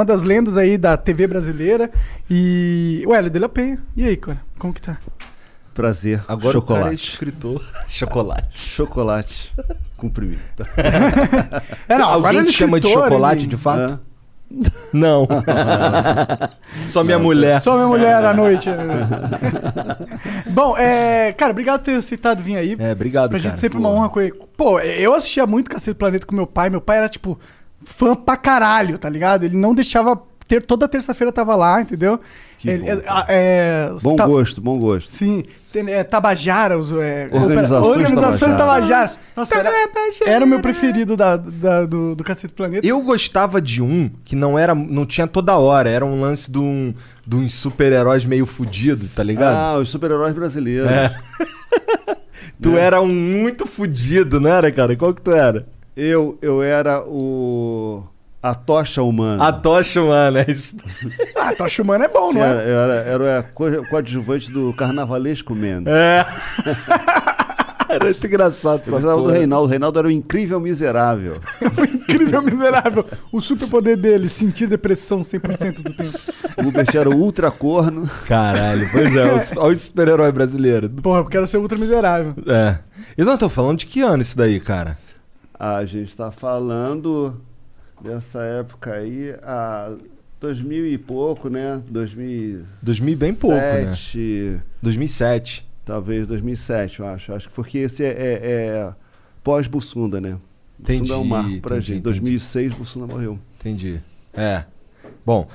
Uma das lendas aí da TV brasileira. E. Ué, dele Penha. E aí, cara? Como que tá? Prazer. Agora o cara é chocolate. escritor. Chocolate. Chocolate. Cumprimento. É, não, Alguém é te chama de chocolate, ele- de fato? Não. Só minha mulher. Só minha mulher à noite. Bom, é. Cara, obrigado por ter aceitado vir aí. É, obrigado, Pra cara. gente sempre uma honra com ele. Pô, eu assistia muito Cacete do Planeta com meu pai. Meu pai era, tipo, fã pra caralho, tá ligado? Ele não deixava. Ter, toda terça-feira tava lá, entendeu? Que Ele- bom, é, é, Bom ta- gosto, bom gosto. Sim, tem, é, Tabajara, os, é, Organizações organizações Tabajara. Tabajara. Nossa, era, era o meu preferido da, da- do, do Cacete do Planeta. Eu gostava de um que não era, não tinha toda hora, era um lance de, um, de uns super-heróis meio fudido, tá ligado? Ah, os super-heróis brasileiros. É. tu era um muito fudido, não era, cara? Qual que tu era? Eu, eu era o. A tocha humana. A tocha humana, é isso. Ah, Tocha Humana é bom, não era, é? eu era, era o co- coadjuvante do carnavalesco Mendes. É. era muito engraçado Eu essa do. Reinaldo. O Reinaldo era o incrível miserável. Incrível, miserável. O superpoder dele, sentir depressão 100% do tempo. O Hubert era o ultra corno. Caralho, pois é, olha o super-herói brasileiro. Porra, eu quero ser ultra miserável. É. Eu não tô falando de que ano isso daí, cara? A gente tá falando dessa época aí, a 2000 e pouco, né? 2007, 2000 bem pouco, né? 2007. talvez 2007, eu acho. Acho que porque esse é, é- é pós-Bussunda, né? Entendi, Bussunda é um marco pra entendi, gente. entendi. 2006, Bussunda morreu. Entendi. É. Bom,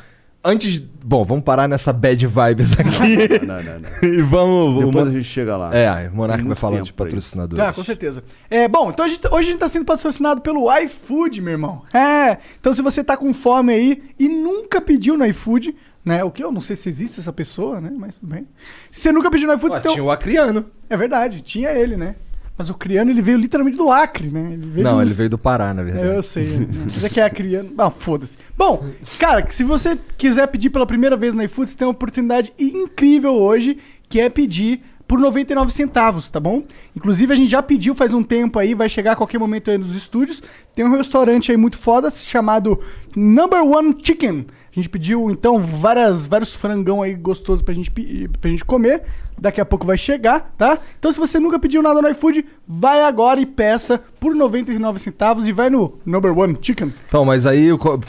antes. Bom, vamos parar nessa bad vibes aqui. Não, não, não. e vamos. Depois uma- a gente chega lá. É, o Monark vai falar de patrocinadores. Ah, com certeza. É, bom, então a gente- hoje a gente tá sendo patrocinado pelo iFood, meu irmão. É, então se você tá com fome aí e nunca pediu no iFood, né? O que eu não sei se existe essa pessoa, né? Mas tudo bem. Se você nunca pediu no iFood, Ó, você tem tinha o Acriano. É verdade, tinha ele, né? Mas o Criano, ele veio literalmente do Acre, né? Ele veio Não, do- ele veio do Pará, na É, verdade. eu sei. né? Mas é que é a criança. Ah, foda-se. Bom, cara, que se você quiser pedir pela primeira vez no iFood, você tem uma oportunidade incrível hoje, que é pedir por 99 centavos, tá bom? Inclusive, a gente já pediu faz um tempo aí, vai chegar a qualquer momento aí nos estúdios. Tem um restaurante aí muito foda chamado Number One Chicken. A gente pediu, então, várias, vários frangão aí gostosos pra gente, pra gente comer. Daqui a pouco vai chegar, tá? Então, se você nunca pediu nada no iFood, vai agora e peça por 99 centavos e vai no Number One Chicken. Então, mas aí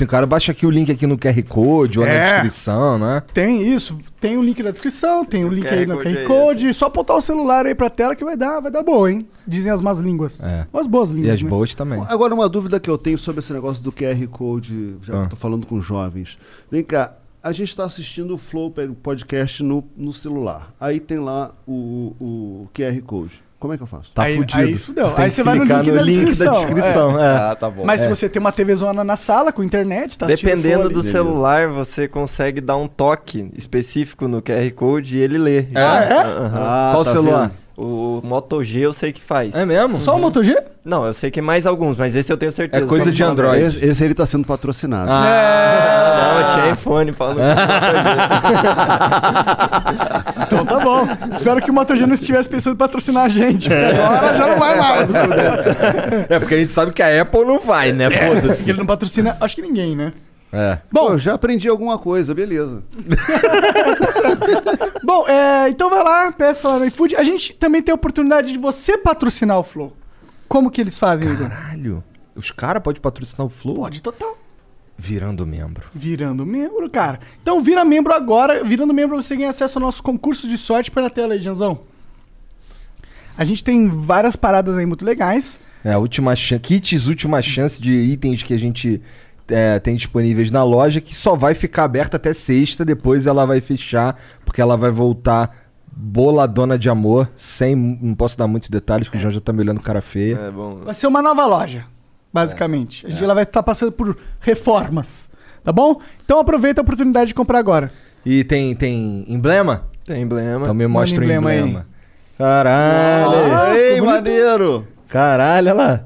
cara, baixa aqui o link aqui no QR Code ou na É. descrição, né? Tem isso, tem o link na descrição, tem o link QR aí no Code QR é Code. Só apontar o celular aí pra tela que vai dar, vai dar boa, hein? Dizem as más línguas. É. As boas línguas. E as né? boas também. Agora, uma dúvida que eu tenho sobre esse negócio do QR Code, já que Ah. eu tô falando com jovens. Vem cá, a gente está assistindo o Flow podcast no, no celular. Aí tem lá o, o QR Code. Como é que eu faço? Tá Aí- fudido. aí fudeu. tem Aí que você vai no clicar link da descrição, da descrição. é. Ah, tá bom. Mas se É. você tem uma TVzona na sala com internet, tá assistindo Dependendo do celular, você consegue dar um toque específico no QR Code e ele lê. Ah, é? Aham. Ah, Qual tá celular? vendo? O Moto G eu sei que faz. É mesmo? Só o Moto G? Não, eu sei que mais alguns, mas esse eu tenho certeza. É coisa de. Android. Esse, esse ele tá sendo patrocinado. Ah. Não, eu tinha iPhone, falando. Então tá bom. Espero que o Moto G não estivesse pensando em patrocinar a gente. porque Agora já não vai mais. É porque a gente sabe que a Apple não vai, né? Foda-se. Ele não patrocina, acho que ninguém, né? É. Bom, eu já aprendi alguma coisa, beleza. Bom, é, então vai lá, peça lá no iFood. A gente também tem a oportunidade de você patrocinar o Flow. Como que eles fazem, Igor? Caralho. Os caras podem patrocinar o Flow? Pode total. Virando membro. Virando membro, cara. Então vira membro agora. Virando membro você ganha acesso ao nosso concurso de sorte pela tela aí, Janzão. A gente tem várias paradas aí muito legais. É, a última chance, kits última chance de itens que a gente é, tem disponíveis na loja, que só vai ficar aberta até sexta, depois ela vai fechar, porque ela vai voltar boladona de amor, sem. Não posso dar muitos detalhes, que o João já tá me olhando cara feia. É bom. Vai ser uma nova loja, basicamente. A gente ela vai estar passando por reformas. Tá bom? Então aproveita a oportunidade de comprar agora. E tem, tem emblema? Tem emblema. Então me mostra o emblema emblema. aí. Caralho! Ah, ei, maneiro! Caralho, olha lá.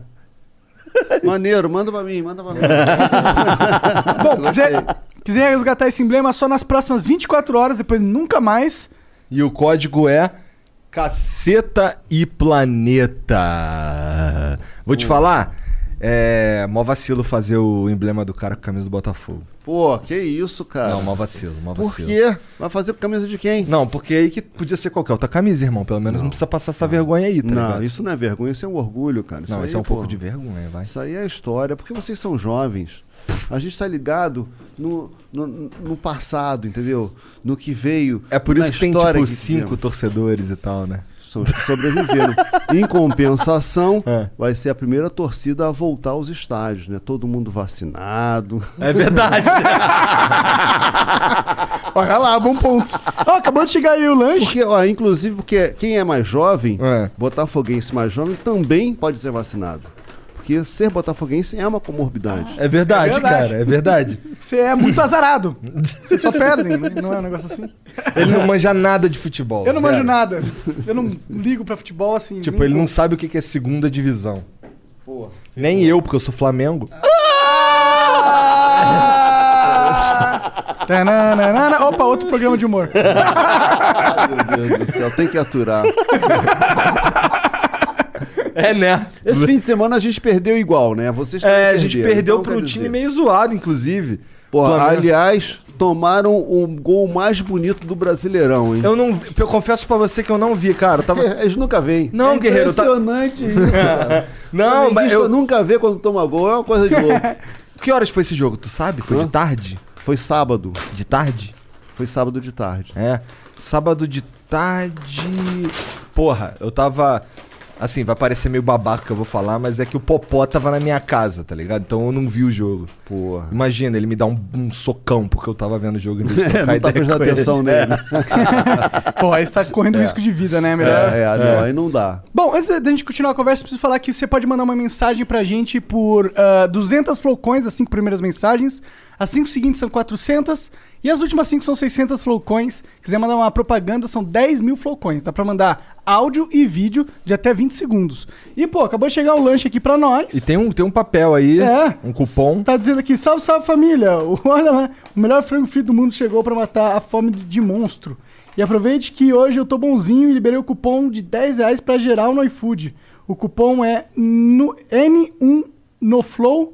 Maneiro, manda pra mim, manda pra mim. Bom, quiser, quiser resgatar esse emblema só nas próximas 24 horas, depois nunca mais. E o código é Caceta e Planeta. Vou te falar, é mó vacilo fazer o emblema do cara com a camisa do Botafogo. Pô, que isso, cara? Não, mó vacilo, mó Por vacilo. quê? Vai fazer com camisa de quem? Não, porque aí que podia ser qualquer outra camisa, irmão. Pelo menos não, precisa passar essa vergonha aí, tá não, ligado? isso não é vergonha, isso é um orgulho, cara. Não, aí, isso é um pô, pouco de vergonha, vai. Isso aí é história, porque vocês são jovens. A gente tá ligado no, no, no passado, entendeu? No que veio. É por isso que tem, história tipo, que cinco tivemos. torcedores e tal, né? São os que sobreviveram. em compensação, É. vai ser a primeira torcida a voltar aos estádios, né? Todo mundo vacinado. É verdade. Olha lá, bom ponto. Ó, acabou de chegar aí o lanche. Porque, ó, inclusive, porque quem é mais jovem, É. botafoguense mais jovem, também pode ser vacinado. Porque ser botafoguense é uma comorbidade. É verdade, É verdade. cara, é verdade. Você é muito azarado. Vocês só perdem, né? não é um negócio assim? Ele não manja nada de futebol. Eu não zero. manjo nada. Eu não ligo pra futebol assim. Tipo, ele não como. sabe o que é segunda divisão. Nem eu, porque eu sou Flamengo. Tananana. Opa, outro programa de humor. Meu Deus do céu, tem que aturar. É, né? Esse fim de semana a gente perdeu igual, né? Vocês também É, a gente perderam, perdeu então, pra um quer time dizer, meio zoado, inclusive. Pô, Flamengo- aliás, tomaram o gol mais bonito do Brasileirão, hein? Eu não vi- eu confesso pra você que eu não vi, cara. Eu tava... Eles nunca veem. Não, é guerreiro, tá- Impressionante isso, cara. Não, mas eu eu... nunca vê quando toma gol, é uma coisa de louco. Que horas foi esse jogo? Tu sabe? Foi Hã? de tarde? Foi sábado. De tarde? Foi sábado de tarde. É. Sábado de tarde. Porra, eu tava. Assim, vai parecer meio babaca que eu vou falar, mas é que o Popó tava na minha casa, tá ligado? Então eu não vi o jogo. Porra. Imagina, ele me dá um, um socão porque eu tava vendo o jogo em vez de É, não tá ideia prestando com ele. atenção nele. Pô, aí você tá correndo risco de vida, né? Melhor. É, é, não, aí não dá. Bom, antes da gente continuar a conversa, eu preciso falar que você pode mandar uma mensagem pra gente por ah, 200 flowcoins, as cinco primeiras mensagens. As cinco seguintes são 400 e as últimas cinco são 600 flowcoins. Quiser mandar uma propaganda, são 10 mil flowcoins. Dá pra mandar áudio e vídeo de até 20 segundos. E, pô, acabou de chegar o lanche aqui pra nós. E tem um, tem um papel aí, É. um cupom. Tá dizendo aqui, salve, salve família. Olha lá, o melhor frango frito do mundo chegou pra matar a fome de, de monstro. E aproveite que hoje eu tô bonzinho e liberei o cupom de 10 reais pra geral no iFood. O cupom é no, N1 no Flow,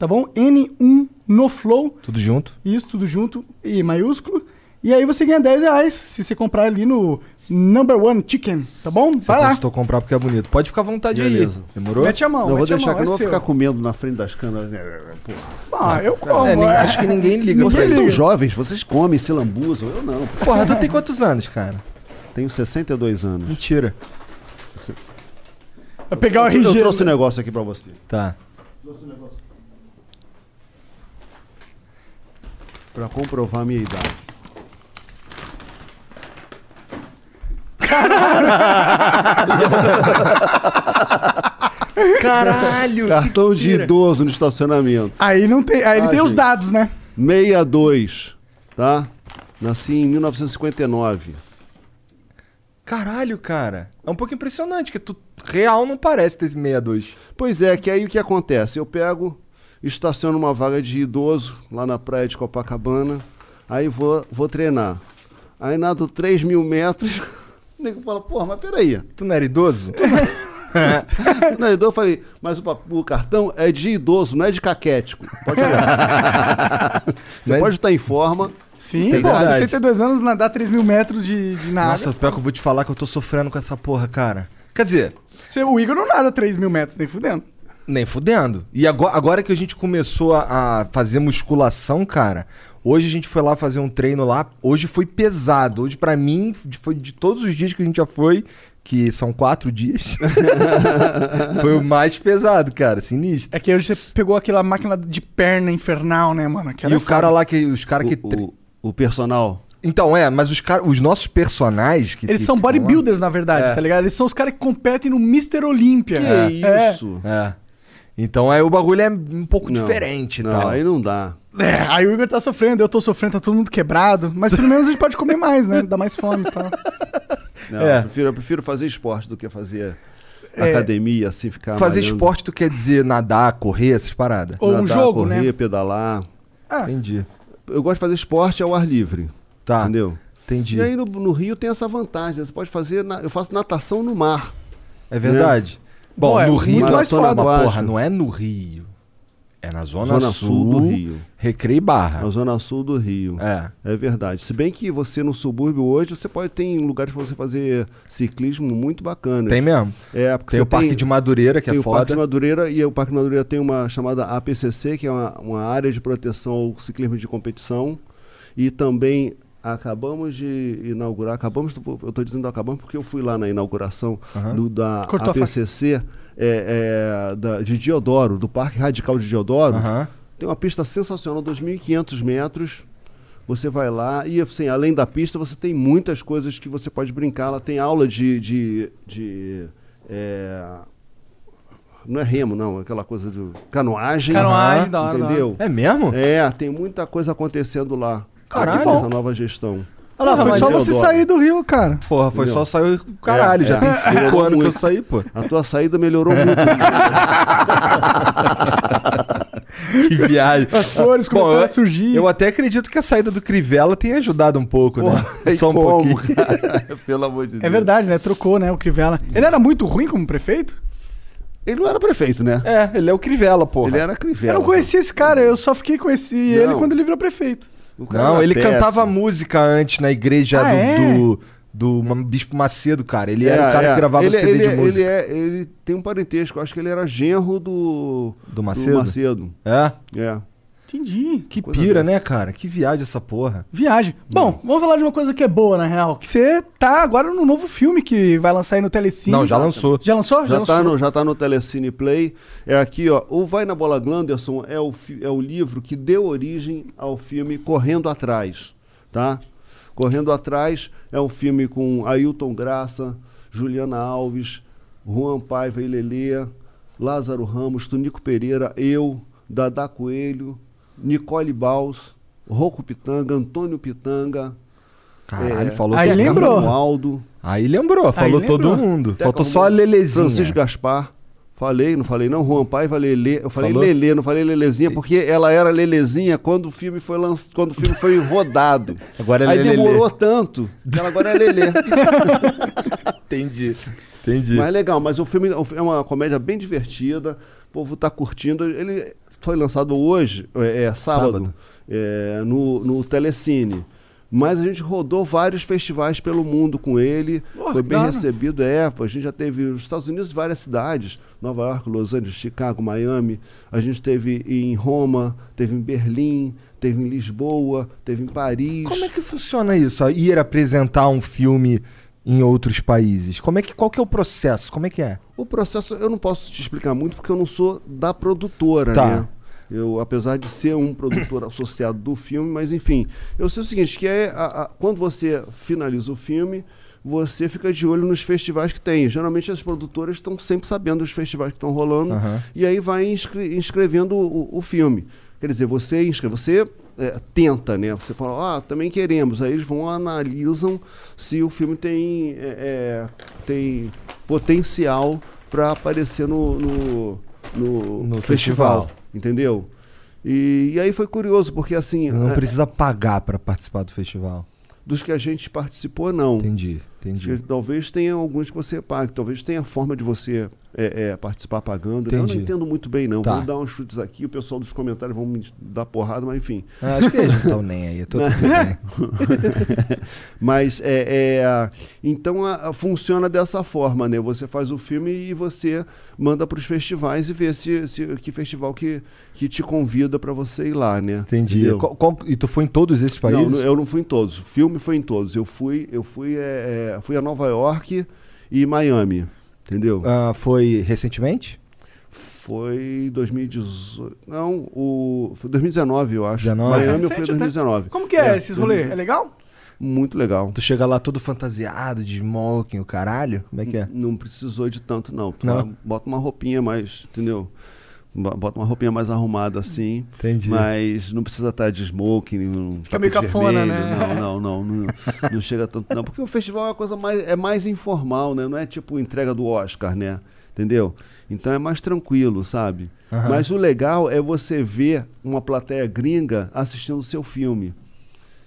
tá bom? N1 no Flow, Tudo junto. isso tudo junto e maiúsculo. E aí você ganha 10 reais se você comprar ali no Number One Chicken, tá bom? Se Vai eu lá. fosse comprar porque é bonito. Pode ficar à vontade Beleza. aí. Demorou? Mete a mão, eu vou mete a deixar mão, que eu não é vou seu. ficar comendo na frente das câmeras. né? Porra. Ah, eu como. É, nem- é. acho que ninguém liga pra Vocês são jovens, vocês comem, se lambuzam. Eu não. Porra, tu tem quantos anos, cara? Tenho 62 anos. Mentira. Vai pegar o Eu RG. trouxe um negócio aqui pra você. Tá. Pra comprovar a minha idade. Caralho! Cartão de idoso no estacionamento. Aí não tem. Aí ele Ah, tem os gente. dados, né? 62, tá? Nasci em 1959. Caralho, cara. É um pouco impressionante, que tu real não parece ter esse 62. Pois é, que aí o que acontece? Eu pego, estaciono uma vaga de idoso lá na praia de Copacabana, aí vou, vou treinar. Aí nado 3 mil metros, o nego fala, porra, mas peraí. Tu não era idoso? Na idoso eu falei, mas o, o cartão é de idoso, não é de caquético. Pode olhar. Você Mas- pode estar em forma. Sim, Tem pô, verdade. 62 anos, nadar 3 mil metros de, de nada. Nossa, pior que eu vou te falar que eu tô sofrendo com essa porra, cara. Quer dizer, Você- o Igor não nada 3 mil metros, nem fudendo. Nem fudendo. E agora, agora que a gente começou a, a fazer musculação, cara, hoje a gente foi lá fazer um treino lá. Hoje foi pesado. Hoje, pra mim, de- foi de todos os dias que a gente já foi, que são quatro dias, foi o mais pesado, cara. Sinistro. É que hoje você pegou aquela máquina de perna infernal, né, mano? Que E o cara lá que. Os caras que. O, o, personal. Então, é, mas os, os nossos personagens que. Eles que são ficam lá- bodybuilders, na verdade, É. tá ligado? Eles são os caras que competem no Mr. Olímpia. Que É. isso? É. Então aí o bagulho é um pouco Não, diferente não, tal. aí não dá. É, aí o Igor tá sofrendo, eu tô sofrendo, tá todo mundo quebrado. Mas pelo menos a gente pode comer mais, né? Dá mais fome e tal. Não, É. eu, prefiro, eu prefiro fazer esporte do que fazer É. academia, assim, ficar Fazer malhando. esporte, tu quer dizer nadar, correr, essas paradas? Ou um Nadar, jogo, correr, né? pedalar. Ah, Entendi. Eu gosto de fazer esporte ao ar livre. Tá. Entendeu? Entendi. E aí no, no Rio tem essa vantagem. Você pode fazer. na- eu faço natação no mar. É verdade. Bom, é no muito Rio. mais foda. Abaixo. porra, não é no Rio. É na Zona, Zona Sul do Rio. Recreio e Barra. Na zona sul do Rio. É. É verdade. Se bem que você no subúrbio hoje, você pode ter lugares para você fazer ciclismo muito bacana. Tem mesmo. É, porque Tem o Parque de Madureira, que tem é o Parque de foda. Madureira e o Parque de Madureira tem uma chamada APCC, que é uma, uma área de proteção ao ciclismo de competição. E também acabamos de inaugurar, acabamos, eu estou dizendo acabamos porque eu fui lá na inauguração Aham. do, da Cortou. APCC é, é, da- de Diodoro, do Parque Radical de Diodoro. Aham. Tem uma pista sensacional, 2.500 metros. Você vai lá e, assim, além da pista, você tem muitas coisas que você pode brincar. Ela tem aula de. de, de, é, não é remo, não, aquela coisa de canoagem. Canoagem, Aham, da hora, da Entendeu? É mesmo? É, tem muita coisa acontecendo lá. Caralho. Essa nova gestão. Olha lá, foi só você sair do Rio, cara. Porra, foi Entendeu? só sair o caralho. É, já é. tem cinco Melhorou anos que eu muito. saí, pô. A tua saída melhorou muito. Que viagem. As flores Bom, começaram eu- a surgir. Eu até acredito que a saída do Crivella tenha ajudado um pouco, né? Porra, e Só um como, pouquinho. cara? Pelo amor de Deus. É verdade, né? Trocou, né? O Crivella. Ele era muito ruim como prefeito? Ele não era prefeito, né? É, ele é o Crivella, porra. Ele era Crivella. Eu não conhecia esse cara, eu só fiquei conheci ele quando ele virou prefeito. O cara Não, era ele péssimo. cantava música antes na igreja Ah, do, é? do, do Bispo Macedo, cara. Ele era É, o cara é. que gravava ele, CD ele, de música. Ele, é, ele tem um parentesco, acho que ele era genro do, Do Macedo? Macedo. É? É. Entendi. Que Coisa pira, boa. né, cara? Que viagem essa porra. Viagem. Bom, vamos falar de uma coisa que é boa, na real. Que você tá agora no novo filme que vai lançar aí no Telecine. Não, já lançou. Já lançou? Já, tá lançou? no, já tá no Telecine Play. É aqui, ó. O Vai na Bola Glanderson é o, é o livro que deu origem ao filme Correndo Atrás, tá? Correndo Atrás é um filme com Ailton Graça, Juliana Alves, Juan Paiva e Lelê, Lázaro Ramos, Tunico Pereira, eu, Dadá Coelho, Nicole Baus, Rocco Pitanga, Antônio Pitanga. Caralho, é, falou Aí todo lembrou. Aldo, Aí lembrou, falou lembrou. todo mundo. Teca Faltou só a Lelezinha. Francisco Gaspar. Falei, não falei não, Juan Paiva, Lelê. Eu falei Falou? Lelê, não falei Lelezinha, porque ela era Lelezinha quando o filme foi lanç... quando o filme foi rodado. Agora é Aí Lelê. demorou tanto, que ela agora é Lelê. Entendi. Entendi. mas é legal, mas o filme é uma comédia bem divertida, o povo tá curtindo. Ele foi lançado hoje, é, é, sábado, Sábado. é, no, no Telecine. Mas a gente rodou vários festivais pelo mundo com ele. Pô, foi bem da hora. recebido. É, a gente já teve nos Estados Unidos várias cidades. Nova York, Los Angeles, Chicago, Miami. A gente teve em Roma, teve em Berlim, teve em Lisboa, teve em Paris. Como é que funciona isso? Ir apresentar um filme em outros países? Como é que, qual que é o processo? Como é que é? O processo eu não posso te explicar muito porque eu não sou da produtora, Tá. né? Eu, apesar de ser um produtor associado do filme, mas enfim, eu sei o seguinte, que é a- a- quando você finaliza o filme, você fica de olho nos festivais que tem. Geralmente as produtoras estão sempre sabendo dos festivais que estão rolando Aham. e aí vai inscre- inscrevendo o, o filme. Quer dizer, você inscreve, você é, tenta, né? Você fala, ah, também queremos. Aí eles vão analisam se o filme tem, é, é, tem potencial para aparecer no, no, no No festival, festival. entendeu? E, e aí foi curioso, porque assim, Não é, precisa pagar pra participar do festival. dos que a gente participou, não. Entendi, entendi. talvez tenha alguns que você pague, talvez tenha forma de você é, é, participar pagando. Eu não entendo muito bem, não. Tá. Vou dar uns chutes aqui, o pessoal dos comentários vão me dar porrada, mas enfim. Ah, acho que eles não estão nem aí. Eu tô tudo bem. Mas é, é, então a- a- funciona dessa forma, né? Você faz o filme e você manda para os festivais e vê se, se- que festival que, que te convida para você ir lá, né? Entendi. Qual- qual- e tu foi em todos esses países? não, eu não fui em todos. O filme foi em todos. Eu fui, eu fui, é, é, fui a Nova York e Miami, entendeu? Ah, foi recentemente? Foi 2018. Não, o foi 2019, eu acho. 19. Miami Recente foi até. 2019. Como que é, esses rolês? É legal? Muito legal. Tu chega lá todo fantasiado, de smoking, o caralho? Como é que é? Não precisou de tanto, não. Tu Não? vai- bota uma roupinha mais, entendeu? Bo- Bota uma roupinha mais arrumada assim. Entendi. Mas não precisa estar de smoking. Não, Fica meio cafona, vermelho, né? Não, não, não, não. não chega tanto, não. Porque o festival é uma coisa mais, é mais informal, né? Não é tipo entrega do Oscar, né? Entendeu? Então é mais tranquilo, sabe? Aham. Mas o legal é você ver uma plateia gringa assistindo o seu filme.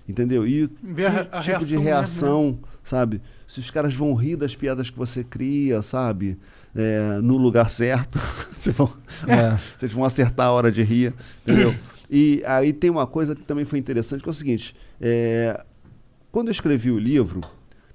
Entendeu? E Ver a- que a tipo de reação mesmo, né? reação, sabe? Se os caras vão rir das piadas que você cria, sabe? É, no lugar certo. se vão, É. vocês vão acertar a hora de rir, entendeu? E aí tem uma coisa que também foi interessante, que é o seguinte: é, quando eu escrevi o livro,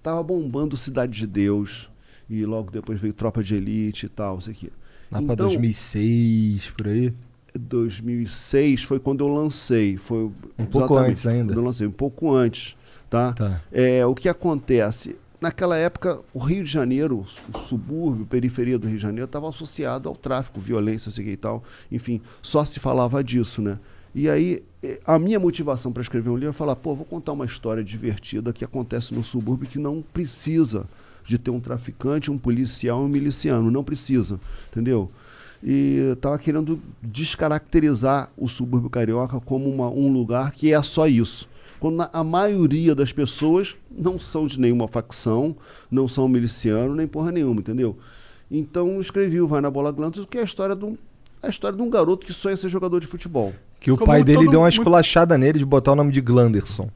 tava bombando Cidade de Deus, e logo depois veio Tropa de Elite e tal, isso aqui. Lá pra Então, 2006, por aí. 2006 foi quando eu lancei. Foi Um pouco antes ainda. Eu lancei, um pouco antes, tá? Tá. É, o que acontece? Naquela época, o Rio de Janeiro, o subúrbio, periferia do Rio de Janeiro, estava associado ao tráfico, violência, que e tal. Enfim, só se falava disso, né? E aí, eh, a minha motivação para escrever um livro é falar, pô, vou contar uma história divertida que acontece no subúrbio que não precisa de ter um traficante, um policial um miliciano. Não precisa, entendeu? E estava querendo descaracterizar o subúrbio carioca como uma- um lugar que é só isso. Quando a maioria das pessoas não são de nenhuma facção, não são miliciano, nem porra nenhuma, entendeu? Então escrevi o Vai na Bola Glantos, que é a história de um, a história de um garoto que sonha ser jogador de futebol. Que o Como pai dele todo deu uma muito- esculachada nele de botar o nome de Glanderson.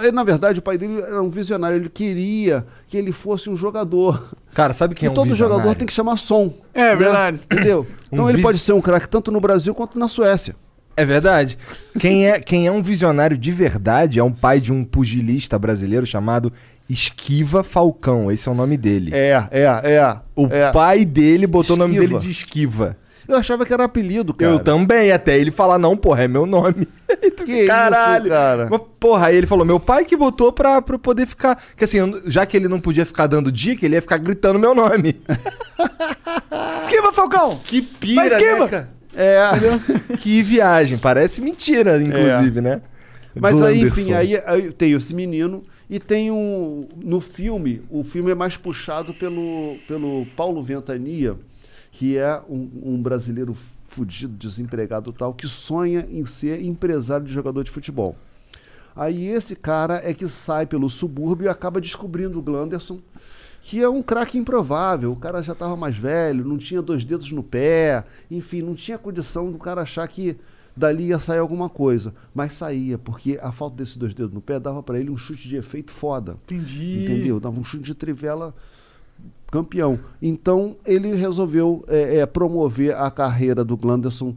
Ele, Na verdade, o pai dele era um visionário, ele queria que ele fosse um jogador. Cara, sabe quem e é um todo visionário? jogador tem que chamar som. É né? verdade. Entendeu? Então Um ele vis- pode ser um craque tanto no Brasil quanto na Suécia. É verdade. Quem é, quem é um visionário de verdade é um pai de um pugilista brasileiro chamado Esquiva Falcão. Esse é o nome dele. É, é, é. O é. pai dele botou o nome dele de Esquiva. Eu achava que era apelido, cara. Eu também, até ele falar, não, porra, é meu nome. Que Caralho. isso, cara? Mas, porra, aí ele falou, meu pai que botou pra, pra poder ficar. Que assim, já que ele não podia ficar dando dica, ele ia ficar gritando meu nome. Esquiva, Falcão! Que pira, esquiva! né, cara? É. Que viagem, parece mentira, inclusive, né? Mas aí, Glanderson. enfim, aí, aí tem esse menino e tem um. No filme, o filme é mais puxado pelo, pelo Paulo Ventania, que é um, um brasileiro fudido, desempregado e tal, que sonha em ser empresário de jogador de futebol. Aí esse cara é que sai pelo subúrbio e acaba descobrindo o Glanderson, que é um craque improvável. O cara já estava mais velho, não tinha dois dedos no pé, enfim, não tinha condição do cara achar que dali ia sair alguma coisa. Mas saía, porque a falta desses dois dedos no pé dava para ele um chute de efeito foda. Entendi. Entendeu? Dava um chute de trivela campeão. Então ele resolveu é, é, promover a carreira do Glanderson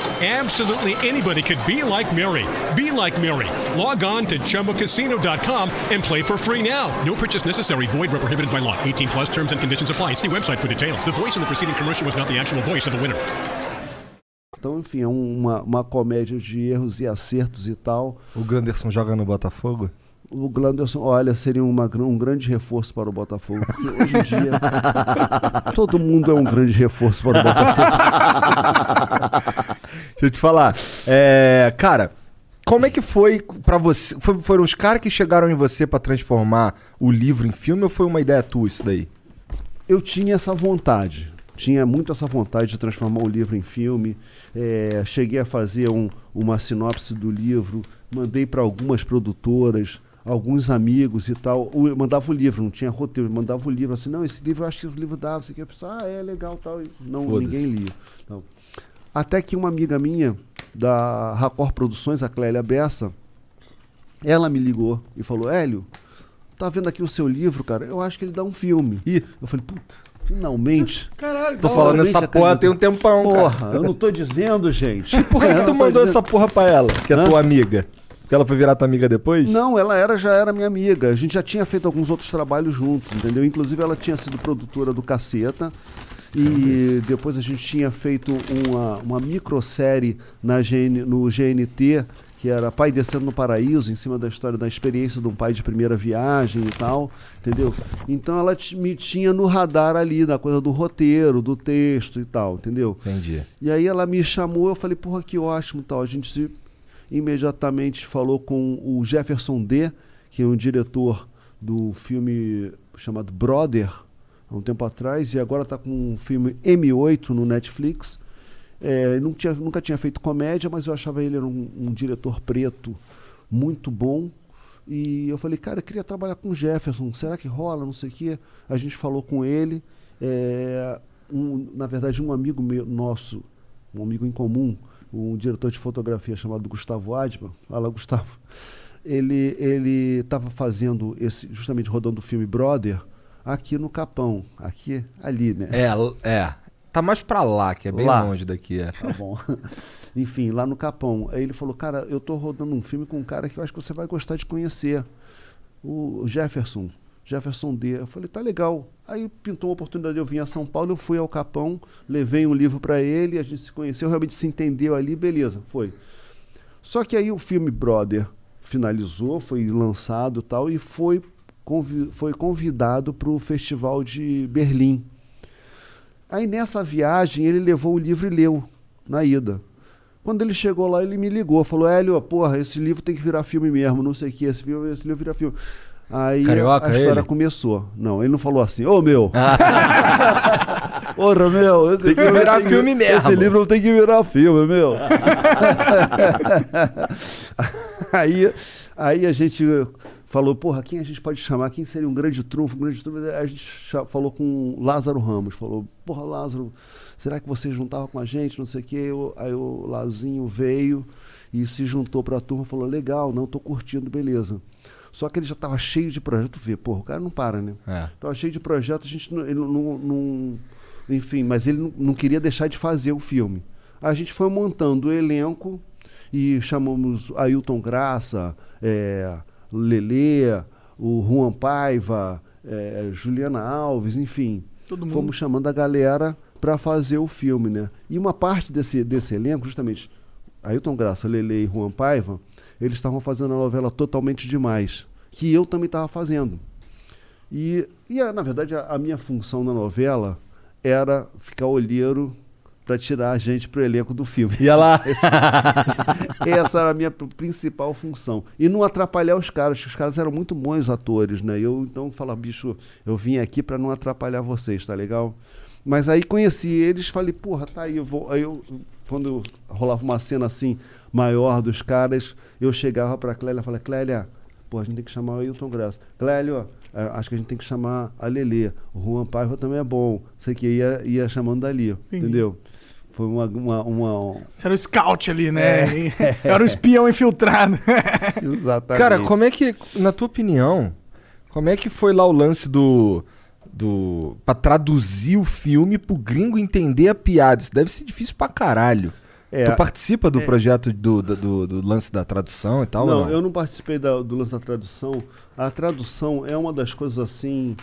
Absolutely anybody could be like Mary. Be like Mary. Log on to ChumboCasino.com and play for free now. No purchase necessary. Void where prohibited by law. 18 plus terms and conditions apply. See website for details. The voice in the preceding commercial was not the actual voice of the winner. Então, enfim, é uma, uma comédia de erros e acertos e tal. O Ganderson joga no Botafogo? O Glanderson, olha, seria uma, um grande reforço para o Botafogo. Porque hoje em dia, todo mundo é um grande reforço para o Botafogo. Deixa eu te falar. É, cara, como é que foi pra você? Foi- foram os caras que chegaram em você pra transformar o livro em filme ou foi uma ideia tua isso daí? Eu tinha essa vontade. Tinha muito essa vontade de transformar o livro em filme. É, cheguei a fazer um- uma sinopse do livro, mandei para algumas produtoras, alguns amigos e tal. O- Eu mandava o livro, não tinha roteiro, eu mandava o livro assim, não, esse livro eu acho que esse livro dá, você quer pessoa, ah, é legal tal. E Não, ninguém lia. Não. Até que uma amiga minha, da Racor Produções, a Clélia Bessa, ela me ligou e falou, Hélio, tá vendo aqui o seu livro, cara? Eu acho que ele dá um filme. Ih. Eu falei, puta, finalmente. Caralho, Tô falando essa porra tem um tempão, Porra, cara. eu não tô dizendo, gente. Por que, que tu mandou dizendo- essa porra pra ela? Que é Hã? tua amiga? Porque ela foi virar tua amiga depois? Não, ela era já era minha amiga. A gente já tinha feito alguns outros trabalhos juntos, entendeu? Inclusive ela tinha sido produtora do Caceta. E depois a gente tinha feito uma, uma microsérie na GN, no GNT, que era Pai Descendo no Paraíso, em cima da história da experiência de um pai de primeira viagem e tal, entendeu? Então ela me tinha no radar ali, da coisa do roteiro, do texto e tal, entendeu? Entendi. E aí ela me chamou, eu falei, porra, que ótimo tal. A gente se- imediatamente falou com o Jefferson D., que é um diretor do filme chamado Brother, há um tempo atrás, e agora está com um filme M8 no Netflix. É, não tinha- nunca tinha feito comédia, mas eu achava ele um, um diretor preto muito bom. E eu falei, cara, eu queria trabalhar com Jefferson, será que rola? Não sei o quê. A gente falou com ele. é, um- na verdade, um amigo meu, nosso, um amigo em comum, um diretor de fotografia chamado Gustavo Adman, fala Gustavo, ele ele estava fazendo esse, justamente rodando o filme Brother aqui no Capão, aqui, ali, né? É, é. Tá mais pra lá, que é bem Lá. longe daqui. É. Tá bom. Enfim, lá no Capão. Aí ele falou, cara, eu tô rodando um filme com um cara que eu acho que você vai gostar de conhecer. O Jefferson. Jefferson D. Eu falei, tá legal. Aí pintou uma oportunidade de eu vir a São Paulo, eu fui ao Capão, levei um livro para ele, a gente se conheceu, realmente se entendeu ali, beleza, foi. Só que aí o filme Brother finalizou, foi lançado e tal, e foi, convi foi convidado para o Festival de Berlim. Aí nessa viagem ele levou o livro e leu na ida. Quando ele chegou lá, ele me ligou, falou: Hélio, porra, esse livro tem que virar filme mesmo, não sei o que, esse, filme, esse livro vira filme. Aí Carioca, a história ele? começou. Não, ele não falou assim, ô meu. Porra, meu, esse Tem que virar tem filme mesmo. Esse livro tem que virar filme, meu. aí, aí a gente falou, porra, quem a gente pode chamar? Quem seria um grande trunfo? Um grande trunfo? A gente falou com o Lázaro Ramos, falou, porra, Lázaro, será que você juntava com a gente? Não sei o quê. Eu- aí o Lazinho veio e se juntou pra turma, falou, legal, não, tô curtindo, beleza. Só que ele já estava cheio de projeto, vê, porra, o cara não para, né? É. Tava cheio de projeto, a gente não, não- não- enfim, mas ele não, não queria deixar de fazer o filme. A gente foi montando o elenco e chamamos Ailton Graça, é, Lelê, o Juan Paiva, é, Juliana Alves, enfim. Fomos chamando a galera para fazer o filme, né? E uma parte desse, desse elenco, justamente, Ailton Graça, Lelê e Juan Paiva, eles estavam fazendo a novela totalmente demais, que eu também estava fazendo. E, e a- na verdade, a, a minha função na novela era ficar olheiro para tirar a gente pro elenco do filme. Ia lá. Esse- essa era a minha pr- principal função. E não atrapalhar os caras, que os caras eram muito bons atores, né? Eu então falava, bicho, eu vim aqui para não atrapalhar vocês, tá legal? Mas aí conheci eles, falei, porra, tá aí, eu vou. Aí eu quando rolava uma cena assim maior dos caras, eu chegava pra Clélia e falava, Clélia, pô, a gente tem que chamar o Ailton Graça. Clélio, eh, acho que a gente tem que chamar a Lelê. O Juan Paiva também é bom. Sei que ia, ia chamando dali, Entendi. entendeu? Foi uma, uma, uma- Você era o scout ali, né? É. Era o espião infiltrado. Exatamente. Cara, como é que, na tua opinião, como é que foi lá o lance do. do pra traduzir o filme pro gringo entender a piada? Isso deve ser difícil pra caralho. É, tu participa do é. projeto do, do, do- do lance da tradução e tal? ou Não, eu não participei da- do lance da tradução. A tradução é uma das coisas assim.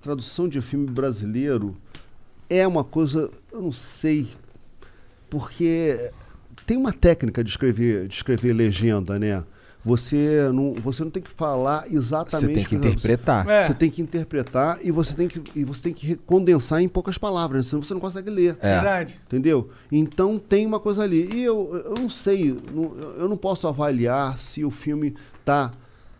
Tradução de filme brasileiro é uma coisa, eu não sei, porque tem uma técnica de escrever, de escrever legenda, né? Você não, você não tem que falar exatamente. Você tem que o você- interpretar. É. Você tem que interpretar e você tem que, e você tem que condensar em poucas palavras, senão você não consegue ler. É. Verdade. Entendeu? Então tem uma coisa ali. E eu, eu não sei, não- eu não posso avaliar se o filme tá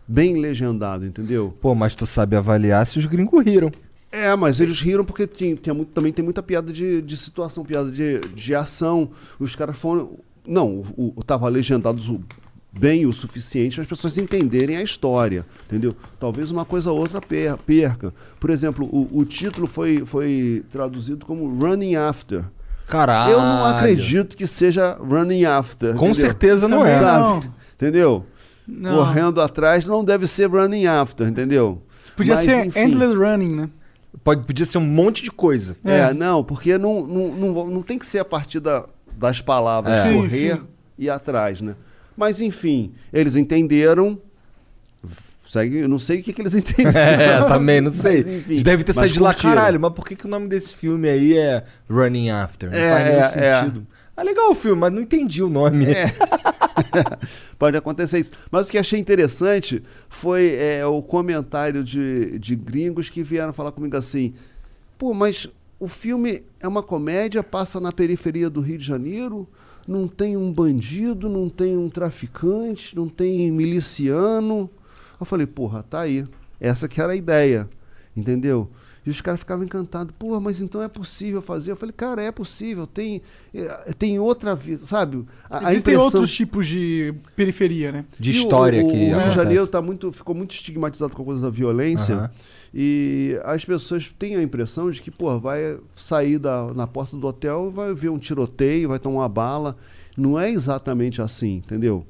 bem legendado, entendeu? Pô, mas tu sabe avaliar se os gringos riram. É, mas eles riram porque tinha, tinha muito- também tem muita piada de, de situação, piada de, de ação. Os caras foram. Não, o, o, tava legendado bem o suficiente para as pessoas entenderem a história, entendeu? Talvez uma coisa ou outra per- perca. Por exemplo, o, o título foi, foi traduzido como Running After. Caralho. Eu não acredito que seja Running After. Com entendeu? certeza não Também é. Sabe? não. Entendeu? Não. Correndo atrás não deve ser Running After, entendeu? Podia Mas, ser enfim. Endless Running, né? Pode, podia ser um monte de coisa. É, É. não, porque não, não, não, não tem que ser a partir da- das palavras, É. Sim, correr sim. e ir atrás, né? Mas enfim, eles entenderam. Segue, eu não sei o que, que eles entenderam. É, também, não sei. Mas, enfim, devem ter saído de lá, caralho, mas por que, que o nome desse filme aí é Running After? Não É, faz nenhum é, é. sentido. Ah, legal o filme, mas não entendi o nome. É. Pode acontecer isso. Mas o que achei interessante foi é, o comentário de, de gringos que vieram falar comigo assim: pô, mas o filme é uma comédia, passa na periferia do Rio de Janeiro, não tem um bandido, não tem um traficante, não tem miliciano. Eu falei: porra, tá aí. Essa que era a ideia, entendeu? E os caras ficavam encantados. Pô, mas então é possível fazer? Eu falei, cara, é possível. Tem, é, tem outra vida, sabe? A, a Existem impressão- outros tipos de periferia, né? De e o- história o, que o Rio de. Janeiro tá muito, ficou muito estigmatizado com a coisa da violência. Aham. E as pessoas têm a impressão de que, pô, vai sair da, na porta do hotel, vai ver um tiroteio, vai tomar uma bala. Não é exatamente assim, entendeu?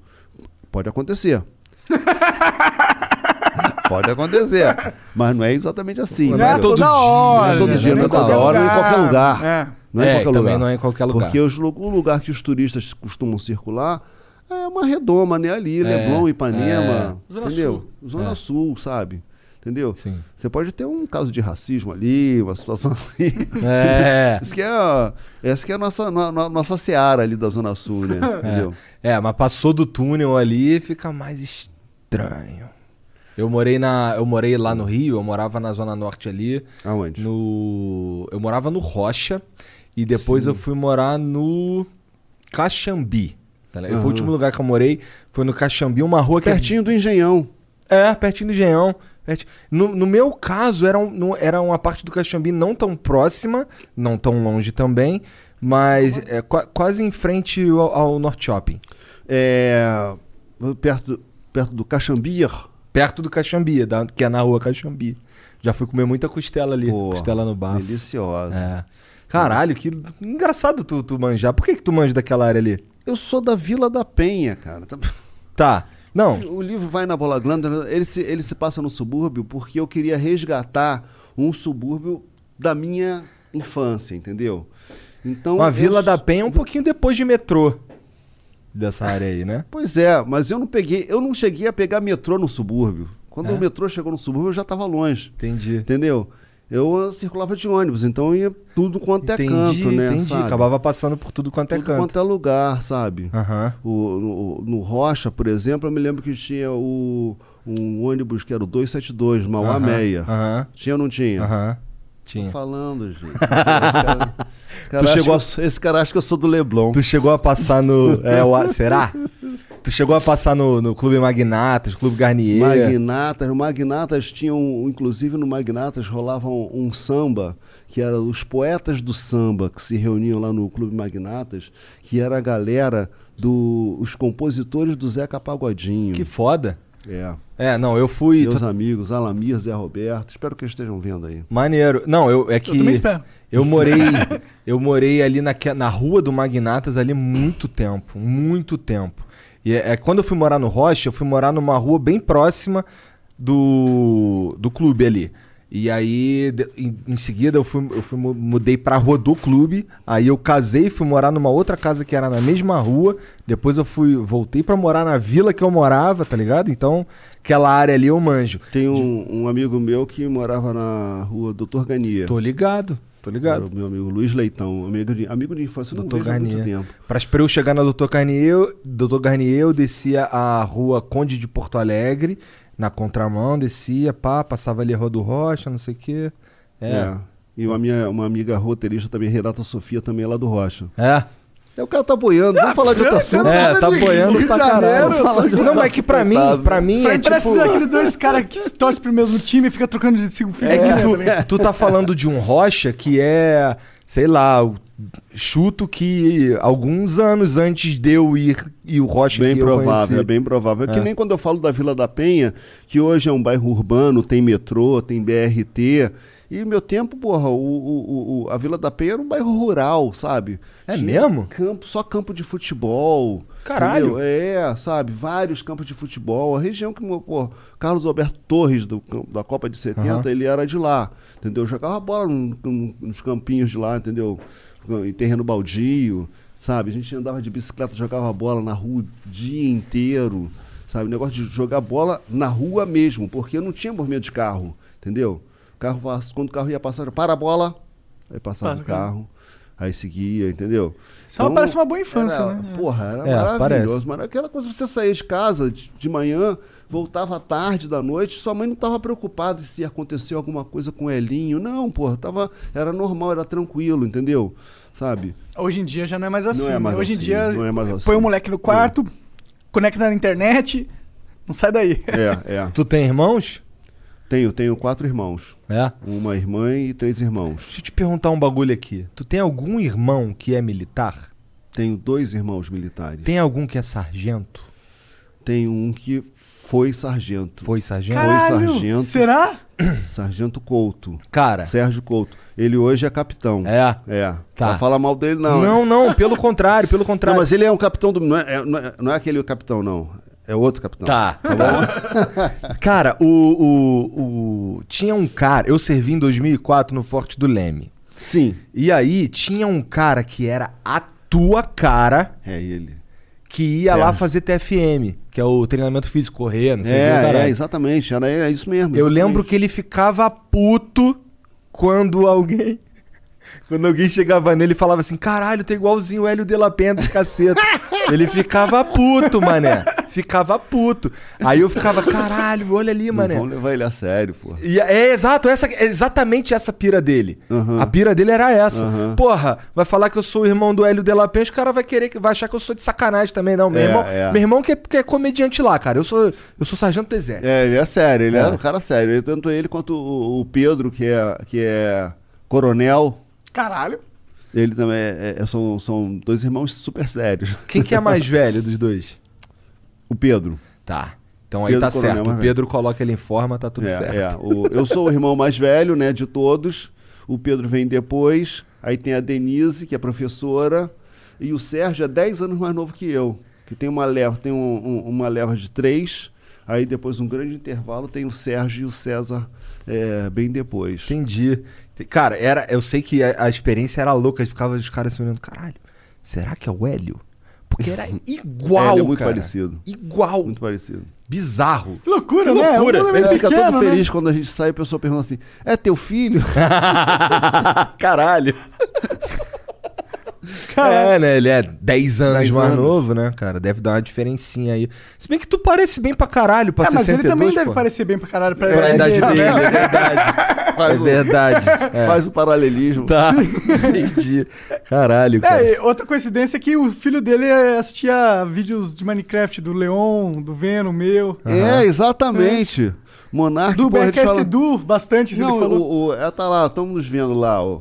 Pode acontecer. Pode acontecer. Mas não é exatamente assim. Não é todo toda dia, hora. Não é todo né? dia, não é Toda hora, não é em qualquer lugar. É. Não é, em É, qualquer também lugar. não é em qualquer lugar. Porque os o lugar que os turistas costumam circular é uma redoma, né? Ali, Leblon, Ipanema. Zona entendeu? Zona É. Sul, sabe? Entendeu? Sim. Você pode ter um caso de racismo ali, uma situação assim. É. Isso que é, essa que é a nossa, no- no- nossa seara ali da Zona Sul, né? Entendeu? É, mas passou do túnel ali fica mais estranho. Eu morei na, eu morei lá no Rio, eu morava na zona norte ali, Aonde? no, eu morava no Rocha e depois eu fui morar no Caxambi. tá? Foi O último lugar que eu morei foi no Caxambi, uma rua que é- Pertinho do Engenhão. É, pertinho do Engenhão. No, no meu caso, era, um- era uma parte do Caxambi não tão próxima, não tão longe também, mas é, qua- quase em frente ao, ao Norte Shopping. É, perto, perto do Caxambir. Perto do Caxambi, da- que é na rua Caxambi. Já fui comer muita costela ali, Pô, costela no bafo. Deliciosa. É. Caralho, que engraçado tu, tu manjar. Por que, que tu manja daquela área ali? Eu sou da Vila da Penha, cara. Tá- Tá. Não, O livro vai na bola glândula, ele se, ele se passa no subúrbio porque eu queria resgatar um subúrbio da minha infância, entendeu? Então a eu Vila s- da Penha é um pouquinho depois de metrô. Dessa área aí, né? Pois é, mas eu não peguei, eu não cheguei a pegar metrô no subúrbio. Quando É? o metrô chegou no subúrbio, eu já estava longe, Entendi. entendeu? Eu circulava de ônibus, então ia tudo quanto é entendi, canto, né? entendi. sabe? Acabava passando por tudo quanto é tudo canto. quanto é lugar, sabe? Aham. O, no, no Rocha, por exemplo, eu me lembro que tinha o, um ônibus que era o 272, Mauá Aham, Meia. Aham. Tinha ou não tinha? Aham. Tô Tinha. falando, gente. Esse cara, Tu chegou que eu sou- esse cara acha que eu sou do Leblon. Tu chegou a passar no. É, o, será? Tu chegou a passar no, no Clube Magnatas, Clube Garnier. Magnatas, o Magnatas tinham, inclusive no Magnatas rolava um, um samba, que era os poetas do samba que se reuniam lá no Clube Magnatas, que era a galera dos os compositores do Zeca Pagodinho. Que foda. É. É, não, eu fui. Meus tu- amigos, Alamir, Zé Roberto, espero que eles estejam vendo aí. Maneiro. Não, eu é que. também espero. Eu morei, eu morei ali na, na rua do Magnatas ali muito tempo, muito tempo. E é, é quando eu fui morar no Rocha, eu fui morar numa rua bem próxima do, do clube ali. E aí, em, em seguida, eu, fui, eu fui, mu- mudei pra rua do clube. Aí eu casei, fui morar numa outra casa que era na mesma rua. Depois eu fui, voltei pra morar na vila que eu morava, tá ligado? Então, aquela área ali eu manjo. Tem um, um amigo meu que morava na rua Doutor Gania. Tô ligado, tô ligado. Era o meu amigo Luiz Leitão, amigo de, amigo de infância, não Doutor há muito Garnier. tempo. Pra, pra eu chegar na Doutor Garnier, Doutor Garnier, eu descia a rua Conde de Porto Alegre, na contramão, descia, pá, passava ali a Rua do Rocha, não sei o quê. É. É. E uma, minha, uma amiga roteirista também, Renata Sofia, também é lá do Rocha. É. É, o cara tá boiando, vamos falar de outro assunto. É, tá boiando pra caralho. Não, mas é que pra mim, pra mim é Parece tipo... daqueles dois caras que se torcem pro mesmo time e fica trocando de cinco filhos. É que tu, tu tá falando de um Rocha que é, sei lá, chuto que alguns anos antes de eu ir e o Rocha Bem que provável, é bem provável. É que É. nem quando eu falo da Vila da Penha, que hoje é um bairro urbano, tem metrô, tem BRT. E meu tempo, porra, o, o- o- a Vila da Penha era um bairro rural, sabe? É Tinha mesmo? Campo, só campo de futebol. Caralho. entendeu? É, sabe? Vários campos de futebol. A região que, pô, Carlos Alberto Torres, do, da Copa de 70, Aham. ele era de lá, entendeu? Jogava bola num- num- nos campinhos de lá, entendeu? Em terreno baldio, sabe? A gente andava de bicicleta, jogava bola na rua o dia inteiro, sabe? O negócio de jogar bola na rua mesmo, porque não tinha movimento de carro, entendeu? Carro, quando o carro ia passar, para a bola, aí passava Passa o carro. carro, aí seguia, entendeu? Só parece uma boa infância, era- né? Porra, era É, maravilhoso. Mas aquela coisa, você saía de casa de, de manhã, voltava à tarde da noite, sua mãe não estava preocupada se aconteceu alguma coisa com o Elinho. Não, porra, tava, era normal, era tranquilo, entendeu? Sabe? Hoje em dia já não é mais assim. Não é mais né? Hoje assim, em dia não é mais assim. põe o moleque no quarto, conecta na internet, não sai daí. É, é. Tu tem irmãos? Tenho, tenho quatro irmãos. É. Uma irmã e três irmãos. Deixa eu te perguntar um bagulho aqui. Tu tem algum irmão que é militar? Tenho dois irmãos militares. Tem algum que é sargento? Tenho um que foi sargento. Foi sargento? Caralho, Foi sargento. será? Sargento Couto. Cara. Sérgio Couto. Ele hoje é capitão. É. É. Tá. Não fala mal dele, não. Não, né? não, pelo contrário, pelo contrário. Não, mas ele é um capitão do. Não é, é- não é- não é aquele capitão, não. É outro capitão. Tá, Tá bom? Cara, o, o, o- Tinha um cara. Eu servi em 2004 no Forte do Leme. Sim. E aí tinha um cara que era a tua cara É ele. que ia lá fazer TFM, que é o treinamento físico, correr, não sei o que. É, é, exatamente. Era, é isso mesmo. Eu exatamente. lembro que ele ficava puto quando alguém. Quando alguém chegava nele e falava assim: caralho, tá igualzinho o Hélio de la Penha dos caceta. ele ficava puto, mané. Ficava puto. Aí eu ficava, caralho, olha ali, mané. vão levar ele a sério, pô. E é exato, essa, é exatamente essa pira dele. Aham. A pira dele era essa. Aham. Porra, vai falar que eu sou o irmão do Hélio de la Penha, os cara vai querer, que- vai achar que eu sou de sacanagem também. Não, meu É, irmão, é. meu irmão que é, que é comediante lá, cara. Eu sou, eu sou sargento do exército. É, ele é sério, ele é, É. um cara sério. Tanto ele quanto o, o Pedro, que é, que é coronel, Caralho. ele também é, é- são, são dois irmãos super sérios. Quem que é mais velho dos dois? O Pedro. Tá. Então aí Pedro tá Coronel, certo. O Pedro coloca ele em forma, tá tudo é, certo. é. O- eu sou o irmão mais velho, né, de todos. O Pedro vem depois. Aí tem a Denise, que é professora. E o Sérgio é 10 anos mais novo que eu. Que tem uma leva, tem um- um- uma leva de três. Aí depois um grande intervalo tem o Sérgio e o César é, bem depois. Entendi. Cara, era, eu sei que a, a experiência era louca, ficava os caras se olhando, caralho, será que é o Hélio? Porque era igual, É, ele é muito cara. parecido. Igual. Muito parecido. Bizarro. Que loucura, Que né? loucura. É um Ele fica pequeno, todo né? feliz quando a gente sai e a pessoa pergunta assim: É teu filho? Caralho. Caralho. É, né? Ele é 10 anos 10 mais anos. novo, né, cara? Deve dar uma diferencinha aí. Se bem que tu parece bem pra caralho pra É, mas 62, ele também deve pô. parecer bem pra caralho pra, Pra idade né? dele, é verdade. Faz É o- verdade. É. Faz o paralelismo. Tá, entendi. Caralho, cara. É, outra coincidência é que o filho dele eh, assistia vídeos de Minecraft do Leon, do Venom, meu. É, exatamente. Monark, Do porra, a gente BRKS fala- Edu, bastante, Não, ele falou. o, o, é, tá lá, estamos nos vendo lá, ó.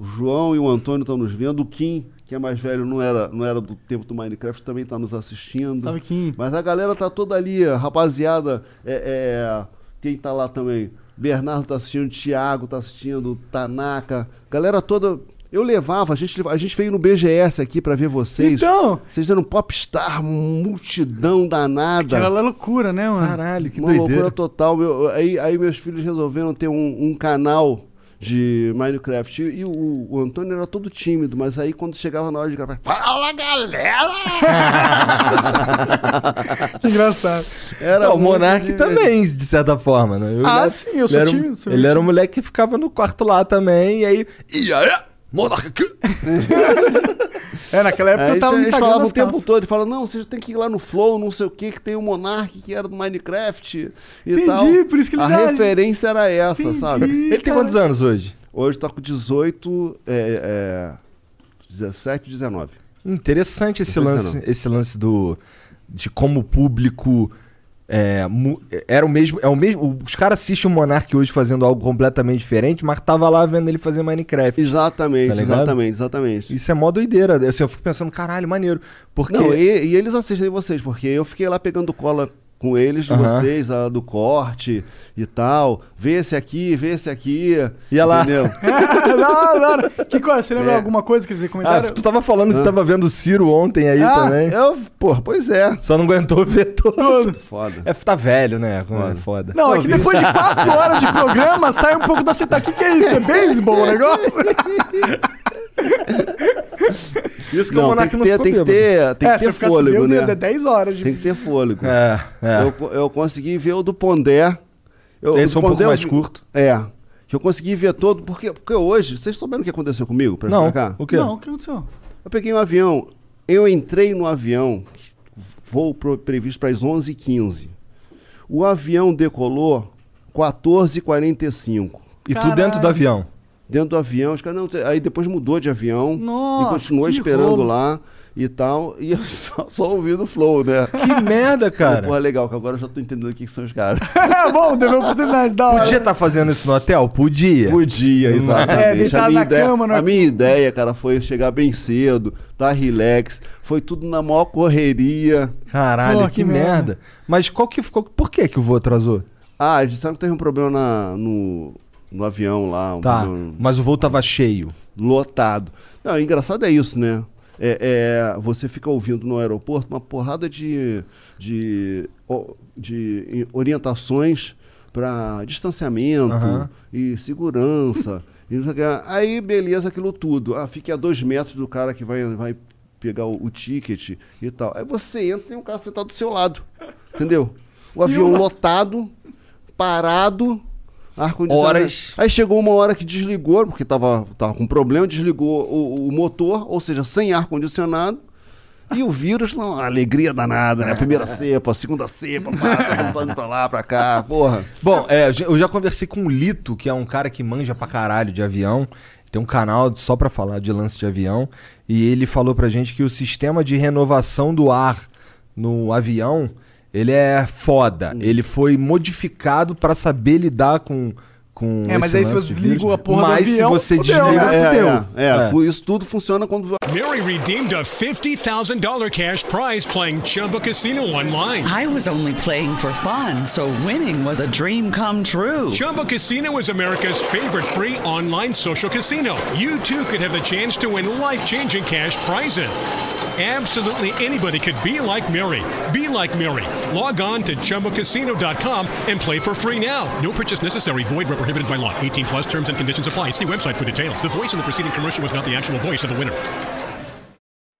O João e o Antônio estão nos vendo. O Kim, que é mais velho, não era, não era do tempo do Minecraft, também está nos assistindo. Salve, Kim. Mas a galera tá toda ali, rapaziada. É, é, quem tá lá também? Bernardo tá assistindo, Thiago tá assistindo, Tanaka. Galera toda. Eu levava, a gente, a gente veio no BGS aqui pra ver vocês. Então, Vocês eram popstar, multidão danada. que era loucura, né, mano? Caralho, que Uma doideira. loucura total. Meu, aí, aí meus filhos resolveram ter um, um canal de Minecraft. E, e o, o Antônio era todo tímido, mas aí quando chegava na hora de gravar, fala galera! Que engraçado. Era Não, o Monark também, de certa forma, né? Eu- Ah, ele- sim, eu ele sou era um- tímido, sou Ele era um tímido. moleque que ficava no quarto lá também, e aí. E aí? Monark aqui! É, naquela época Aí eu tava a me falava o tempo todo, ele fala, não, você tem que ir lá no Flow, não sei o que, que tem o Monark que era do Minecraft e Entendi, tal. por isso que ele A já- referência era essa, Entendi, sabe? Ele tem cara. quantos anos hoje? Hoje tá com 18, é, é, 17, 19. Interessante esse Não tô lance, dizendo. esse lance do de como o público é, era o mesmo, é o mesmo. Os caras assistem o Monark hoje fazendo algo completamente diferente, mas tava lá vendo ele fazer Minecraft. Exatamente, Tá exatamente, exatamente. Isso é mó doideira. Eu, assim, eu fico pensando, caralho, maneiro. Porque Não, e, e eles assistem vocês, porque eu fiquei lá pegando cola com eles de vocês, a do corte e tal. Vê esse aqui, vê esse aqui. Ia lá. Entendeu? hora, da hora. Que coisa, você lembra É. alguma coisa que eles ah, comentaram? tu tava falando que tava vendo o Ciro ontem aí ah, também. eu, pô, pois é. Só não aguentou ver todo. Foda. É, tá velho, né? É Foda. foda. Não, é que depois de quatro horas de programa, sai um pouco da seta. O que, que é isso? É beisebol o negócio? Isso que o Não, tem Monark que não ter, ficou tem que ter, tem é, que ter fôlego, meu né? dedo, é 10 horas de... Tem que ter fôlego. É, é. Eu, eu consegui ver o do Pondé. Eu, Esse o foi um pouco Pondé eu mais curto. É. Que eu consegui ver todo, porque, porque hoje, vocês souberam o que aconteceu comigo? Pra vir Não, pra cá? o quê? Não, o que aconteceu? Eu peguei um avião, eu entrei no avião, voo pro- previsto para as 11h15. O avião decolou 14h45. E tu dentro do avião. Dentro do avião, os caras, não, aí depois mudou de avião Nossa, e continuou esperando rolo. lá e tal. E eu só, só ouvindo o flow, né? Que merda, cara. Pô, legal, que agora eu já tô entendendo o que que são os caras. É bom, deu uma oportunidade da hora. Podia estar fazendo isso no hotel? Podia. Podia, É, exatamente. deitado a, minha na ideia, cama, né? a minha ideia, cara, foi chegar bem cedo, tá relax. Foi tudo na maior correria. Caralho, Pô, que, que merda. merda. Mas qual que ficou. Por que, que o voo atrasou? Ah, eles disseram que teve um problema na- no, no avião lá, Tá. Mas o voo tava cheio. lotado. Não, engraçado é isso, né? É, é, você fica ouvindo no aeroporto uma porrada de, de, de orientações para distanciamento Aham. e segurança. e. Aí, beleza, aquilo tudo. Ah, fique a dois metros do cara que vai, vai pegar o, o ticket e tal. Aí você entra e tem um cara sentado do seu lado. Entendeu? O avião lotado, parado. Horas. Aí chegou uma hora que desligou, porque tava, tava com problema, desligou o, o motor, ou seja, sem ar-condicionado. E o vírus, não, alegria danada, né? Primeira cepa, segunda cepa, pá, indo pra lá, pra cá, porra. Bom, é, eu já conversei com o Lito, que é um cara que manja pra caralho de avião. Tem um canal só pra falar de lance de avião. E ele falou pra gente que o sistema de renovação do ar no avião, ele é foda. Ele foi modificado pra saber lidar com com É, mas aí se lance você desliga a porra do Mas avião, se você fudeu, desliga, né? É, fudeu. é, é, fu- isso tudo funciona quando Mary redeemed a $50,000 cash prize playing Chumba Casino online. I was only playing for fun, so winning was a dream come true. Chumba Casino is America's favorite free online social casino. You too could have the chance to win life changing cash prizes. Absolutely anybody could be like Mary. Be like Mary. Log on to chumbacasino.com and play for free now. No purchase necessary. Void where prohibited by law. 18 plus terms and conditions apply. See website for details. The voice in the preceding commercial was not the actual voice of the winner.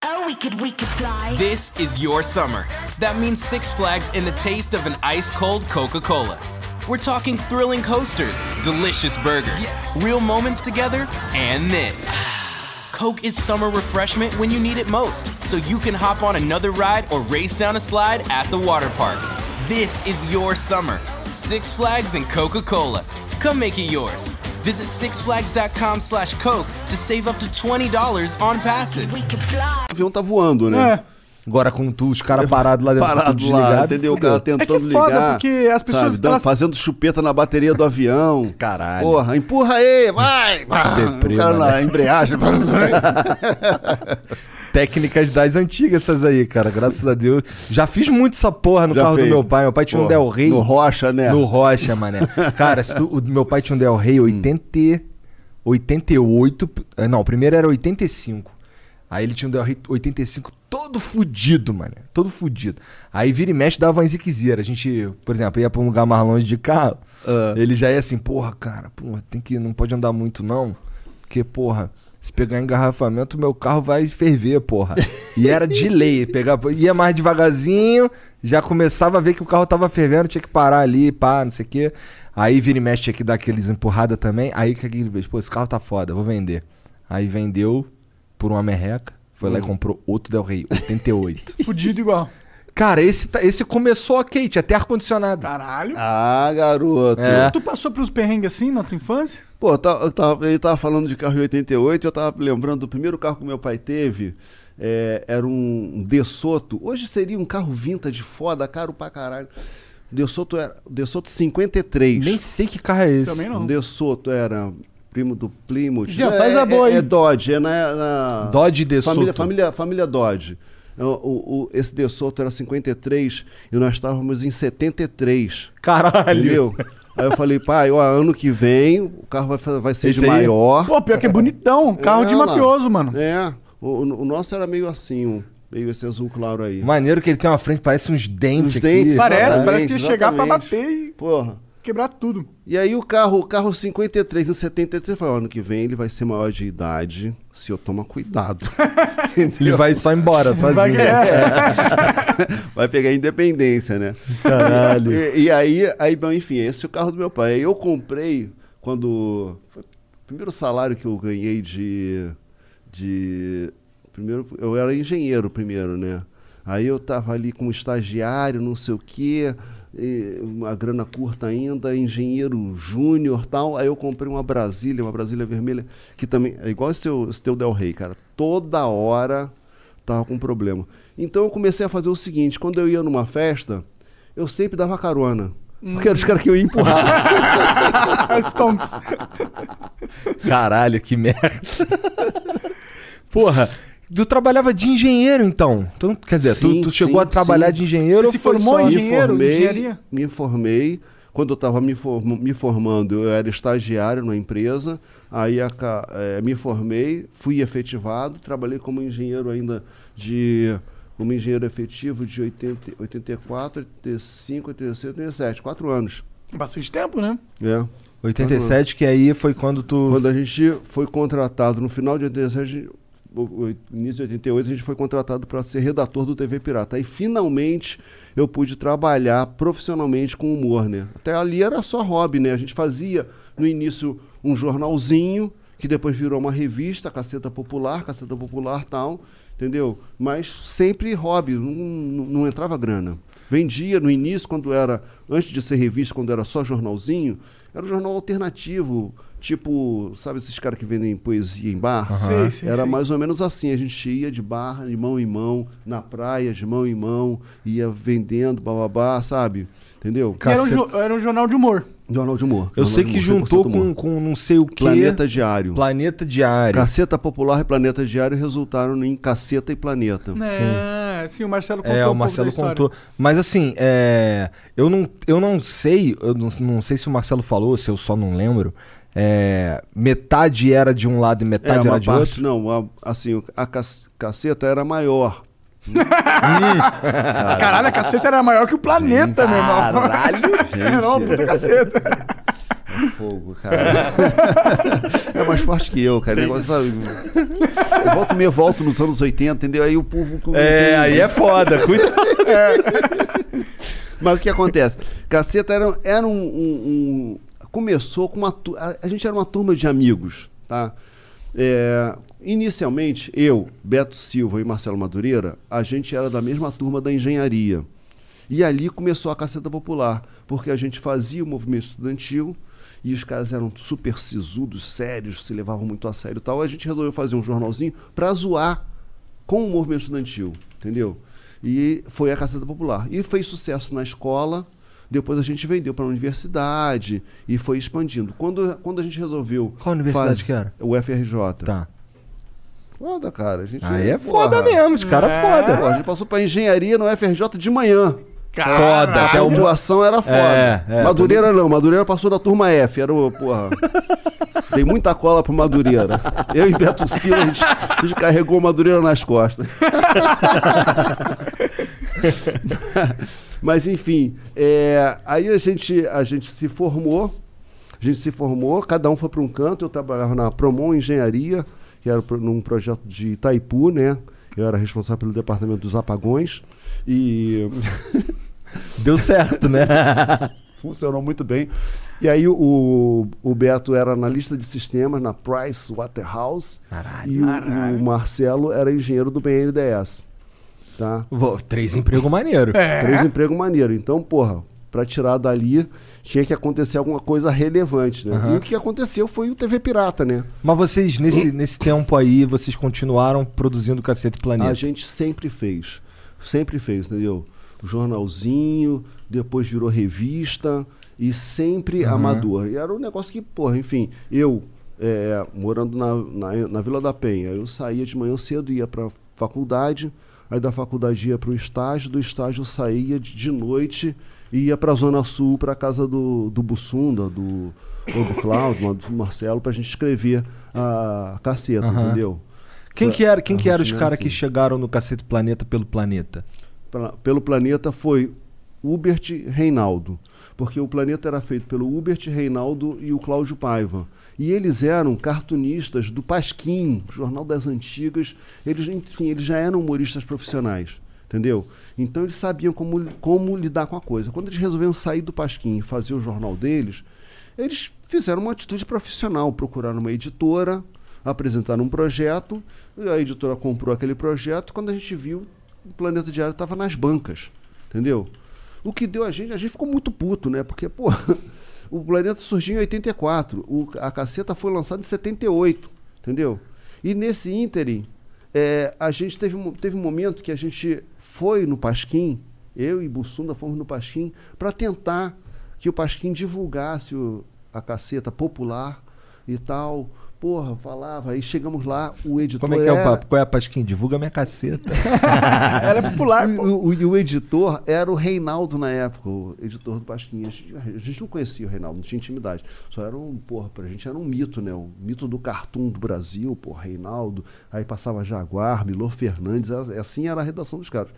Oh, we could, we could fly. This is your summer. That means Six Flags and the taste of an ice cold Coca Cola. We're talking thrilling coasters, delicious burgers, real moments together, and this. Coke is summer refreshment when you need it most, so you can hop on another ride or race down a slide at the water park. This is your summer. Six Flags and Coca-Cola. Come make it yours. Visit sixflags.com slash Coke to save up to $20 on passes. O avião tá voando, né? Agora com tu, os caras parados lá dentro, Parado tudo lá, entendeu? O cara tentando É que é foda, ligar. porque as pessoas, sabe, elas- Fazendo chupeta na bateria do avião. Caralho. Porra, empurra aí, vai! Deprê, o cara na mané. embreagem. Técnicas das antigas essas aí, cara. Graças a Deus. Já fiz muito essa porra no Já carro fez? do meu pai. Meu pai tinha um Del Rey. no Rocha, né? No Rocha, mané. Cara, se tu- o meu pai tinha um Del Hum. Rey 80, 88. eh, Não, o primeiro era 85. Aí ele tinha um Del Rey 85 todo fudido, mané. Todo fudido. Aí vira e mexe dava uma ziquezeira. A gente, por exemplo, ia pra um lugar mais longe de carro. Ah. Ele já ia assim, porra, cara, porra, tem que. Não pode andar muito, não. Porque, porra, se pegar engarrafamento, meu carro vai ferver, porra. E era de lei. Pegava, ia mais devagarzinho, já começava a ver que o carro tava fervendo, tinha que parar ali, pá, não sei o quê. Aí vira e mexe, tinha que dar aqueles empurrada também. Aí que ele fez, pô, esse carro tá foda, vou vender. Aí vendeu por uma merreca, foi lá e Hum. comprou outro Del Rey, 88. Fudido igual. Cara, esse, tá- esse começou ok, tinha até ar-condicionado. Caralho. Ah, garoto. É. Tu passou pelos perrengues assim na tua infância? Pô, eu tava- eu tava- ele tava falando de carro de 88, eu tava lembrando do primeiro carro que meu pai teve. é, era um DeSoto. Hoje seria um carro vintage foda, caro pra caralho. DeSoto era DeSoto 53. Nem sei que carro é esse. Também não. Um DeSoto era primo do Plymouth. Já é, faz a boa é, aí. é Dodge, é na, na Dodge DeSoto. Família, família, família Dodge. O, o- o- esse DeSoto era 53 e nós estávamos em 73. Caralho. Entendeu? Aí eu falei, pai, ó, ano que vem o carro vai, vai ser Esse de aí? maior. Pô, pior que é bonitão. Carro de É, lá. mafioso, mano. É, o, o nosso era meio assim, um- meio esse azul claro aí. Maneiro que ele tem uma frente, parece uns dentes aqui. dentes, Parece, exatamente, parece que ia chegar pra exatamente. bater e Porra. Quebrar tudo. E aí o carro, o carro 53 e 73, eu falei, ó, ano que vem ele vai ser maior de idade, se eu tomar cuidado. Ele vai só embora, sozinho. Vai ganhar. vai pegar a independência, né? Caralho. E, e aí, aí, bom, enfim, esse é o carro do meu pai. Aí eu comprei quando. Foi o primeiro salário que eu ganhei de. de primeiro, eu era engenheiro primeiro, né? Aí eu tava ali como estagiário, não sei o quê, uma grana curta ainda, engenheiro júnior tal. Aí eu comprei uma Brasília, uma Brasília vermelha, que também é igual esse teu, esse teu Del Rey, cara. Toda hora tava com problema. Então eu comecei a fazer o seguinte: quando eu ia numa festa, eu sempre dava carona. Porque eram os caras que eu ia empurrar. Stonks. Caralho, que merda. Porra, tu trabalhava de engenheiro então? Tu- quer dizer, tu- Sim, tu, chegou sim, a trabalhar sim. de engenheiro Você se formou em me engenheiro, formei, engenharia? me formei. Quando eu estava me, form- me formando, eu era estagiário na empresa. Aí a eh, me formei, fui efetivado, trabalhei como engenheiro ainda de. como engenheiro efetivo de 80, 84, 85, 86, 87, quatro anos. Bastante tempo, né? É. 87, que aí foi quando tu. Quando a gente foi contratado, no final de 87, a gente- o- o início de 88, a gente foi contratado para ser redator do TV Pirata. Aí finalmente eu pude trabalhar profissionalmente com humor, né? Até ali era só hobby, né? A gente fazia no início um jornalzinho, que depois virou uma revista, Caceta Popular, Caceta Popular tal, entendeu? Mas sempre hobby, não- não entrava grana. Vendia no início, quando era, antes de ser revista, quando era só jornalzinho, era um jornal alternativo, tipo, sabe esses caras que vendem poesia em bar? Sei, sei, era sei. mais ou menos assim, a gente ia de barra, de mão em mão, na praia, de mão em mão, ia vendendo, bababá, sabe? Entendeu? Era um, jo- era um jornal de humor. Jornal de humor. Eu jornal sei que humor, juntou 100% com, com não sei o que. Planeta Diário. Planeta Diário. Caceta Popular e Planeta Diário resultaram em Caceta e Planeta. É, sim, o Marcelo contou É, um o pouco Marcelo contou. Mas assim, é, eu, não, eu não sei, eu não, não sei se o Marcelo falou, se eu só não lembro. É, metade era de um lado e É, metade uma era de parte, outro. não, a- assim, a caceta era maior. Caralho, a caceta era maior que o planeta, meu irmão. Caralho, Era uma puta caceta. Fogo, cara. é mais forte que eu, cara. Negócio, sabe? Eu volto meio volto nos anos 80, entendeu? Aí o povo. É, aí é foda, cuida. Mas o que acontece? Caceta era, era um, um- um- Começou com uma. A, a gente era uma turma de amigos, tá? É, Inicialmente, eu, Beto Silva e Marcelo Madureira, a gente era da mesma turma da engenharia. E ali começou a caceta popular, porque a gente fazia o movimento estudantil e os caras eram super sisudos, sérios, se levavam muito a sério e tal. A gente resolveu fazer um jornalzinho pra zoar com o movimento estudantil, entendeu? E foi a Caceta Popular. E fez sucesso na escola, depois a gente vendeu para a universidade e foi expandindo. Quando, quando a gente resolveu. Qual universidade faz- que era? O FRJ. Tá. Foda, cara. A gente, Aí é foda mesmo, os caras É. foda. Pô, a gente passou pra engenharia no FRJ de manhã. Foda. A pontuação era foda. É, é, Madureira não, Madureira passou da turma F. Era o, porra. Dei muita cola pro Madureira. Eu e Beto Silva, a gente, a gente carregou o Madureira nas costas. Mas enfim, é, aí a gente, a gente se formou, a gente se formou, cada um foi para um canto, eu trabalhava na Promon Engenharia, que era num projeto de Itaipu, né? Eu era responsável pelo departamento dos apagões e Deu certo, né? funcionou muito bem. E aí o, o Beto era analista de sistemas na Price Waterhouse e o, o Marcelo era engenheiro do BNDES. Tá? Vou- três empregos maneiro. É. Três empregos maneiros. Então, porra, pra tirar dali tinha que acontecer alguma coisa relevante, né? Aham. E o que aconteceu foi o TV Pirata, né? Mas vocês, nesse, nesse tempo aí, vocês continuaram produzindo Cacete Planeta. A gente sempre fez. Sempre fez, entendeu? Jornalzinho, depois virou revista e sempre Aham. amador. E era um negócio que, porra, enfim, eu, é, morando na, na, na Vila da Penha, eu saía de manhã cedo, ia pra faculdade, aí da faculdade ia pro estágio, do estágio saía de, noite e ia pra Zona Sul, pra casa do, do Bussunda, do, ou do Cláudio, do Marcelo, pra gente escrever a caceta, Aham. entendeu? Quem que era, quem a que era os caras assim. que chegaram no Cacete Planeta pelo planeta? pela- pelo planeta foi Hubert Reinaldo. Porque o planeta era feito pelo Hubert Reinaldo e o Cláudio Paiva. E eles eram cartunistas do Pasquim, Jornal das Antigas. Eles, enfim, eles já eram humoristas profissionais. Entendeu? Então eles sabiam como, como lidar com a coisa. Quando eles resolveram sair do Pasquim e fazer o jornal deles, eles fizeram uma atitude profissional, procuraram uma editora, apresentaram um projeto, e a editora comprou aquele projeto. Quando a gente viu, o Planeta Diário estava nas bancas, entendeu? O que deu a gente, a gente ficou muito puto, né? Porque, pô, o Planeta surgiu em 84, o, a caceta foi lançada em 78, entendeu? E nesse ínterim, é, a gente teve, teve um momento que a gente foi no Pasquim, eu e Bussunda fomos no Pasquim, para tentar que o Pasquim divulgasse o- a caceta popular e tal. Porra, falava, aí chegamos lá, o editor. Como é que é o era- papo? Qual é a Pasquim? Divulga minha caceta. Ela é popular, E o, o- o editor era o Reinaldo na época, o editor do Pasquim. A gente, a gente não conhecia o Reinaldo, não tinha intimidade. Só era um, porra, pra gente era um mito, né? O mito do cartoon do Brasil, porra, Reinaldo. Aí passava Jaguar, Milor Fernandes, a- assim era a redação dos caras.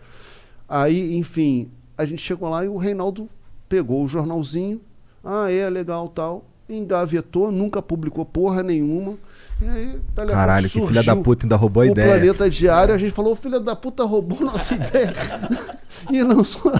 Aí, enfim, a gente chegou lá e o Reinaldo pegou o jornalzinho. Ah, é, legal, tal. Engavetou, nunca publicou porra nenhuma. E aí, dali a Caralho, que filha da puta ainda roubou a o ideia. Planeta Diário, a gente falou, filha da puta roubou nossa ideia. e lançou.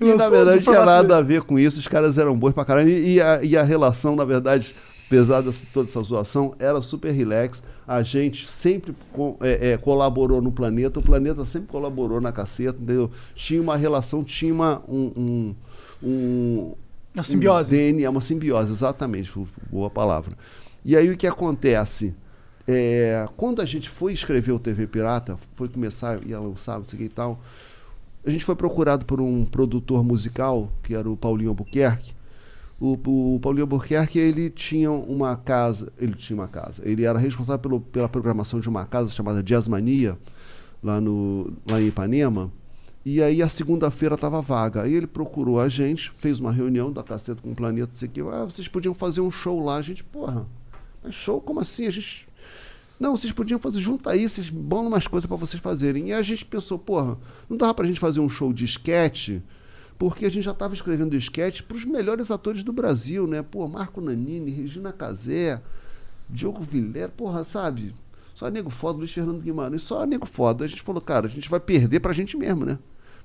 e na Lançou verdade tinha nada a ver com isso, os caras eram bons pra caralho. E, e a, e a relação, na verdade, apesar de toda essa zoação, era super relax. A gente sempre é, é, colaborou no planeta, o planeta sempre colaborou na caceta, entendeu? Tinha uma relação, tinha uma, um, um, um, Uma simbiose. um DNA, uma simbiose, exatamente, boa palavra. E aí o que acontece? É, quando a gente foi escrever o TV Pirata, foi começar, ia lançar, não sei o que e tal, a gente foi procurado por um produtor musical, que era o Paulinho Albuquerque. O, o Paulinho Albuquerque, ele tinha uma casa, ele tinha uma casa, ele era responsável pelo, pela programação de uma casa chamada Jazzmania, lá, no, lá em Ipanema, e aí a segunda-feira estava vaga. Aí ele procurou a gente, fez uma reunião da Caceta com o Planeta, sei que, ah, vocês podiam fazer um show lá. A gente, porra, mas show? Como assim? A gente. Não, vocês podiam fazer, junta aí, vocês bom umas coisas para vocês fazerem. E a gente pensou, porra, não dava pra gente fazer um show de esquete, porque a gente já estava escrevendo esquete para os melhores atores do Brasil, né? Pô, Marco Nanini, Regina Casé, Diogo Vilera, porra, sabe? Só nego foda, Luiz Fernando Guimarães, só nego foda. A gente falou, cara, a gente vai perder pra gente mesmo, né?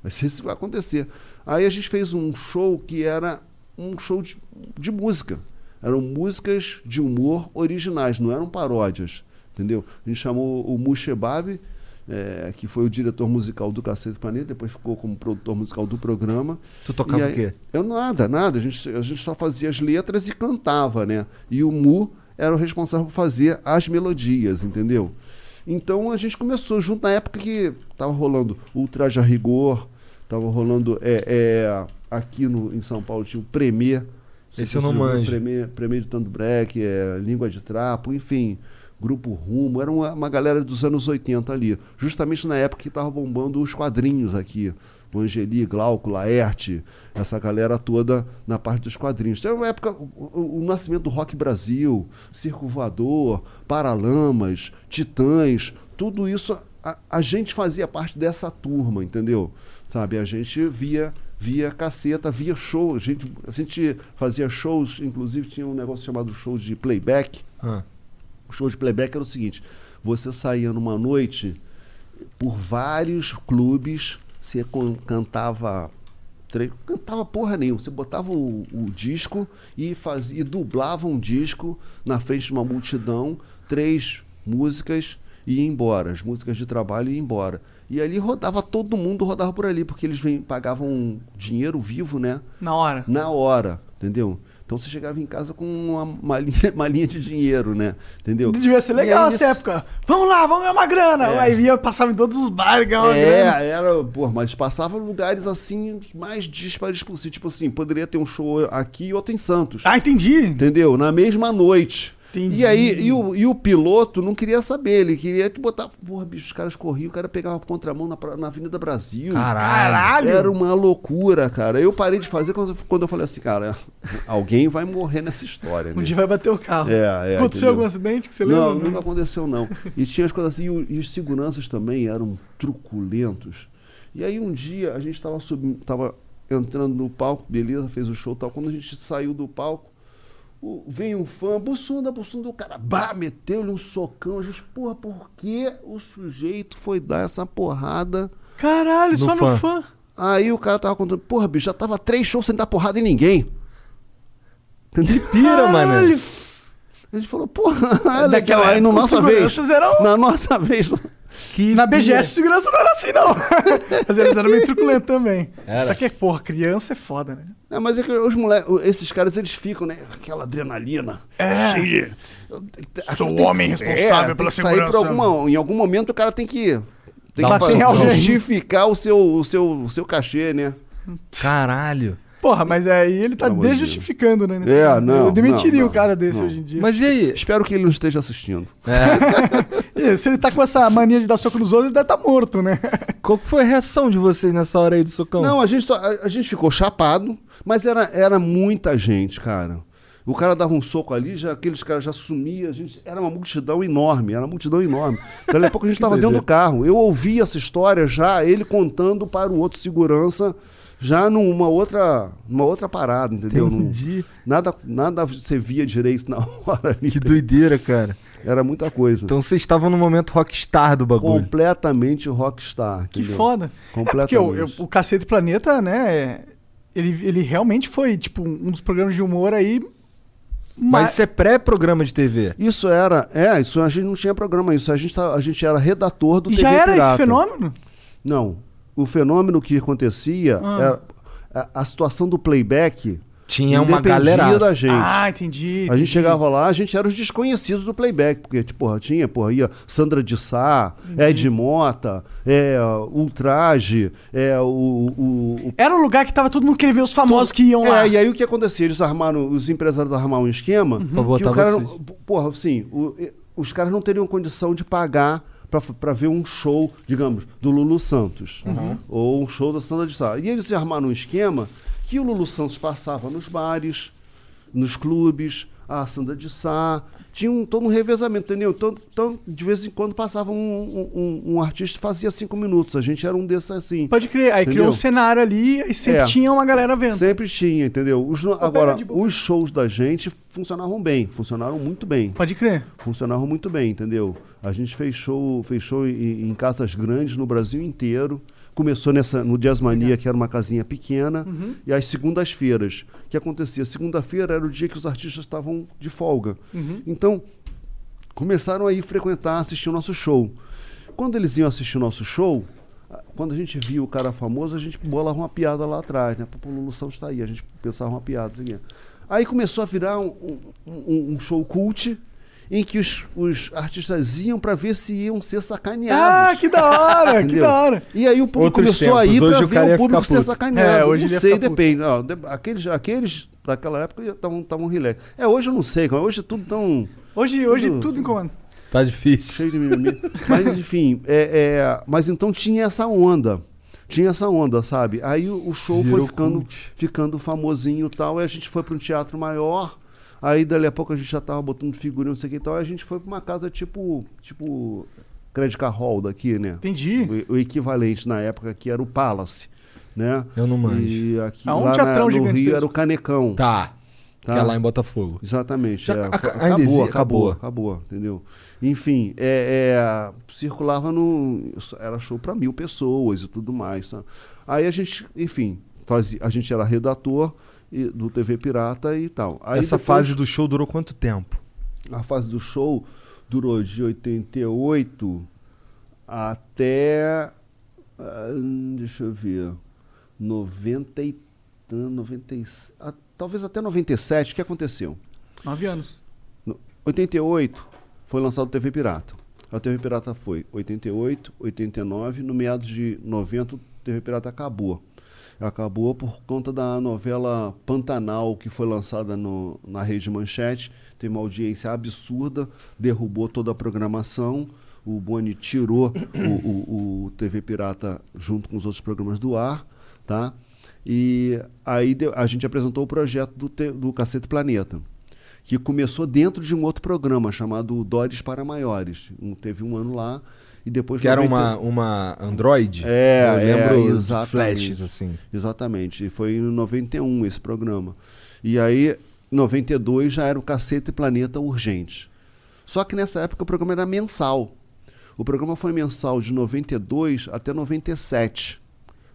Vai ser isso que vai acontecer. Aí a gente fez um show que era um show de, de música. Eram músicas de humor originais, não eram paródias. entendeu? A gente chamou o Mushebab, é, que foi o diretor musical do Cacete Planeta, depois ficou como produtor musical do programa. Tu tocava aí- o quê? Eu nada, nada. A gente, a gente só fazia as letras e cantava, né? E o Mu era o responsável por fazer as melodias, entendeu? Então a gente começou junto na época que tava rolando Ultraja Rigor, tava rolando é, é, aqui no, em São Paulo tinha o Premier. Esse eu não manjo. Premier, Premier de Tando Break, é, Língua de Trapo, enfim. Grupo Rumo, era uma, uma galera dos anos 80 ali. Justamente na época que tava bombando os quadrinhos aqui. O Angeli, Glauco, Laerte, essa galera toda na parte dos quadrinhos. Então, é uma época, o, o- o nascimento do Rock Brasil, Circo Voador, Paralamas, Titãs, tudo isso a, a gente fazia parte dessa turma, entendeu? Sabe, a gente via via caceta, via show, a gente, a gente fazia shows, inclusive tinha um negócio chamado show de playback. Ah. O show de playback era o seguinte: você saía numa noite por vários clubes, você cantava. Cantava porra nenhuma. Você botava o, o disco e, fazia, e dublava um disco na frente de uma multidão, três músicas e ia embora. As músicas de trabalho e ia embora. E ali rodava, todo mundo rodava por ali, porque eles vem, pagavam dinheiro vivo, né? Na hora. Na hora, entendeu? Então você chegava em casa com uma malinha, de dinheiro, né? Entendeu? Devia ser legal essa época. Vamos lá, vamos ganhar uma grana. É. Aí via, passava em todos os bares, ganhava uma É, grana. era, pô, mas passava em lugares assim, mais dispares possível. Tipo assim, poderia ter um show aqui e outro em Santos. Ah, entendi. Entendeu? Na mesma noite. Entendi. E aí, e o, e o piloto não queria saber, ele queria te botar. Porra, bicho, os caras corriam, o cara pegava contramão na, na Avenida Brasil. Caralho! Era uma loucura, cara. Eu parei de fazer quando, quando eu falei assim, cara, alguém vai morrer nessa história. Um né? dia vai bater o carro. É, é, Aconteceu entendeu? algum acidente que você lembra? Não, nunca aconteceu, não. E tinha as coisas assim, e, e os seguranças também eram truculentos. E aí um dia a gente estava tava entrando no palco, beleza, fez o show e tal. Quando a gente saiu do palco, o- vem um fã, bussunda, bussunda, o cara, bah, meteu-lhe um socão. A gente, porra, por que o sujeito foi dar essa porrada? Caralho, No só fã. no fã. Aí o cara tava contando, porra, bicho, já tava três shows sem dar porrada em ninguém. Entendeu? Pira, mano. A gente falou, porra, é legal. Aí os nossa vez. eram- Na nossa vez. Na BGS, segurança não era assim, não. Mas eles eram meio truculentos também. Era. Só que, porra, criança é foda, né? É, mas é que os moleques, esses caras, eles ficam, né? Aquela adrenalina. É. Cheio de. Sou o homem que- responsável tem pela que segurança. alguma, em algum momento o cara tem que. Tem Dá que socão. justificar o seu, o, seu, o seu cachê, né? Caralho. Porra, mas aí ele tá desjustificando, né? nesse É, caso. não. Eu demitiria não, um cara desse não. hoje em dia. Mas e aí? Espero que ele não esteja assistindo. E se ele tá com essa mania de dar soco nos outros, ele deve estar morto, né? Qual foi a reação de vocês nessa hora aí do socão? Não, a gente, só, a, a gente ficou chapado, mas era, era muita gente, cara. O cara dava um soco ali, já, aqueles caras já sumiam. A gente, era uma multidão enorme, era uma multidão enorme. Daqui a pouco a gente estava dentro do carro. Eu ouvi essa história já, ele contando para o outro segurança, já numa outra, numa outra parada, entendeu? Num- Entendi. nada, nada você via direito na hora ali. Que doideira, cara. Era muita coisa. Então vocês estavam no momento rockstar do bagulho. Completamente rockstar. Que entendeu? foda. É porque Completamente. o, o Cacete Planeta, né? Ele, ele realmente foi, tipo, um dos programas de humor aí. Mas isso é pré-programa de TV. Isso era, é, isso a gente não tinha programa, isso a gente, tá- a gente era redator do E TV já era esse Pirata. fenômeno? Não. O fenômeno que acontecia Ah. era a, a situação do playback. Tinha uma galeraça. da gente. Ah, entendi. A entendi. gente chegava lá, a gente era os desconhecidos do playback, porque, tipo, porra, tinha, porra, ia Sandra de Sá, Ed Mota, é, Ultraje, é, o, o, o Era um lugar que tava todo mundo querendo ver os famosos que iam é, lá. e aí o que acontecia? Eles armaram, os empresários armaram um esquema Pra que botar o cara, vocês. não- porra, assim, o- os caras não teriam condição de pagar pra ver um show, digamos, do Lulu Santos. Uhum. Ou um show da Sandra de Sá. E eles armaram um esquema que o Lulu Santos passava nos bares, nos clubes, a Sandra de Sá. Tinha um, todo um revezamento, entendeu? Então, então, de vez em quando passava um, um- um- um artista e fazia cinco minutos. A gente era um desses assim. Pode crer. Aí criou Entendeu? um cenário ali e sempre É. tinha uma galera vendo. Sempre tinha, entendeu? Os agora, os shows da gente funcionaram bem, funcionaram muito bem. Pode crer. Funcionaram muito bem, entendeu? A gente fez show em, em casas grandes no Brasil inteiro. Começou nessa, no Jazzmania, que era uma casinha pequena. Uhum. E às segundas-feiras. O que acontecia? Segunda-feira era o dia que os artistas estavam de folga. Uhum. Então, começaram a ir frequentar, assistir o nosso show. Quando eles iam assistir o nosso show, quando a gente via o cara famoso, a gente bolava uma piada lá atrás, né? Pô, o Lulu Santos está aí, a gente pensava uma piada. Assim, aí começou a virar um- um- um show cult em que os, os artistas iam para ver se iam ser sacaneados. Ah, que da hora, que da hora. E aí o público Outros começou a tempos, ir hoje pra o cara ver o público ficar ser puto. sacaneado. É, hoje não sei, depende. Ó, aqueles, aqueles daquela época estavam relax. É, hoje eu não sei. Hoje é tudo tão Hoje, hoje Tudo- tudo em comando. Tá difícil. cheio de mimimi. mas enfim, é, é, mas então tinha essa onda. Tinha essa onda, sabe? Aí o, o show Virou foi ficando, cult. ficando famosinho e tal. E a gente foi para um teatro maior. Aí dali a pouco a gente já tava botando figurinha, não sei o que e tal. Aí a gente foi para uma casa tipo. Tipo. Credit Hall daqui, né? Entendi. O, o equivalente na época que era o Palace, né? Eu não manjo. E aqui Ah, um lá na- no gigantesco. Rio era o Canecão. Tá. Tá. Que é lá em Botafogo. Exatamente. Já é, ac- acabou, acabou, Acabou. acabou, entendeu? Enfim, é, é, circulava no. Era show para mil pessoas e tudo mais. sabe? Aí a gente, enfim, fazia, a gente era redator e- do TV Pirata e tal. Aí Essa depois- fase do show durou quanto tempo? a fase do show durou de 88 até. ah, deixa eu ver. 90 e, tan- 90 e- ah, talvez até 97. O que aconteceu? Nove anos. No 88 foi lançado o TV Pirata. A TV Pirata foi 88, 89, no meados de 90 o TV Pirata acabou. Acabou por conta da novela Pantanal, que foi lançada no- na Rede Manchete. Teve uma audiência absurda, derrubou toda a programação. O Boni tirou o, o- o TV Pirata junto com os outros programas do ar. Tá? E aí a gente apresentou o projeto do, do Cacete Planeta que começou dentro de um outro programa chamado Dores para Maiores. Um- teve um ano lá e depois Que era 90 uma, uma Android? É, Eu lembro é, exatamente. flashes, assim. Exatamente. E foi em 91 esse programa. E aí, em 92 já era o Cacete Planeta Urgente. Só que nessa época o programa era mensal. O programa foi mensal de 92 até 97,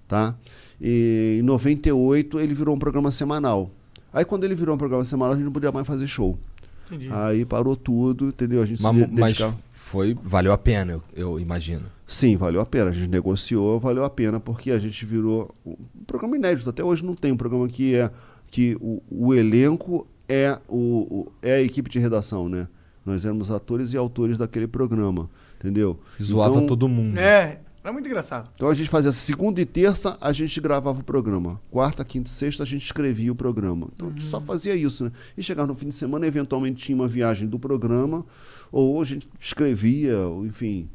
tá? E em 98 ele virou um programa semanal. Aí quando ele virou um programa semanal, a gente não podia mais fazer show. Entendi. Aí parou tudo, entendeu? A gente Mas, se mas dedicava. Foi, valeu a pena, eu, eu imagino. Sim, valeu a pena. A gente negociou, valeu a pena, porque a gente virou um programa inédito. Até hoje não tem um programa que é que o, o elenco é, o, o- é a equipe de redação, né? Nós éramos atores e autores daquele programa, entendeu? Zoava Então- todo mundo. É, era muito engraçado. Então a gente fazia segunda e terça, a gente gravava o programa. Quarta, quinta e sexta, a gente escrevia o programa. Então a gente só fazia isso, né? E chegava no fim de semana, eventualmente tinha uma viagem do programa, ou a gente escrevia, ou, enfim,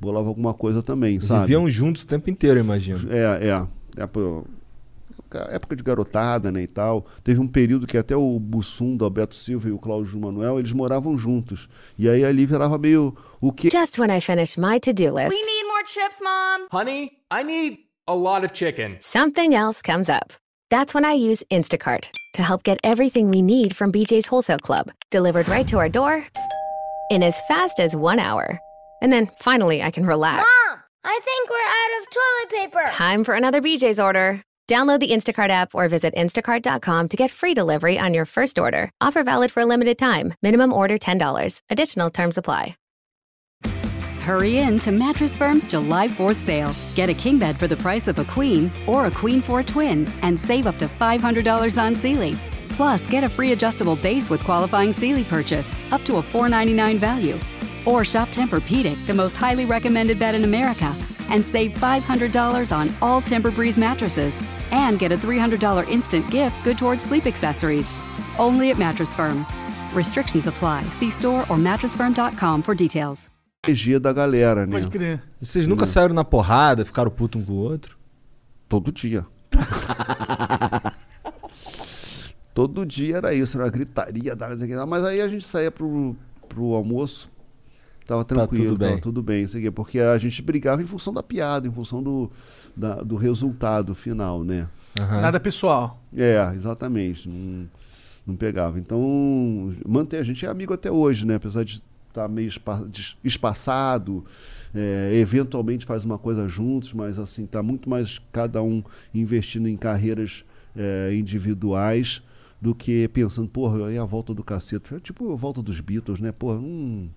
bolava alguma coisa também, sabe? Viviam juntos o tempo inteiro, imagino. É, é. é pô, época de garotada, né, e tal. Teve um período que até o Bussum, do Alberto Silva e o Cláudio Manuel, eles moravam juntos. E aí ali virava meio o que Just when I finish my to-do list, We need more chips, Mom. Honey, I need a lot of chicken. something else comes up. That's when I use Instacart to help get everything we need from BJ's Wholesale Club delivered right to our door in as fast as one hour. And then finally, I can relax. Mom, I think we're out of toilet paper. Time for another BJ's order. Download the Instacart app or visit instacart.com to get free delivery on your first order. Offer valid for a limited time. Minimum order $10. Additional terms apply. Hurry in to Mattress Firm's July 4th sale. Get a king bed for the price of a queen or a queen for a twin and save up to $500 on Sealy. Plus, get a free adjustable base with qualifying Sealy purchase up to a $4.99 value. Or shop Tempur-Pedic, the most highly recommended bed in America, and save $500 on all Tempur-Breeze mattresses and get a $300 instant gift good towards sleep accessories. Only at Mattress Firm. Restrictions apply. See store or mattressfirm.com for details. energia da galera, né? Pode crer. Vocês nunca saíram na porrada, ficaram puto um com o outro? Todo dia. Todo dia era isso, era gritaria, dar, mas aí a gente saía pro, pro almoço, tava tranquilo, tudo tava bem. tudo bem, não sei o quê, porque a gente brigava em função da piada, em função do, da- do resultado final, né? Nada pessoal. É, exatamente. Não, não pegava. Então, manter, a gente é amigo até hoje, né? Apesar de estar meio espa- espaçado, é, eventualmente faz uma coisa juntos, mas assim, tá muito mais cada um investindo em carreiras é, individuais do que pensando, porra, aí a volta do caceta. Tipo a volta dos Beatles, né? Porra, não,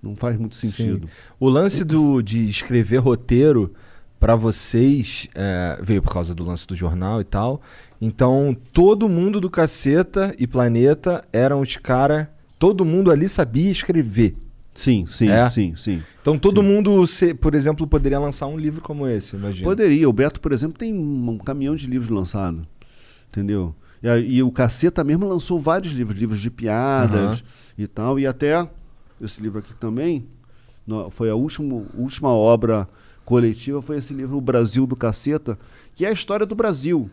não faz muito sentido. Sim. O lance do, de escrever roteiro pra vocês é, veio por causa do lance do jornal e tal. Então, todo mundo do Caceta e Planeta eram os caras. Todo mundo ali sabia escrever. Sim, sim, É? sim, sim. Então, todo mundo, se- por exemplo, poderia lançar um livro como esse, imagina. Poderia. O Beto, por exemplo, tem um caminhão de livros lançado. Entendeu? E, a- e o Caceta mesmo lançou vários livros, livros de piadas Aham. e tal. E até esse livro aqui também no- foi a última, última obra coletiva, foi esse livro O Brasil do Caceta, que é a história do Brasil.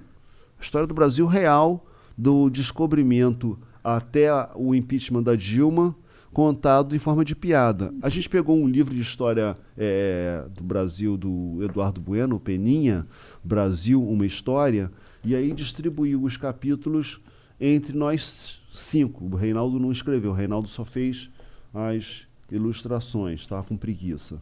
A história do Brasil real, do descobrimento até o impeachment da Dilma, contado em forma de piada. A gente pegou um livro de história eh, do Brasil do Eduardo Bueno, Peninha, Brasil, uma história, e aí distribuiu os capítulos entre nós cinco. O Reinaldo não escreveu, o Reinaldo só fez as ilustrações, estava com preguiça.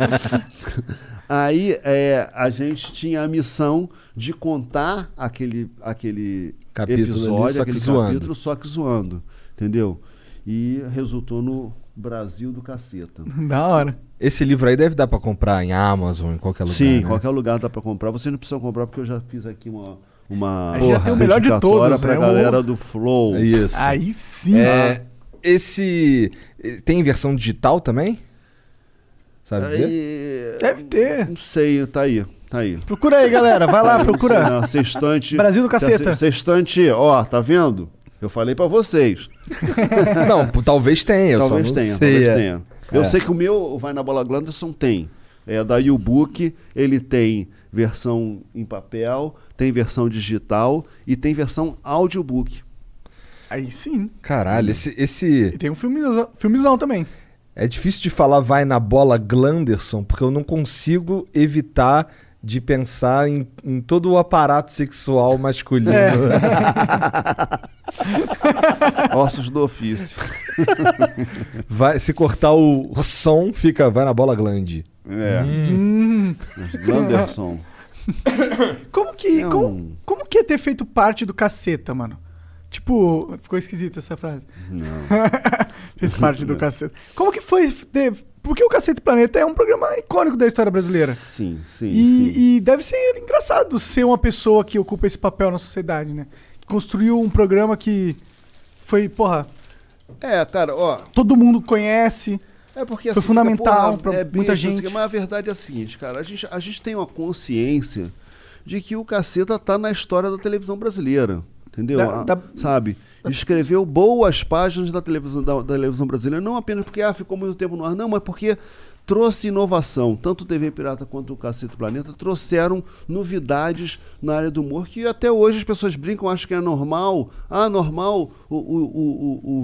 Aí é, a gente tinha a missão de contar aquele, aquele Capítulo ali, episódio, só que aquele zoando. capítulo, só que zoando. Entendeu? E resultou no Brasil do caceta. Da hora. Esse livro aí deve dar pra comprar em Amazon, em qualquer lugar. Sim, né? qualquer lugar dá para comprar. Vocês não precisam comprar porque eu já fiz aqui uma uma Aí já tem o melhor de todos, pra né? galera do Flow. Isso. Aí sim. É, esse. Tem versão digital também? Sabe dizer? Aí, Deve ter. Não sei, tá aí, tá aí. Procura aí, galera. Vai lá, procura. não, Sextante. Brasil do caceta. Sextante, ó, tá vendo? Eu falei pra vocês. Não, talvez tenha. Talvez tenha, sei, talvez é. tenha. Eu É. sei que o meu Vai na Bola Glanderson tem. É da U-Book, ele tem versão em papel, tem versão digital e tem versão audiobook. Aí sim. Caralho, esse. esse... E tem um filmezão, filmezão também. É difícil de falar vai na bola Glanderson, porque eu não consigo evitar de pensar em, em todo o aparato sexual masculino. É. Ossos do ofício. Vai, se cortar o, o som, fica vai na bola glande. É. Hum. Glanderson. Como que, É como, um- como que é ter feito parte do caceta, mano? Tipo, ficou esquisita essa frase. Não. Fez parte do caceta. Como que foi ter... Porque o Cacete Planeta é um programa icônico da história brasileira. Sim, sim. E, sim. e deve ser engraçado ser uma pessoa que ocupa esse papel na sociedade, né? Que construiu um programa que foi, porra, É, cara, ó. todo mundo conhece. É porque Foi assim, fundamental pra é muita gente. Mas a verdade é a seguinte, cara, a gente, a gente tem uma consciência de que o caceta tá na história da televisão brasileira. Entendeu? Da- A- da- Sabe? Escreveu boas páginas da televisão, da, da televisão brasileira, não apenas porque ah, ficou muito tempo no ar, não, mas porque trouxe inovação. Tanto o TV Pirata quanto o Cacete Planeta trouxeram novidades na área do humor que até hoje as pessoas brincam, acham que é normal. Ah, normal, o, o, o,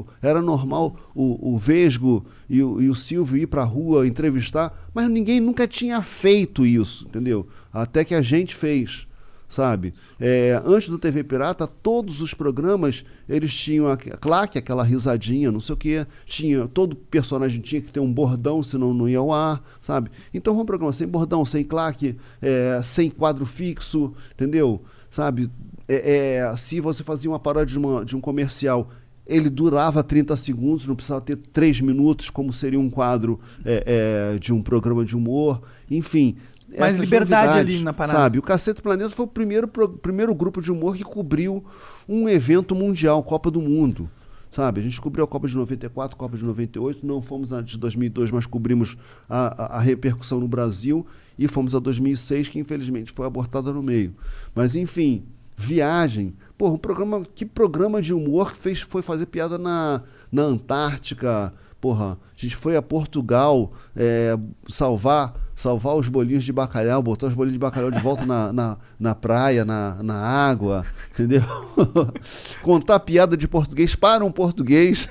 o, era normal o, Vesgo e o, e o Silvio ir pra rua entrevistar, mas ninguém nunca tinha feito isso, entendeu? Até que a gente fez sabe? É, antes do TV Pirata, todos os programas, eles tinham a claque, aquela risadinha, não sei o quê, tinha, todo personagem tinha que ter um bordão, senão não ia ao ar, sabe? Então um programa sem bordão, sem claque, é, sem quadro fixo, entendeu? Sabe? É, é, se você fazia uma paródia de, uma- de um comercial, ele durava 30 segundos, não precisava ter 3 minutos, como seria um quadro é, é, de um programa de humor, enfim. Mais liberdade ali na parada. Sabe? O Cacete Planeta foi o primeiro, pro- primeiro grupo de humor que cobriu um evento mundial, Copa do Mundo. Sabe? A gente cobriu a Copa de 94, Copa de 98, não fomos a de 2002, mas cobrimos a, a- a repercussão no Brasil e fomos a 2006, que infelizmente foi abortada no meio. Mas enfim, viagem. Pô, um programa, que programa de humor que fez, foi fazer piada na, na Antártica. Porra, a gente foi a Portugal é, salvar salvar os bolinhos de bacalhau, botar os bolinhos de bacalhau de volta na, na, na praia, na, na água, entendeu? Contar piada de português para um português.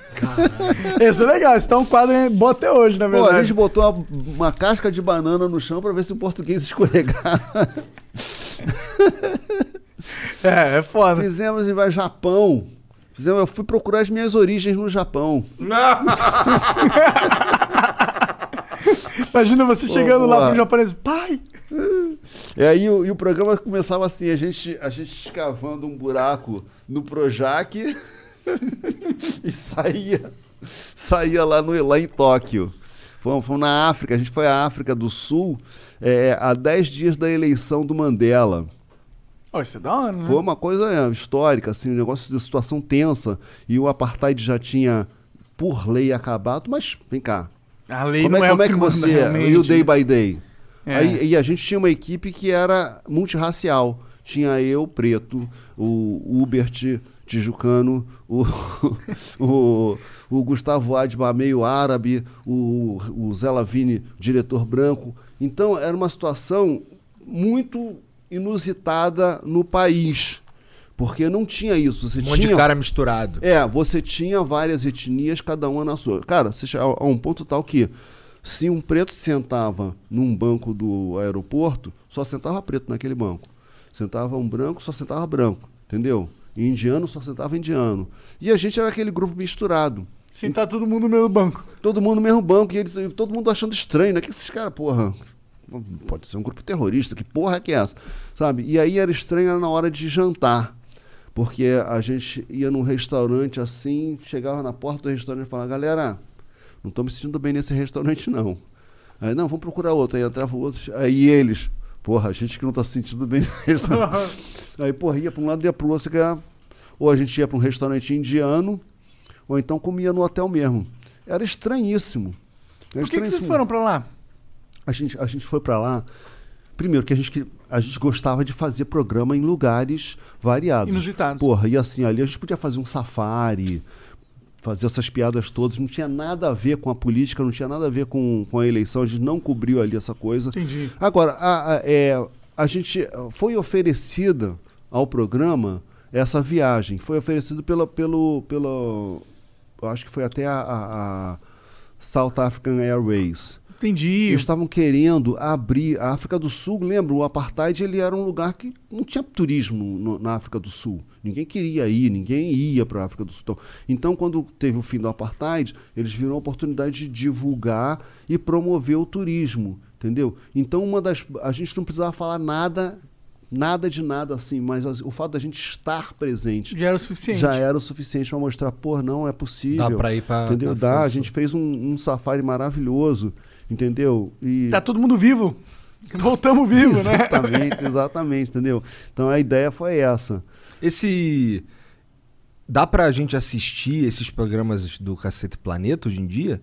Esse é legal, esse tá um quadro bom até hoje, na Pô, verdade. a gente botou uma, uma casca de banana no chão para ver se o português escorregava. É, é foda. Fizemos em Japão. Fizemos, eu fui procurar as minhas origens no Japão. Imagina você chegando lá pro japonês, pai! E aí o, e o programa começava assim, a gente, a gente escavando um buraco no Projac e saía, saía lá, no, lá em Tóquio. Fomos, fomos na África, a gente foi à África do Sul é, há 10 dias da eleição do Mandela. Isso é da hora, né? Foi uma coisa é, histórica, assim, um negócio de situação tensa. E o apartheid já tinha, por lei, acabado. Mas, vem cá. A lei como é, é como é que que você... realmente. E o day by day? É. Aí, e a gente tinha uma equipe que era multirracial. Tinha eu, preto, o Hubert tijucano, o, o, o Gustavo Adba, meio árabe, o, o Zé Lavini, diretor branco. Então, era uma situação muito inusitada no país. Porque não tinha isso. Você Um monte tinha... de cara misturado. É, você tinha várias etnias, cada uma na sua. Cara, você chega a um ponto tal que se um preto sentava num banco do aeroporto, só sentava preto naquele banco. Sentava um branco, só sentava branco, entendeu? E indiano só sentava indiano. E a gente era aquele grupo misturado. Sentar todo mundo no mesmo banco. Todo mundo no mesmo banco, e eles, todo mundo achando estranho, né? Que esses caras, porra, pode ser um grupo terrorista, que porra é que é essa? Sabe? E aí era estranho era na hora de jantar. Porque a gente ia num restaurante assim, chegava na porta do restaurante e falava, galera, não estou me sentindo bem nesse restaurante, não. Aí, não, vamos procurar outro. Aí entrava outro. Aí eles, porra, a gente que não está se sentindo bem nesse restaurante. aí, porra, ia para um lado e ia para o outro. Ou a gente ia para um restaurante indiano, ou então comia no hotel mesmo. Era estranhíssimo. Era Por que, que vocês foram pra lá? A gente, a gente foi para lá. Primeiro, que a gente, a gente gostava de fazer programa em lugares variados. Inusitados. Porra, e assim, ali a gente podia fazer um safari, fazer essas piadas todas. Não tinha nada a ver com a política, não tinha nada a ver com, com a eleição. A gente não cobriu ali essa coisa. Entendi. Agora, a, a- é, a gente foi oferecida ao programa essa viagem. Foi oferecido pela, pelo, pelo. Acho que foi até a, a- a South African Airways. Entendi. Eles estavam querendo abrir a África do Sul. Lembra, o apartheid ele era um lugar que não tinha turismo no- na África do Sul. Ninguém queria ir, ninguém ia para a África do Sul. Então, então, quando teve o fim do apartheid, eles viram a oportunidade de divulgar e promover o turismo, entendeu? Então, uma das a gente não precisava falar nada nada de nada assim, mas o fato da gente estar presente Já era o suficiente. já era o suficiente para mostrar, pô, não é possível. Dá pra ir pra- entendeu? pra Dá, a gente fez um, um safari maravilhoso, entendeu? E Tá todo mundo vivo. Voltamos vivos, né? exatamente, exatamente, entendeu? Então a ideia foi essa. Esse. Dá pra gente assistir esses programas do Cacete Planeta hoje em dia?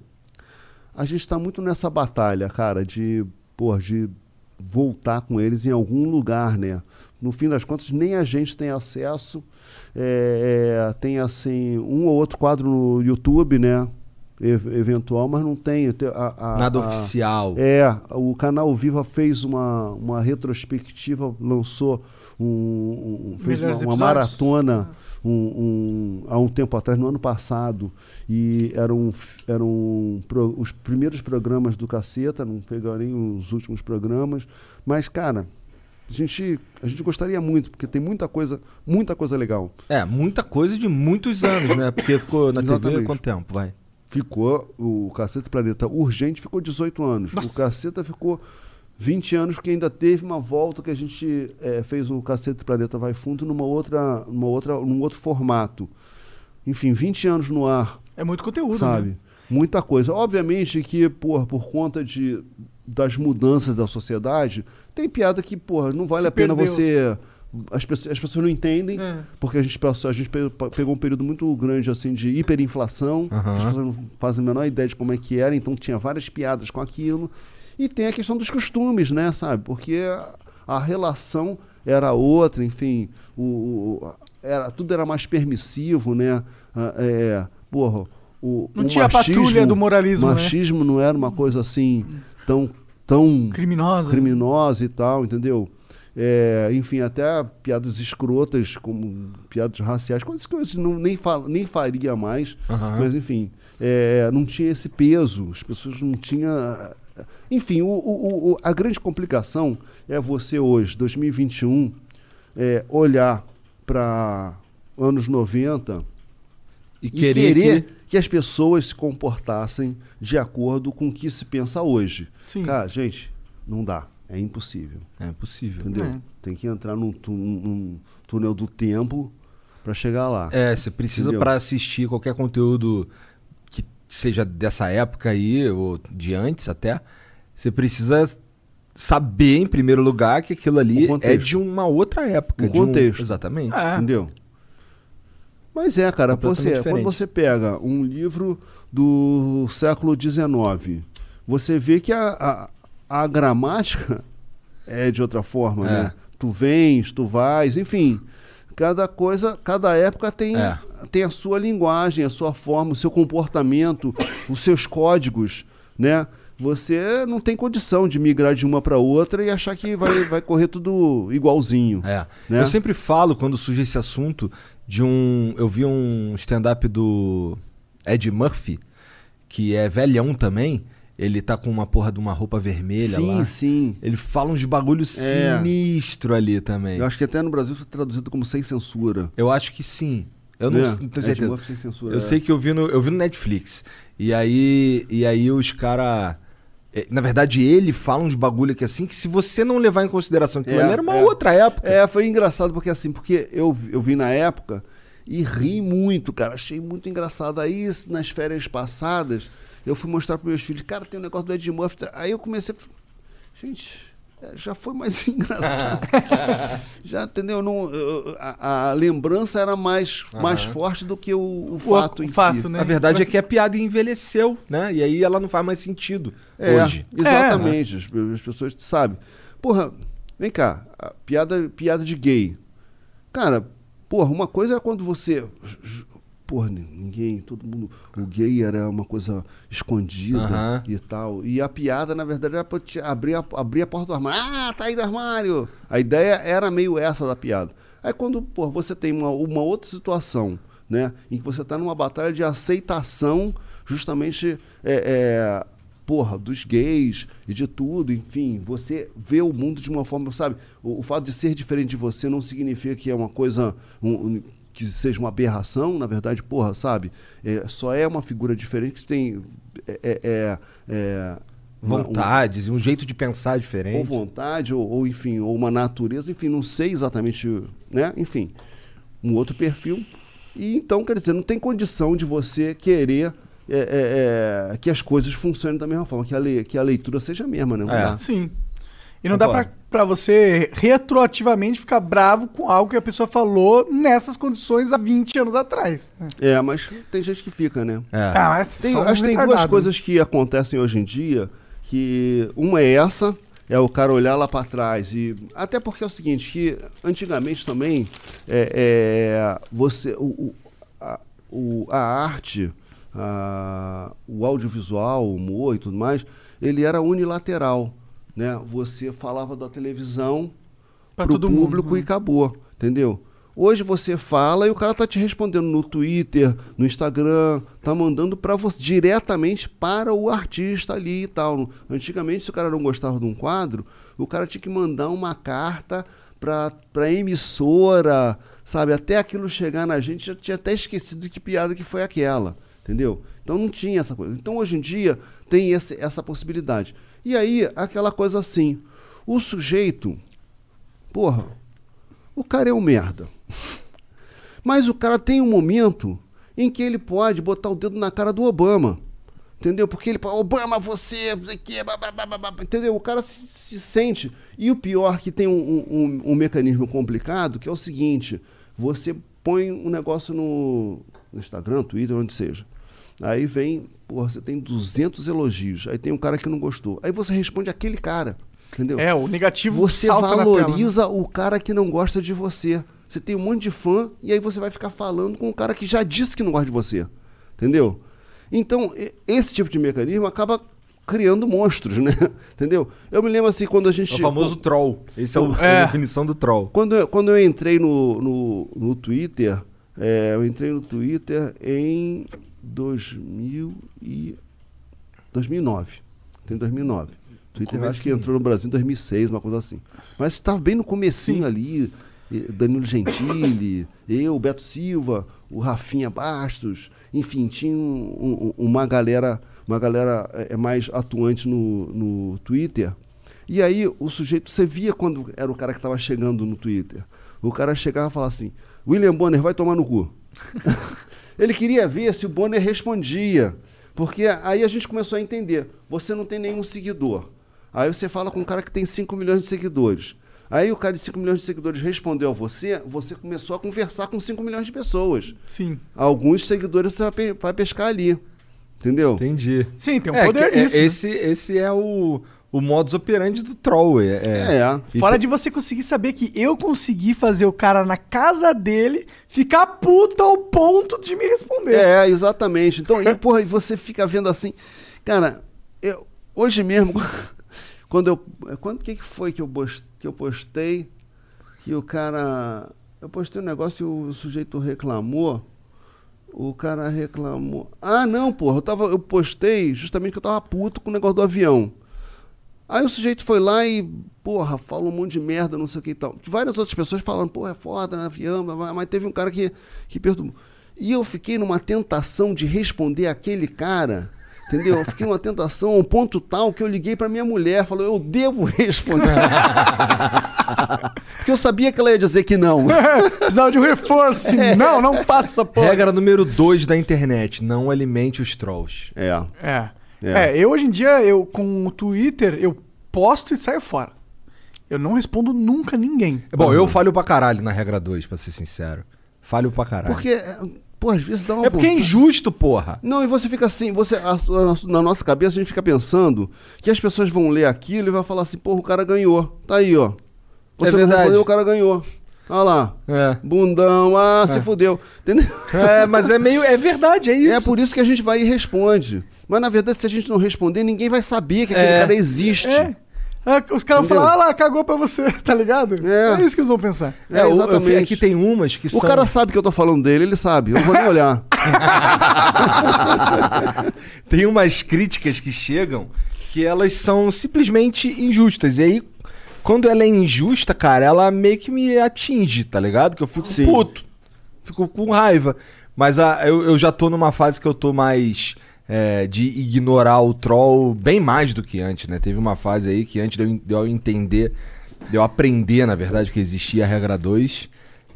A gente está muito nessa batalha, cara, de, pô, de voltar com eles em algum lugar, né? No fim das contas, nem a gente tem acesso. É, é, tem, assim, um ou outro quadro no YouTube, né? Ev- Eventual, mas não tem. te- a- a- Nada a- oficial. É, o canal Viva fez uma, uma retrospectiva, lançou um, um- fez uma, uma maratona um, um- há um tempo atrás, no ano passado, e eram, eram pro- os primeiros programas do Caceta, não pegaram nem os últimos programas, mas, cara, a gente, a gente gostaria muito, porque tem muita coisa, muita coisa legal. É, muita coisa de muitos anos, né? Porque ficou na TV Exatamente. quanto tempo? Vai. Ficou, o Caceta Planeta Urgente ficou 18 anos. O Caceta ficou 20 anos, porque ainda teve uma volta que a gente eh, fez o Caceta Planeta Vai Fundo numa outra, numa outra, num outro formato. Enfim, 20 anos no ar, É muito conteúdo, sabe? né? Muita coisa. Obviamente que, por, por conta de, das mudanças da sociedade, tem piada que, porra, não vale Se a pena perdeu. você. As pessoas, as pessoas não entendem, É. porque a gente, a gente pe- pegou um período muito grande assim de hiperinflação, Aham. as pessoas não fazem a menor ideia de como é que era, então tinha várias piadas com aquilo. E tem a questão dos costumes, né, sabe? Porque a, relação era outra, enfim, o, o- era, tudo era mais permissivo, né? Ah, é, porra, o, Não o tinha a patrulha do moralismo, né? machismo não era uma coisa assim tão, tão Criminosa. criminosa e tal, entendeu? É, enfim, até piadas escrotas, como piadas raciais, coisas que eu não, nem, fa- nem faria mais, Aham. mas enfim, é, não tinha esse peso, as pessoas não tinham. Enfim, o, o- o- a grande complicação é você hoje, 2021, é, olhar para anos 90 E e querer querer, que- que... as pessoas se comportassem de acordo com o que se pensa hoje. Sim. Cara, gente, não dá. É impossível. É impossível. Entendeu? É. Tem que entrar num, tu- num túnel do tempo pra chegar lá. É, você precisa pra assistir qualquer conteúdo que seja dessa época aí, ou de antes até, você precisa saber, em primeiro lugar, que aquilo ali é de uma outra época. O de um- contexto. Exatamente. Entendeu? Mas é, cara, você, diferente. quando você pega um livro do século XIX, você vê que a, a, a gramática é de outra forma, É. né? Tu vens, tu vais, enfim. Cada coisa, cada época tem, É. tem a sua linguagem, a sua forma, o seu comportamento, os seus códigos, né? Você não tem condição de migrar de uma para outra e achar que vai, vai correr tudo igualzinho. É. né? Eu sempre falo, quando surge esse assunto, de um. Eu vi um stand-up do Ed Murphy, que é velhão também. Ele tá com uma porra de uma roupa vermelha Sim, lá. sim. Ele fala uns bagulho É. sinistro ali também. Eu acho que até no Brasil foi traduzido como sem censura. Eu acho que sim. Eu não, Né? não tenho Ed certeza. Sem censura, eu é. sei que eu vi no, eu vi no Netflix. E aí, e aí os cara eh, na verdade, ele fala uns bagulho que assim, que se você não levar em consideração que ali era uma outra época. É, foi engraçado porque assim, porque eu, eu vi na época e ri muito, cara. Achei muito engraçado. Aí, nas férias passadas, eu fui mostrar para meus filhos, cara, tem um negócio do Ed Murphy. Aí eu comecei a falar, gente, é, já foi mais engraçado. já, entendeu? Não, a, a lembrança era mais, mais Aham. forte do que o, o fato em si. A verdade é que a piada envelheceu, né? E aí ela não faz mais sentido É, hoje. exatamente. As, as pessoas sabem. Porra, vem cá, a piada, piada de gay. Cara, porra, uma coisa é quando você. Porra, ni- ninguém, todo mundo. O gay era uma coisa escondida e tal. E a piada, na verdade, era pra te abrir a, abrir a porta do armário. Ah, tá aí do armário! A ideia era meio essa da piada. Aí quando, porra, você tem uma, uma outra situação, né? Em que você tá numa batalha de aceitação, justamente. É, é, porra, dos gays e de tudo, enfim, você vê o mundo de uma forma, sabe? O, o fato de ser diferente de você não significa que é uma coisa um- um- que seja uma aberração, na verdade, porra, sabe? É, só é uma figura diferente que tem é, é, é, é, uma- um- Vontades, um jeito de pensar diferente. ou vontade, ou, ou, enfim, ou uma natureza, enfim, não sei exatamente, né? Enfim, um outro perfil. E então, quer dizer, não tem condição de você querer é, é, é, que as coisas funcionem da mesma forma, que a, le- que a leitura seja a mesma, né? Não dá. Sim. E não dá pra, pra você retroativamente ficar bravo com algo que a pessoa falou nessas condições há 20 anos atrás. né? É, mas tem gente que fica, né? Ah, mas tem, acho que tem duas coisas que acontecem hoje em dia, que uma é essa, é o cara olhar lá para trás e até porque é o seguinte, que antigamente também é, é, você o, o- a, o- a arte, a- o audiovisual, o humor e tudo mais, ele era unilateral, né? Você falava da televisão Pra para o todo mundo, público né? e acabou, entendeu? Hoje você fala e o cara tá te respondendo no Twitter, no Instagram, tá mandando para você diretamente para o artista ali e tal. Antigamente, se o cara não gostava de um quadro, o cara tinha que mandar uma carta para para emissora, sabe? Até aquilo chegar na gente, já tinha até esquecido de que piada que foi aquela, entendeu? Então não tinha essa coisa. Então hoje em dia tem esse, essa possibilidade. E aí, aquela coisa assim, o sujeito, porra, o cara é um merda. Mas o cara tem um momento em que ele pode botar o dedo na cara do Obama. Entendeu? Porque ele fala, Obama, você, blá, blá", entendeu? O cara se, se sente. E o pior que tem um, um- um mecanismo complicado, que é o seguinte, você põe um negócio no, no Instagram, Twitter, onde seja. Aí vem, porra, você tem 200 elogios. Aí tem um cara que não gostou. Aí você responde aquele cara. Entendeu? É, o negativo Você salta na tela, né? valoriza o cara que não gosta de você. Você tem um monte de fã e aí você vai ficar falando com o cara que já disse que não gosta de você. Entendeu? Então, esse tipo de mecanismo acaba criando monstros, né? Entendeu? Eu me lembro assim, quando a gente... É o famoso troll. Esse é, o- É. a definição do troll. Quando eu, quando eu entrei no, no, no Twitter, é, eu entrei no Twitter em 2000 e 2009. Entrei em 2009. O Twitter acho que entrou no Brasil em 2006, uma coisa assim. Mas estava bem no comecinho ali. e Danilo Gentili, eu, Beto Silva, o Rafinha Bastos, enfim, tinha um- um- uma galera, uma galera é, mais atuante no, no Twitter. E aí o sujeito, você via quando era o cara que estava chegando no Twitter. O cara chegava e falava assim, William Bonner vai tomar no cu. Ele queria ver se o Bonner respondia. Porque aí a gente começou a entender. Você não tem nenhum seguidor. Aí você fala com um cara que tem 5 milhões de seguidores. Aí o cara de 5 milhões de seguidores respondeu a você, você começou a conversar com 5 milhões de pessoas. Sim. Alguns seguidores você vai, pe- vai pescar ali. Entendeu? Entendi. Sim, tem um É, poder é, nisso. né? esse, esse é o, o modus operandi do troll. É, é. E Fora de você conseguir saber que eu consegui fazer o cara na casa dele ficar puto ao ponto de me responder. É, exatamente. Então, e, porra, e você fica vendo assim. Cara, eu, hoje mesmo, quando eu. Quando que, que foi que eu, bos- que eu postei que o cara. Eu postei um negócio e o sujeito reclamou. O cara reclamou. Ah, não, porra, eu, tava, eu postei justamente que eu tava puto com o negócio do avião. Aí o sujeito foi lá e, porra, falou um monte de merda, não sei o que e tal. Várias outras pessoas falando, porra, é foda, né, avião, mas teve um cara que, que perturbou. E eu fiquei numa tentação de responder aquele cara, entendeu? Eu fiquei numa tentação um ponto tal que eu liguei pra minha mulher, falou, eu devo responder. Porque eu sabia que ela ia dizer que não. Precisava de um reforço. Não, não faça, porra. Regra número 2 da internet: não alimente os trolls. É. É. É. eu hoje em dia, eu com o Twitter, eu posto e saio fora. Eu não respondo nunca ninguém. Bom, eu falho pra caralho na regra 2, pra ser sincero. Falho pra caralho. Porque, é, pô, às vezes dá uma É porque é vontade- injusto, porra. Não, e você fica assim, você, a- a- na nossa cabeça a gente fica pensando que as pessoas vão ler aquilo e vai falar assim, porra, o cara ganhou. Tá aí, ó. Você É não verdade. respondeu, o cara ganhou. Olha lá. É. Bundão, ah, É. se fudeu. Entendeu? É, mas é meio. É verdade, é isso. É por isso que a gente vai e responde. Mas na verdade, se a gente não responder, ninguém vai saber que aquele É. cara existe. É. Ah, Os caras falar, ah lá, cagou pra você, tá ligado? É. isso que eles vão pensar. É, o- exatamente. é que tem umas que o são- cara sabe que eu tô falando dele, ele sabe. Eu não vou nem olhar. Tem umas críticas que chegam que elas são simplesmente injustas. E aí, quando ela é injusta, cara, ela meio que me atinge, tá ligado? Que eu fico Sim. puto. Fico com raiva. Mas a, eu, eu já tô numa fase que eu tô mais é, de ignorar o troll bem mais do que antes, né? Teve uma fase aí que antes de eu, de eu entender, de eu aprender, na verdade, que existia a regra 2,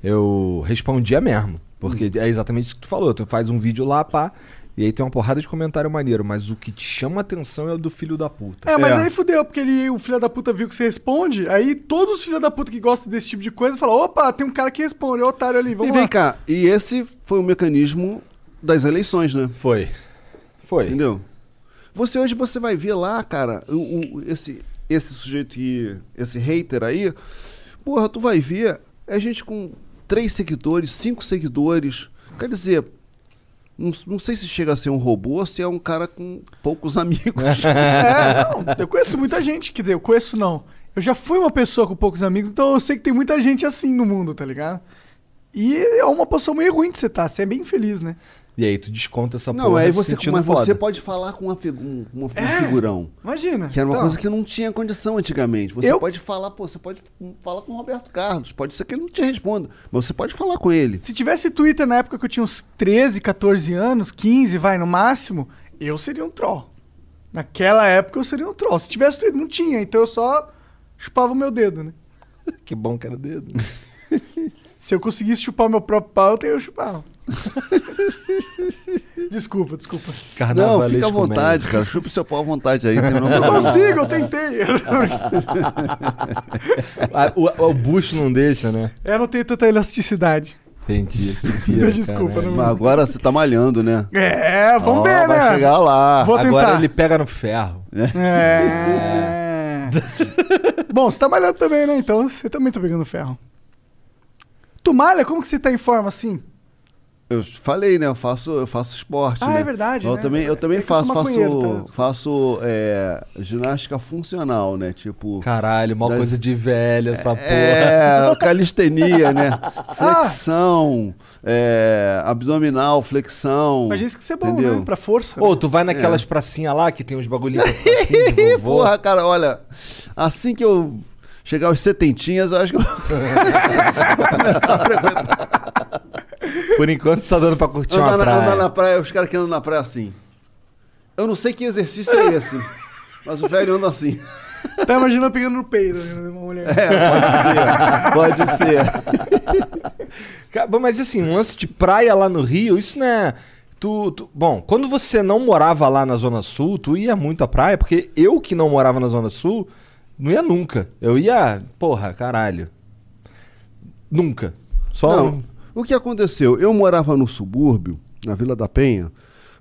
eu respondia mesmo. Porque é exatamente isso que tu falou. Tu faz um vídeo lá, pá, e aí tem uma porrada de comentário maneiro, mas o que te chama atenção é o do filho da puta. É, mas aí fudeu, porque ele, o filho da puta viu que você responde, aí todos os filhos da puta que gostam desse tipo de coisa falam, opa, tem um cara que responde, é o otário ali, e vamos vem lá. cá, e esse foi o mecanismo das eleições, né? Foi. Foi. Entendeu? Você hoje você vai ver lá, cara, o, o- esse, esse sujeito que. Esse hater aí, porra, tu vai ver, é gente com três seguidores, cinco seguidores. Quer dizer, não, não sei se chega a ser um robô ou se é um cara com poucos amigos. É, não, eu conheço muita gente, quer dizer, eu conheço não. Eu já fui uma pessoa com poucos amigos, então eu sei que tem muita gente assim no mundo, tá ligado? E é uma posição meio ruim de você tá, você é bem feliz, né? E aí tu desconta essa Não, porra aí se você, mas foda. você pode falar com uma, figu- um, uma- um É, figurão. Imagina. Que era uma Então, coisa que não tinha condição antigamente. Você Eu- pode falar, pô, você pode falar com o Roberto Carlos. Pode ser que ele não te responda, mas você pode falar com ele. Se tivesse Twitter na época que eu tinha uns 13, 14 anos, 15, vai, no máximo, eu seria um troll. Naquela época eu seria um troll. Se tivesse Twitter, não tinha, então eu só chupava o meu dedo, né? Que bom que era o dedo. Se eu conseguisse chupar o meu próprio pau, eu chupava. desculpa, desculpa. Não, fica à vontade, cara. Chupa o seu pau à vontade aí. Tem Eu consigo, eu tentei. Ah, o, o bucho não deixa, né? eu não tenho tanta elasticidade. Entendi. pira, Desculpa, não- Mas agora você tá malhando, né? É, vamos Ó, ver, vai né? chegar lá. Vou tentar. Agora ele pega no ferro. É. Bom, você tá malhando também, né? Então você também tá pegando ferro. Tu malha? Como que você tá em forma assim? Eu falei, né? Eu faço, eu faço esporte. Ah, né? é verdade, Eu né? também, eu também É que eu faço, faço, tá? faço é, ginástica funcional, né? Tipo. Caralho, uma das- coisa de velho essa porra. É, calistenia, né? Flexão, é, abdominal, flexão. Mas isso que você é bom, entendeu? né? Pra força. Ô, tu vai naquelas É. pracinhas lá que tem uns bagulhinhos assim de vovô. Porra, cara, olha, assim que eu chegar aos setentinhas, eu acho que eu vou começar a frequentar. Por enquanto tá dando pra curtir Andar uma na, praia. andar na praia, os caras que andam na praia assim. Eu não sei que exercício é esse, mas o velho anda assim. Tá imaginando pegando no peito, né, uma mulher. É, pode ser, pode ser. Mas assim, um lance de praia lá no Rio, isso não é. Tu, tu- bom, quando você não morava lá na Zona Sul, tu ia muito à praia, porque eu que não morava na Zona Sul, não ia nunca. Eu ia, porra, caralho. Nunca. Só. Não, o que aconteceu? Eu morava no subúrbio, na Vila da Penha,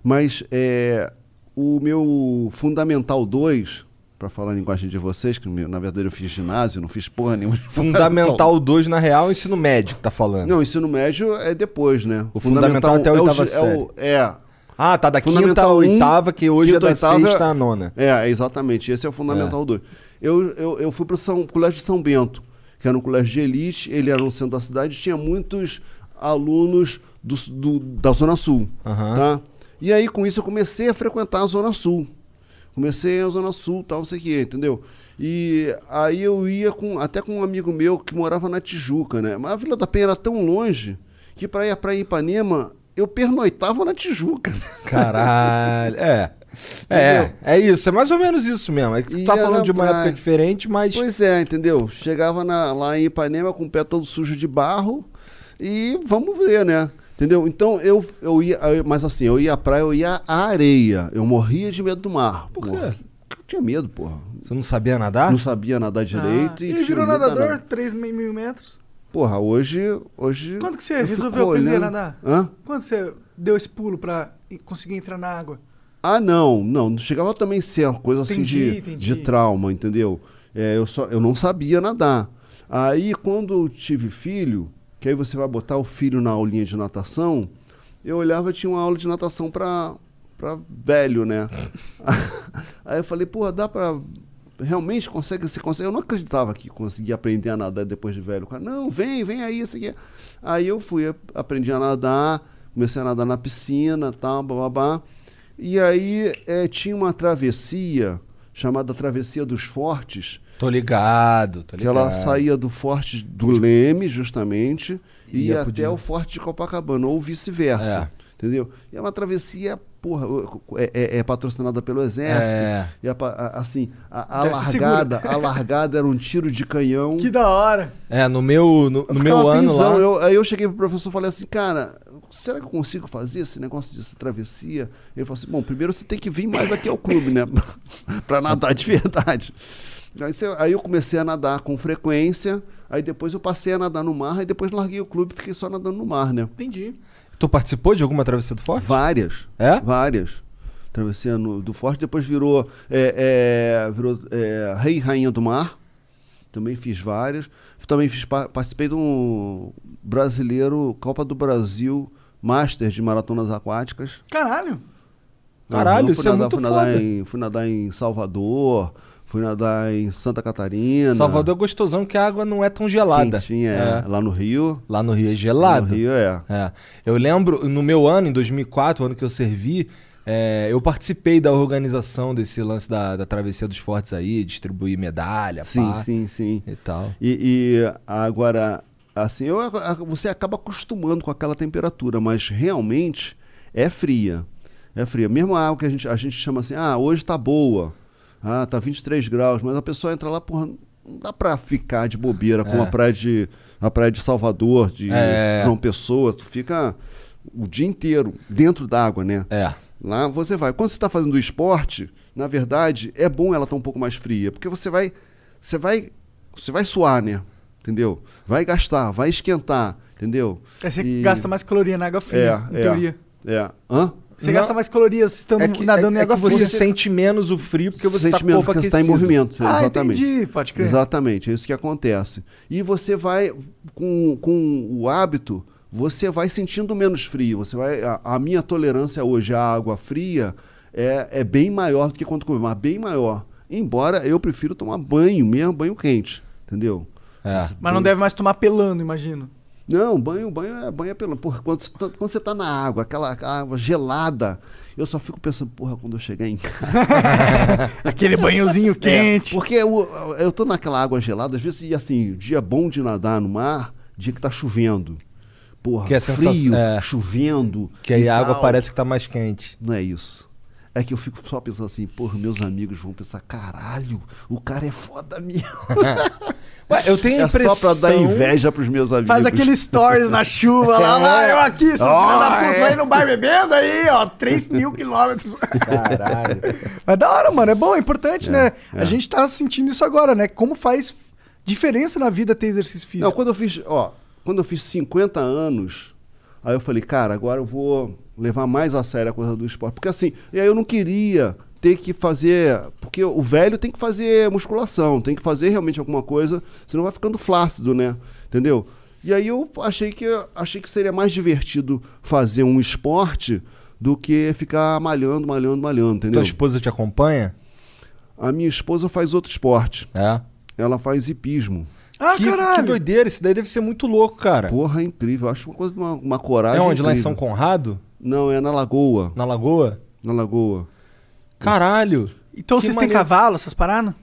mas é, o meu Fundamental 2, para falar a linguagem de vocês, que na verdade eu fiz ginásio, não fiz porra nenhuma. Fundamental 2, na real, ensino médio que tá falando. Não, ensino médio é depois, né? O fundamental até a é o oitava gi- é o- É. Ah, tá da quinta Fundamental à oitava, que hoje é quinta, da oitava, sexta à nona. É, exatamente. Esse é o Fundamental 2. Eu, eu, eu fui para o Colégio de São Bento, que era um colégio de elite, ele era no centro da cidade, tinha muitos alunos do, do- da Zona Sul. Aham. Tá? E aí, com isso, eu comecei a frequentar a Zona Sul. Comecei a Zona Sul, tal, não sei o que, entendeu? E aí eu ia com, até com um amigo meu que morava na Tijuca, né? Mas a Vila da Penha era tão longe que para ir para Ipanema, eu pernoitava na Tijuca. Caralho. É. É, Entendeu? é isso, é mais ou menos isso mesmo. É que tu E tá era falando de uma época diferente, mas. Pois é, entendeu? Chegava na- lá em Ipanema com o pé todo sujo de barro e vamos ver, né? Entendeu? Então eu, eu ia, eu- mas assim, eu ia à praia, eu ia à areia. Eu morria de medo do mar. Por quê? Eu tinha medo, porra. Você não sabia nadar? Não sabia nadar direito. Ah, e e virou nadador, danado. 3 mil metros. Porra, hoje. hoje Quando que você resolveu aprender a olhando- nadar? Hã? Quando você deu esse pulo pra conseguir entrar na água? Ah, não, não. Não chegava também a ser uma coisa assim Entendi, de, entendi. de trauma, entendeu? É, eu, só, eu não sabia nadar. Aí, quando eu tive filho, que aí você vai botar o filho na aulinha de natação, eu olhava tinha uma aula de natação pra, pra velho, né? aí eu falei, pô, dá pra. Realmente consegue, você consegue. Eu não acreditava que conseguia aprender a nadar depois de velho. Cara, não, vem, vem aí, isso aqui. Aí eu fui, ap- aprendi a nadar, comecei a nadar na piscina, tal, babá. E aí eh, tinha uma travessia chamada Travessia dos Fortes. Tô ligado, tô Que ela ligado. saía do Forte do Leme, justamente, e Ia até dia. o Forte de Copacabana, ou vice-versa. É. Entendeu? E é uma travessia, porra, é, é- é patrocinada pelo Exército. É. E a a- assim, a, a largada, a largada era um tiro de canhão. Que da hora. É, no meu, no, no meu ano lá. Eu- aí eu cheguei pro professor e falei assim, cara, será que eu consigo fazer esse negócio de travessia? Ele falou assim, bom, primeiro você tem que vir mais aqui ao clube, né? pra nadar de verdade. Aí, você- aí eu comecei a nadar com frequência, aí depois eu passei a nadar no mar, aí depois larguei o clube e fiquei só nadando no mar, né? Entendi. Tu participou de alguma travessia do forte? Várias. É? Várias. Travessia no- do Forte, depois virou, é, é, virou é, Rei e Rainha do Mar. Também fiz várias. Também fiz, pa- participei de um brasileiro, Copa do Brasil, Master de Maratonas Aquáticas. Caralho. Caralho, Aham, isso fui é nadar, muito fui nadar. Em, fui nadar em Salvador, fui nadar em Santa Catarina. Salvador é gostosão que a água não é tão gelada. Quentinha, é. Lá no Rio. Lá no Rio é gelado. No Rio é. É. Eu lembro, no meu ano, em 2004, o ano que eu servi, é, eu participei da organização desse lance da, da Travessia dos Fortes aí, distribuir medalha, Sim, pá, sim, sim. e tal. E, e agora, assim, eu, você acaba acostumando com aquela temperatura, mas realmente é fria. É fria. Mesmo a água que a gente, a gente chama assim, ah, hoje tá boa. Ah, tá 23 graus, mas a pessoa entra lá, porra, não dá pra ficar de bobeira com É. a praia de a praia de Salvador, de É. João Pessoa, tu fica o dia inteiro dentro d'água, né? É. Lá você vai. Quando você está fazendo esporte, na verdade, é bom ela estar um pouco mais fria, porque você vai, você vai, você vai suar, né? Entendeu? Vai gastar, vai esquentar, entendeu? Aí você E- gasta mais calorias na água fria, é, em é, teoria. É. Hã? Você gasta mais calorias estando É que, nadando é, em é água que você fria. sente menos o frio porque você tá o menos porque você está em movimento. Ah, exatamente. entendi, pode crer. Exatamente, é isso que acontece. E você vai, com, com o hábito, você vai sentindo menos frio. Você vai, a, a minha tolerância hoje à água fria é, é bem maior do que quando comer, mas bem maior. Embora eu prefiro tomar banho, mesmo banho quente, entendeu? É. Mas não deve mais tomar pelando, imagino. Não, banho, banho é banho é pelo. Porra, quando, você tá- quando você tá na água, aquela água gelada, eu só fico pensando, porra, quando eu chegar em casa. Aquele banhozinho quente. É, porque eu, eu tô naquela água gelada, às vezes, e assim, dia bom de nadar no mar, dia que tá chovendo. Porra, Que é frio, sensação- é. chovendo. Que aí a água parece que tá mais quente. Não é isso. É que eu fico só pensando assim, porra, meus amigos vão pensar, caralho, o cara é foda mesmo. Ué, eu tenho a é só pra dar impressão- inveja pros meus amigos. Faz aquele stories na chuva lá, lá, eu aqui, seus Ó, filhos da puta, é. aí no bar bebendo aí, ó, 3 mil quilômetros. Caralho. Mas da hora, mano, é bom, é importante, É, né? é. A gente tá sentindo isso agora, né? Como faz diferença na vida ter exercício físico. Não, quando eu fiz, ó, quando eu fiz 50 anos, aí eu falei, cara, agora eu vou levar mais a sério a coisa do esporte. Porque assim, e aí eu não queria ter que fazer. Porque o velho tem que fazer musculação, tem que fazer realmente alguma coisa, senão vai ficando flácido, né? Entendeu? E aí eu achei que achei que seria mais divertido fazer um esporte do que ficar malhando, malhando, malhando, entendeu? Tua esposa te acompanha? A minha esposa faz outro esporte. É. Ela faz hipismo. Ah, que, que doideira, isso daí deve ser muito louco, cara. Porra, é incrível. Eu acho uma coisa, uma, uma coragem. É onde? Lá em incrível. São Conrado? Não, é na Lagoa. Na Lagoa? Na Lagoa. Caralho. Então Que vocês têm maneiro. cavalo, essas paradas?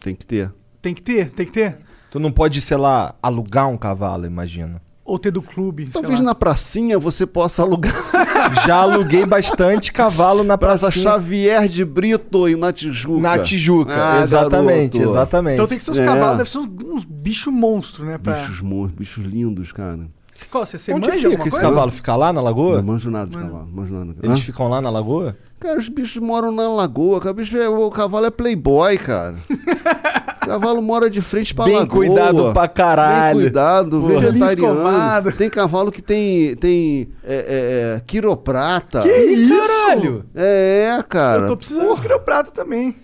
Tem que ter. Tem que ter, tem que ter. Tu não pode, sei lá, alugar um cavalo, imagina. Ou ter do clube, sei Talvez lá. na pracinha você possa alugar. Já aluguei bastante cavalo na Praça pracinha. Xavier de Brito e na Tijuca. Na Tijuca, Ah, exatamente, garoto. exatamente. Então tem que ser os É. cavalos, devem ser uns, uns bichos monstros, né? Pra... Bichos monstros, bichos lindos, cara. Você, qual, você, você Onde manja fica esse coisa? cavalo? Fica lá na lagoa? Não manjo nada de cavalo. Manjo nada. Eles Hã? ficam lá na lagoa? Cara, os bichos moram na lagoa. cara. Bicho é- o cavalo é playboy, cara. o cavalo mora de frente pra Bem lagoa. cuidado pra caralho. Bem cuidado, Porra. vegetariano. Tem cavalo que tem, tem é, é, é, quiroprata. Que isso? Caralho! É, cara. Eu tô precisando de escreoprata também.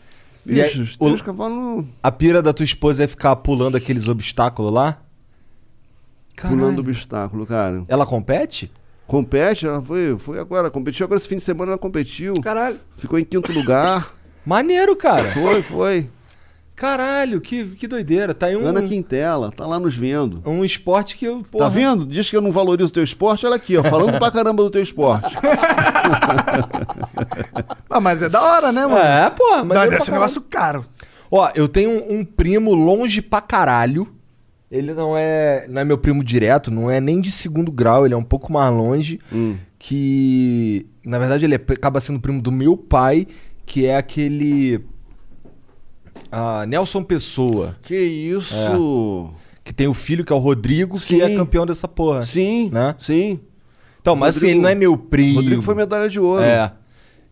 E aí, Bichos, o- A pira da tua esposa é ficar pulando aqueles obstáculos lá? Pulando obstáculo, cara. Ela compete? Compete, ela foi, foi agora, competiu agora esse fim de semana, ela competiu. Caralho. Ficou em quinto lugar. Maneiro, cara. Foi, foi. Caralho, que, que doideira. Tá aí um, Ana Quintela, tá lá nos vendo. um esporte que eu. Porra, Tá vendo? Diz que eu não valorizo o teu esporte, olha aqui, ó, falando pra caramba do teu esporte. Ah, mas é da hora, né, mano? É, porra, mas. É deve ser um negócio caro. Ó, eu tenho um, um primo longe pra caralho. Ele não é, não é meu primo direto, não é nem de segundo grau, ele é um pouco mais longe. Hum. Que, na verdade, ele é- acaba sendo primo do meu pai, que é aquele. ah, Nelson Pessoa. Que isso? Que tem o filho, que é o Rodrigo, que Sim. é campeão dessa porra. Sim, Né? sim. Então, mas assim, Rodrigo- ele não é meu primo. Rodrigo foi medalha de ouro. É.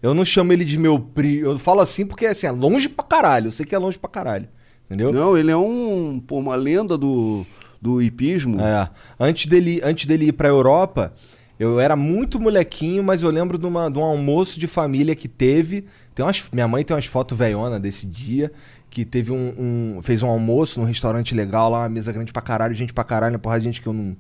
Eu não chamo ele de meu primo. Eu falo assim porque assim, é longe pra caralho. Eu sei que é longe pra caralho. Entendeu? Não, ele é um, pô, uma lenda do, do hipismo. É. Antes dele, antes dele ir pra Europa, eu era muito molequinho, mas eu lembro de, uma, de um almoço de família que teve. Tem umas, minha mãe tem umas fotos velhona desse dia. Que teve um, um- Fez um almoço num restaurante legal lá, uma mesa grande pra caralho, gente pra caralho, uma porrada de gente que eu não,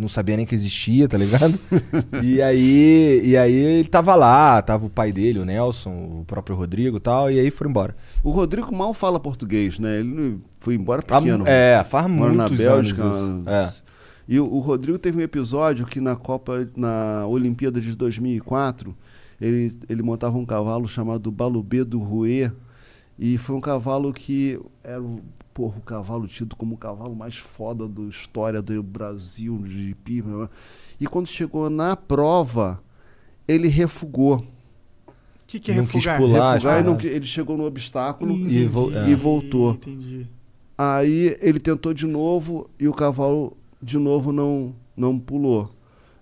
não sabia nem que existia, tá ligado? e aí. E aí ele tava lá, tava o pai dele, o Nelson, o próprio Rodrigo e tal, e aí foram embora. O Rodrigo mal fala português, né? Ele foi embora pequeno. É, faz Mora na muitos Bélgica. anos. É. E o, o Rodrigo teve um episódio que na Copa, na Olimpíada de 2004, ele, ele montava um cavalo chamado Balubê do Rouet. E foi um cavalo que era porra, o cavalo tido como o cavalo mais foda da história do Brasil, de pipa. E quando chegou na prova, ele refugou. O que, que é Não quis refugar? pular. Refugar, e cara. não ele chegou no obstáculo Entendi, E vo- é. e voltou. Entendi. Aí ele tentou de novo e o cavalo de novo não, não pulou.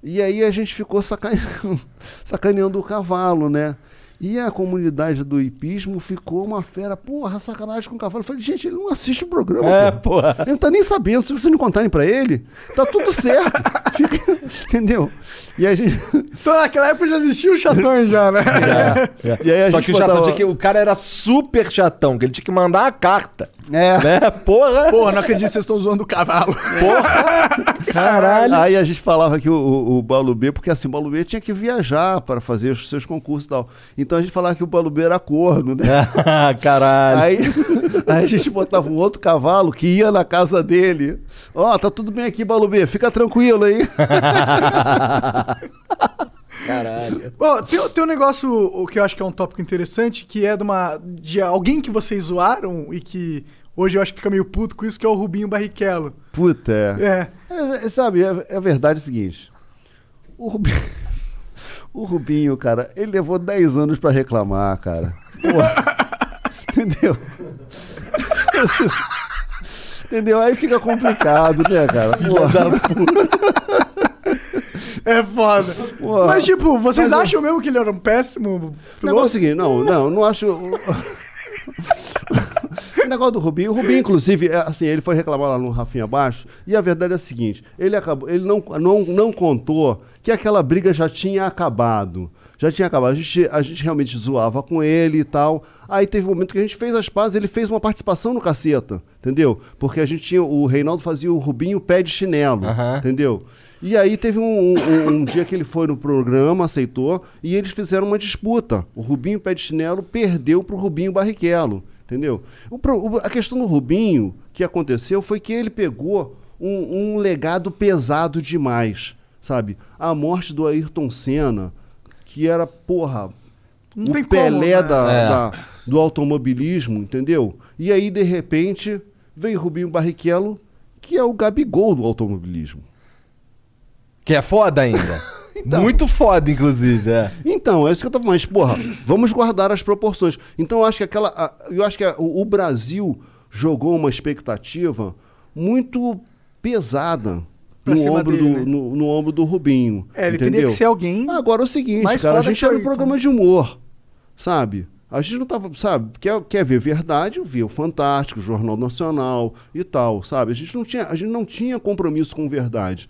E aí a gente ficou sacaneando, sacaneando o cavalo, né? E a comunidade do hipismo ficou uma fera, porra, sacanagem com o cavalo. Eu falei, gente, ele não assiste o programa. É, porra. porra. Ele não tá nem sabendo. Se vocês não contarem pra ele, tá tudo certo. Fica- entendeu? E a gente. Então naquela época já existia o chatão já, né? E aí a Só gente que o, chatão botava- tinha que- o cara era super chatão, que ele tinha que mandar a carta. É. Né? Porra! Porra, não acredito que vocês estão zoando o cavalo. Caralho. Aí a gente falava que o, o, o Balubê, porque assim, o Balubê tinha que viajar para fazer os seus concursos e tal. Então a gente falava que o Balubê era corno, né? Caralho. Aí, aí a gente botava um outro cavalo que ia na casa dele. Ó, tá tudo bem aqui, Balubê, fica tranquilo aí. Caralho. Bom, tem, tem um negócio o que eu acho que é um tópico interessante, que é de uma. de alguém que vocês zoaram e que hoje eu acho que fica meio puto com isso, que é o Rubinho Barrichello. Puta, é. É. É, é, sabe, é, é a verdade o seguinte. O Rubinho, o Rubinho, cara, ele levou 10 anos pra reclamar, cara. Entendeu? Entendeu? Aí fica complicado, né, cara? Porra. É foda. Mas, tipo, vocês Mas, acham mesmo que ele era um péssimo O negócio é piloto? o seguinte, não, não, não acho. O negócio do Rubinho, o Rubinho, inclusive, é, assim, ele foi reclamar lá no Rafinha Baixo, e a verdade é a seguinte: ele acabou, ele não, não, não contou que aquela briga já tinha acabado. Já tinha acabado. A gente, a gente realmente zoava com ele e tal. Aí teve um momento que a gente fez as pazes, ele fez uma participação no caceta, entendeu? Porque a gente tinha. O Reinaldo fazia o Rubinho pé de chinelo, entendeu? E aí teve um, um- um dia que ele foi no programa, aceitou, e eles fizeram uma disputa. O Rubinho Pé de Chinelo perdeu pro Rubinho Barrichello, entendeu? O a questão do Rubinho, que aconteceu, foi que ele pegou um, um legado pesado demais, sabe? A morte do Ayrton Senna, que era, porra, Não o tem como, Pelé né? da- É. da- do automobilismo, entendeu? E aí, de repente, veio Rubinho Barrichello, que é o Gabigol do automobilismo. Que é foda ainda. Muito foda, inclusive, é. Então, é isso que eu tô Mas, porra, vamos guardar as proporções. Então, eu acho que aquela. Eu acho que a- o, o Brasil jogou uma expectativa muito pesada no ombro, dele, do, né? no, no ombro do Rubinho. É, ele entendeu? teria que ser alguém. Agora é o seguinte, cara, a gente era um Ayrton. programa de humor, sabe? A gente não tava, sabe, quer, quer ver verdade, vê o Fantástico, o Jornal Nacional e tal, sabe? A gente não tinha, a gente não tinha compromisso com verdade.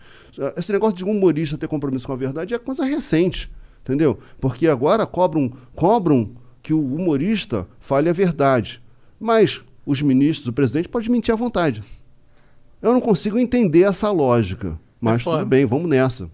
Esse negócio de um humorista ter compromisso com a verdade é coisa recente, entendeu? Porque agora cobram, cobram que o humorista fale a verdade. Mas os ministros, o presidente pode mentir à vontade. Eu não consigo entender essa lógica. Mas foda. tudo bem, vamos nessa.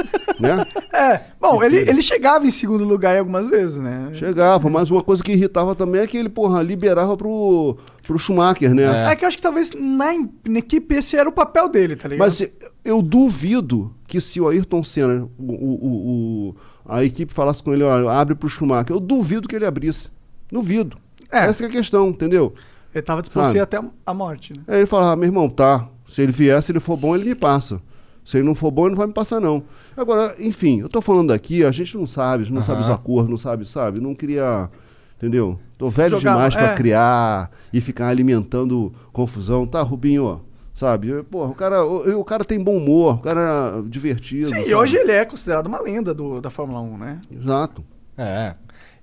né? É, bom, ele, ele chegava em segundo lugar algumas vezes, né? Chegava, mas uma coisa que irritava também é que ele, porra, liberava pro, pro Schumacher, né? É. que eu acho que talvez na, na equipe esse era o papel dele, tá ligado? Mas se- eu duvido que se o Ayrton Senna, o, o- o- a equipe falasse com ele, olha, abre pro Schumacher, eu duvido que ele abrisse. Duvido. Essa que é a questão, entendeu? Ele tava disposto até a- a morte, né? Aí ele falava, ah, meu irmão, tá. Se ele vier, se ele for bom, ele me passa. Se ele não for bom, ele não vai me passar, não. Agora, enfim, eu tô falando aqui, a gente não sabe, a gente não sabe os acordos, não sabe, sabe? Não queria. Entendeu? Tô velho Jogar- demais pra é. criar e ficar alimentando confusão. Tá, Rubinho, sabe? Porra, o cara, o, o cara tem bom humor, o cara é divertido. Sim, sabe? e hoje ele é considerado uma lenda do, da Fórmula 1, né? Exato. É.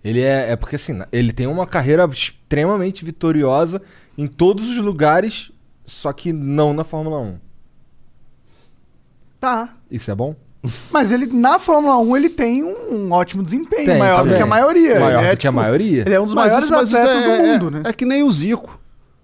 Ele é, é porque assim, ele tem uma carreira extremamente vitoriosa em todos os lugares, só que não na Fórmula 1. Tá. Isso é bom? Mas ele, na Fórmula 1, ele tem um, um ótimo desempenho, Tem, maior do também. que a maioria. Maior Ele é, do que a maioria. Ele é um dos Mas maiores isso- isso atletas é, do é- mundo, né? É que nem o Zico.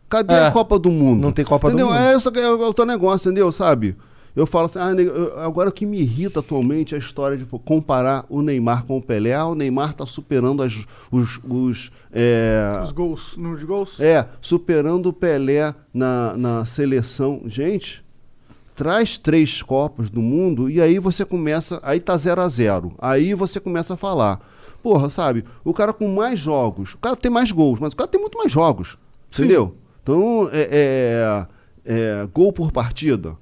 Cadê É. a Copa do Mundo? Não tem Copa do entendeu? Mundo. É esse que é o teu negócio, entendeu? Sabe? Eu falo assim, ah, nego, eu- agora o que me irrita atualmente é a história de pô, comparar o Neymar com o Pelé. Ah, o Neymar tá superando as- os. os, é, Os gols, número de gols. é, superando o Pelé na, na seleção. Gente, traz três Copas do Mundo e aí você começa. Aí tá 0 a 0 Aí você começa a falar. Porra, sabe? O cara com mais jogos. O cara tem mais gols, mas o cara tem muito mais jogos. Entendeu? Então, é, é- é gol por partida.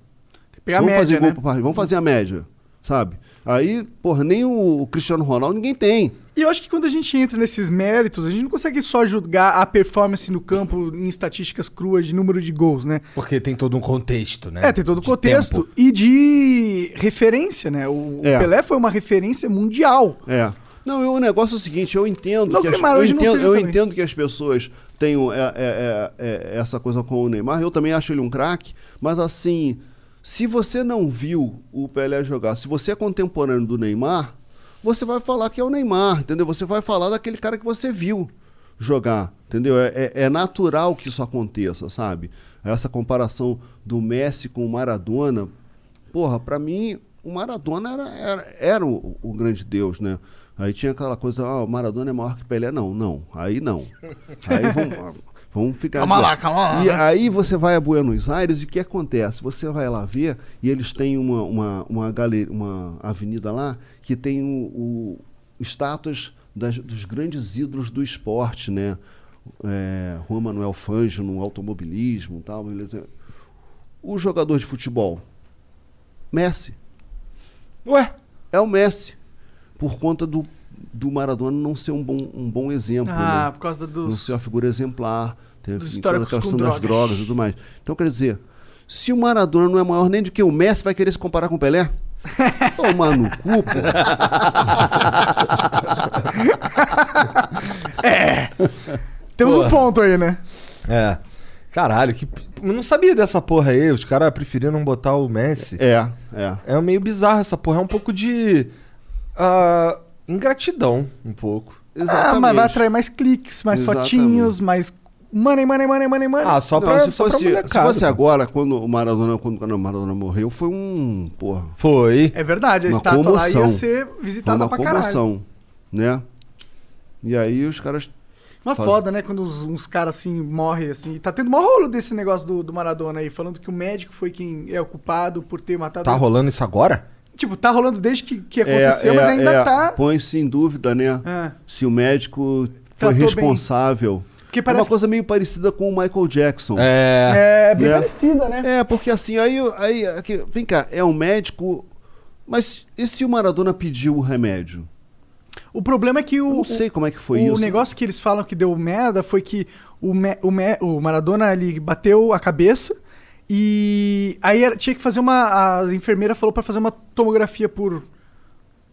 pegar a vamos média, fazer gol né? por partida. Vamos fazer a média. Sabe? Aí, porra, nem o Cristiano Ronaldo ninguém tem. E eu acho que quando a gente entra nesses méritos, a gente não consegue só julgar a performance no campo em estatísticas cruas de número de gols, né? Porque tem todo um contexto, né? É, tem todo o contexto tempo. e de referência, né? O, o É. Pelé foi uma referência mundial. É. Não, eu- o negócio é o seguinte, eu entendo Não que as, Neymar eu, hoje não entendo, eu entendo que as pessoas tenham é, é, é, é, essa coisa com o Neymar. Eu também acho ele um craque, mas assim, se você não viu o Pelé jogar, se você é contemporâneo do Neymar, você vai falar que é o Neymar, entendeu? Você vai falar daquele cara que você viu jogar, entendeu? É, é- é natural que isso aconteça, sabe? Essa comparação do Messi com o Maradona, porra, pra mim, o Maradona era, era, era o, o grande deus, né? Aí tinha aquela coisa, ah, o Maradona é maior que Pelé. Não, não, aí não. Aí vamos, vamos ficar... Calma lá, calma lá, E né? aí você vai a Buenos Aires e o que acontece? Você vai lá ver e eles têm uma, uma, uma, galeria, uma avenida lá que tem o, o estátuas das- dos grandes ídolos do esporte, né? É, Juan Manuel Fangio no automobilismo e tal. O jogador de futebol, Messi. Ué? É o Messi. Por conta do, do Maradona não ser um bom, um bom exemplo. Ah, né? por causa dos- Não ser uma figura exemplar. Teve toda com questão das drogas. drogas e tudo mais. Então, quer dizer, se o Maradona não é maior nem do que o Messi, vai querer se comparar com o Pelé? Tomar no cu, pô. Temos um Porra. ponto aí, né? É. Caralho, que. Eu não sabia dessa porra aí. Os caras preferiram não botar o Messi. É, é. É meio bizarro essa porra. É um pouco de. ah, ingratidão, um pouco. Ah, mas vai atrair mais cliques, mais Exatamente. fotinhos, mais. Money, money, money, money, money. Ah, só Não, pra, se só pra fosse, se molecada, fosse agora, quando o Maradona, quando, o Maradona morreu, foi um. Porra. Foi. É verdade, a uma estátua lá comoção. ia ser Foi visitada uma pra caralho. comoção, né? E aí os caras. Uma faz- foda, né? Quando uns, uns caras assim morrem assim. Tá tendo maior rolo desse negócio do, do Maradona aí, falando que o médico foi quem é o culpado por ter matado Tá ele. rolando isso agora? Tipo, tá rolando desde que, que É, aconteceu, é, mas ainda é, tá. Põe-se em dúvida, né? É. Se o médico foi Tratou bem. responsável. Porque É parece uma coisa meio parecida com o Michael Jackson. É. É bem Né? parecida, né? É, porque assim, aí, aí aqui, vem cá, é um médico. Mas e se o Maradona pediu o remédio? O problema é que o. Eu não sei como é que foi o isso. negócio que eles falam que deu merda foi que o, me- o, me- o Maradona ele bateu a cabeça e aí tinha que fazer uma. A enfermeira falou pra fazer uma tomografia por.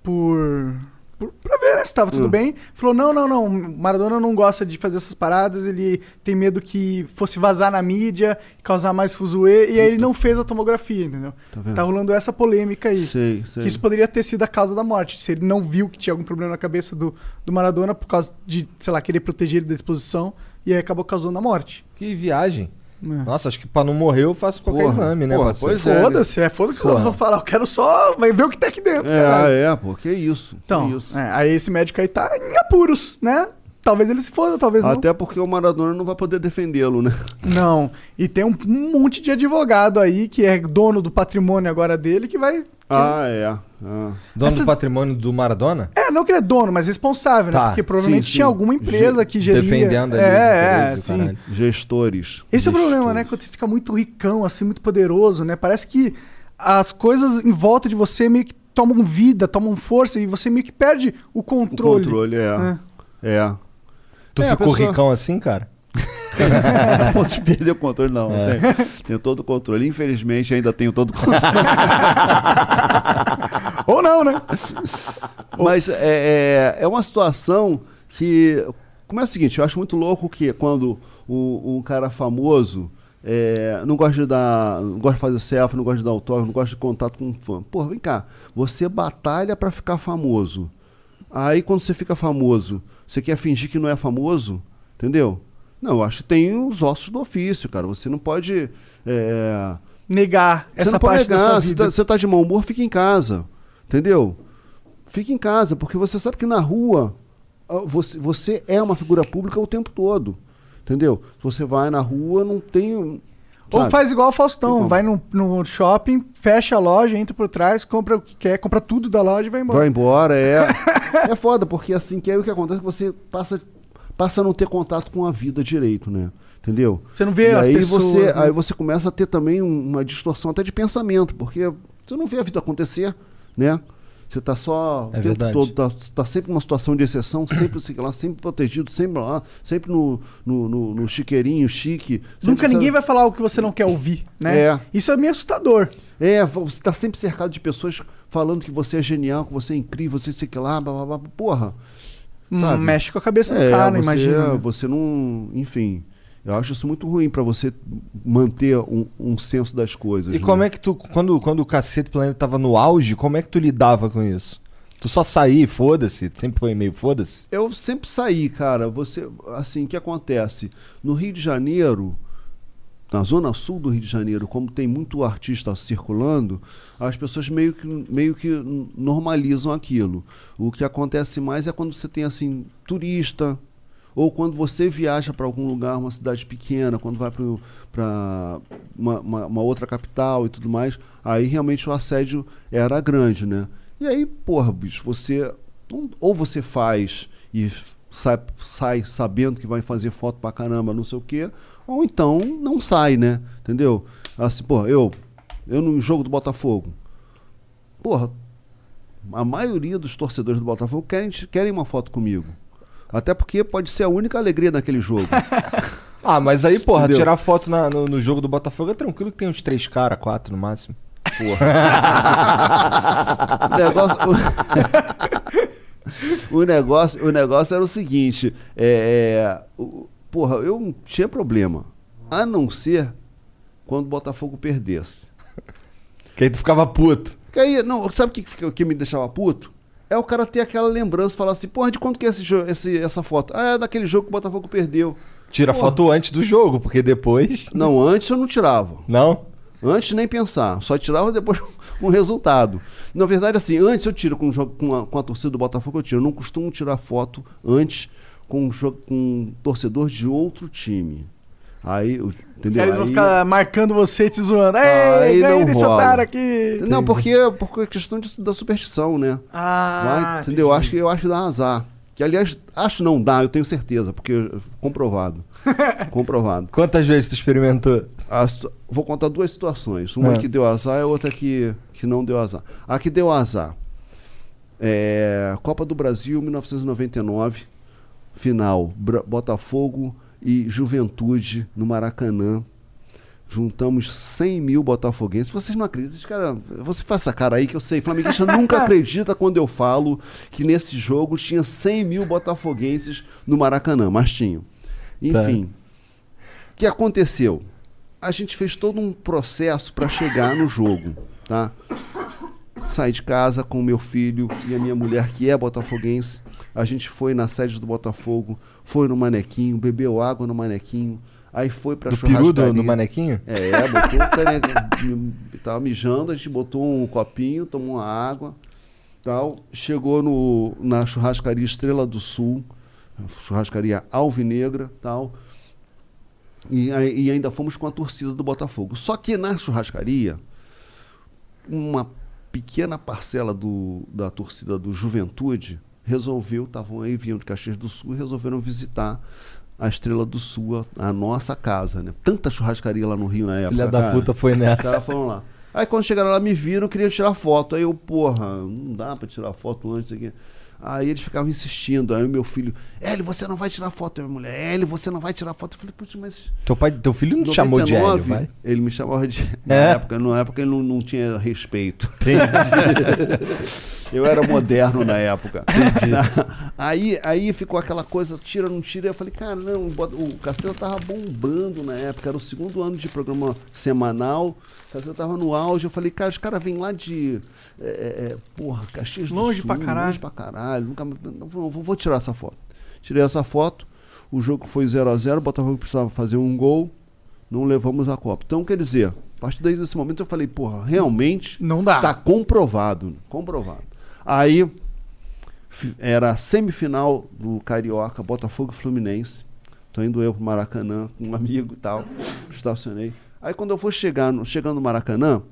por. por pra ver né, se tava tudo Hum. bem. Falou: não, não, não. Maradona não gosta de fazer essas paradas, ele tem medo que fosse vazar na mídia, causar mais fuzuê, e aí ele não fez a tomografia, entendeu? Tá? Tá rolando essa polêmica aí. Sei, sei. Que isso poderia ter sido a causa da morte. Se ele não viu que tinha algum problema na cabeça do, do Maradona por causa de, sei lá, querer proteger ele da exposição e aí acabou causando a morte. Que viagem. É. Nossa, acho que pra não morrer eu faço qualquer Porra, exame, né? porra, pois é, né? Foda-se, é foda que elas vão falar. Eu quero só. Vai ver o que tá aqui dentro. É, ah, é, pô, que isso. que Então, isso. é, aí esse médico aí tá em apuros, né? Talvez ele se foda, talvez não. Até porque o Maradona não vai poder defendê-lo, né? Não. E tem um, monte de advogado aí que é dono do patrimônio agora dele que vai. Ah, é. Ah. Dono Essas- do patrimônio do Maradona? É, não que ele é dono, mas responsável, né? Tá, Porque provavelmente sim, tinha sim. alguma empresa Ge- que geria. defendendo ali é, é, sim. caralho. Gestores. Esse é o problema, Gestores. né? Quando você fica muito ricão, assim, muito poderoso, né? Parece que as coisas em volta de você meio que tomam vida, tomam força e você meio que perde o O controle. controle, é. É. Tu É, ficou pessoa- ricão assim, cara? Não posso perder o controle, não. É. Tenho, tenho todo o controle. Infelizmente, ainda tenho todo o controle. Ou não, né? Mas é, é, é uma situação que. Como é o seguinte, eu acho muito louco que quando o, um cara famoso é, não gosta de dar. não gosta de fazer selfie, não gosta de dar autógrafo, não gosta de contato com um fã. Porra, vem cá, você batalha pra ficar famoso. Aí quando você fica famoso, você quer fingir que não é famoso, entendeu? Não, eu acho que tem os ossos do ofício, cara. Você não pode. é, Negar você essa não pode parte da negar, sua você vida. tá, você tá de mau humor, fica em casa. Entendeu? Fica em casa, porque você sabe que na rua você, você é uma figura pública o tempo todo. Entendeu? Se você vai na rua, não tem. Ou faz igual o Faustão, vai no, no shopping, fecha a loja, entra por trás, compra o que quer, compra tudo da loja e vai embora. Vai embora, é. é foda, porque assim, que aí o que acontece é que você passa, passa a não ter contato com a vida direito, né? Entendeu? Você não vê e as aí pessoas, Você, né? Aí você começa a ter também um- uma distorção até de pensamento, porque você não vê a vida acontecer, né? Você tá só o É tempo verdade. todo, tá, tá sempre numa situação de exceção, sempre sei lá, sempre protegido, sempre lá, sempre no, no, no, no chiqueirinho, chique. Nunca sempre- ninguém vai falar o que você não quer ouvir, né? É. Isso é meio assustador. É, você está sempre cercado de pessoas falando que você é genial, que você é incrível, você sei que lá, blá, blá, blá. Porra. Hum, sabe? mexe com a cabeça do É, cara, você, imagina. né? Você não. Enfim. Eu acho isso muito ruim para você manter um, um senso das coisas. E como é que tu, quando, quando o Cacete Planeta tava no auge, como é que tu lidava com isso? Tu só saí, foda-se? Tu sempre foi meio foda-se? Eu sempre saí, cara. Você, assim, o que acontece? No Rio de Janeiro, na zona sul do Rio de Janeiro, como tem muito artista circulando, as pessoas meio que, meio que normalizam aquilo. O que acontece mais é quando você tem assim turista ou quando você viaja para algum lugar, uma cidade pequena, quando vai para uma, uma, uma outra capital e tudo mais, aí realmente o assédio era grande, né? E aí, porra, bicho, você ou você faz e sai, sai sabendo que vai fazer foto pra caramba, não sei o quê, ou então não sai, né? Entendeu? Assim, porra, eu, eu no jogo do Botafogo, porra, a maioria dos torcedores do Botafogo querem, querem uma foto comigo. Até porque pode ser a única alegria daquele jogo. Ah, mas aí, porra, Entendeu? tirar foto na- no, no jogo do Botafogo é tranquilo que tem uns três caras, quatro no máximo. o negócio, o, negócio, o negócio era o seguinte, é, é, o- porra, eu não tinha problema, a não ser quando o Botafogo perdesse. Que aí tu ficava puto. Que aí, não, sabe o que, que, que me deixava puto? É o cara ter aquela lembrança, falar assim, porra, de quanto que é esse, esse, essa foto? Ah, é daquele jogo que o Botafogo perdeu. Tira Porra. foto antes do jogo, porque depois. Não, antes eu não tirava. Não? Antes nem pensar, só tirava depois com o resultado. Na verdade, assim, antes eu tiro com, jogo, com, a, com a torcida do Botafogo, eu tiro. Eu não costumo tirar foto antes com, um jogo, com um torcedor de outro time. Aí, eu- entendeu? Eles vão Aí- ficar marcando você e te zoando. Ei, Aí ganhei não desse rola. otário aqui. Não, porque porque é questão de- da superstição, né? Ah, Vai, entendeu? Acho que eu acho que dá azar. Que aliás, acho não dá, eu tenho certeza, porque eu- comprovado. comprovado. Quantas vezes tu experimentou? A situ- Vou contar duas situações. Uma Ah. que deu azar e outra que, que não deu azar. A que deu azar. É, Copa do Brasil, 1999, final. Bra- Botafogo e Juventude no Maracanã. Juntamos 100 mil botafoguenses. Vocês não acreditam? Cara, você faz essa cara aí que eu sei. Flamenguista nunca acredita quando eu falo que nesse jogo tinha 100 mil botafoguenses no Maracanã. Mas tinham. Enfim. O que aconteceu? A gente fez todo um processo para chegar no jogo, tá? Saí de casa com meu filho e a minha mulher, que é botafoguense. A gente foi na sede do Botafogo, foi no manequinho, bebeu água no manequinho, aí foi pra Do peru do- churrascaria. do manequinho? É, botou o caneca, tava mijando, a gente botou um copinho, tomou uma água, tal. Chegou no, na churrascaria Estrela do Sul, churrascaria Alvinegra, tal. E, e ainda fomos com a torcida do Botafogo. Só que na churrascaria, uma pequena parcela do, da torcida do Juventude resolveu, estavam aí, vinham de Caxias do Sul e resolveram visitar a Estrela do Sul, a, a nossa casa, né? Tanta churrascaria lá no Rio na época. Filha da cara. puta foi nessa. Os caras foram lá. Aí quando chegaram lá, me viram, queriam tirar foto. Aí eu, porra, não dá pra tirar foto antes aqui. Aí eles ficavam insistindo. Aí o meu filho, Hélio, você não vai tirar foto. Aí minha mulher, Hélio, você não vai tirar foto. Eu falei, putz, mas Teu, pai, teu filho não te chamou de Hélio, 99, vai? Ele me chamava de. Na É? época, na época ele não, não tinha respeito. Entendi. Eu era moderno na época. Na- aí, aí ficou aquela coisa, tira, não tira. Eu falei, cara, não, o Caceta tava bombando na época. Era o segundo ano de programa semanal. O Caceta tava no auge. Eu falei, cara, os caras vêm lá de. é, é, porra, Caxias do Longe Sul, pra caralho. Longe pra caralho. Nunca, não, vou, vou tirar essa foto. Tirei essa foto. O jogo foi 0 a 0 O Botafogo precisava fazer um gol. Não levamos a Copa. Então, quer dizer, a partir daí desse momento eu falei, porra, realmente. Não dá. Tá comprovado. Comprovado. Aí era a semifinal do Carioca, Botafogo e Fluminense. Tô indo eu pro Maracanã com um amigo e tal. Estacionei. Aí quando eu for chegar no, chegando no Maracanã,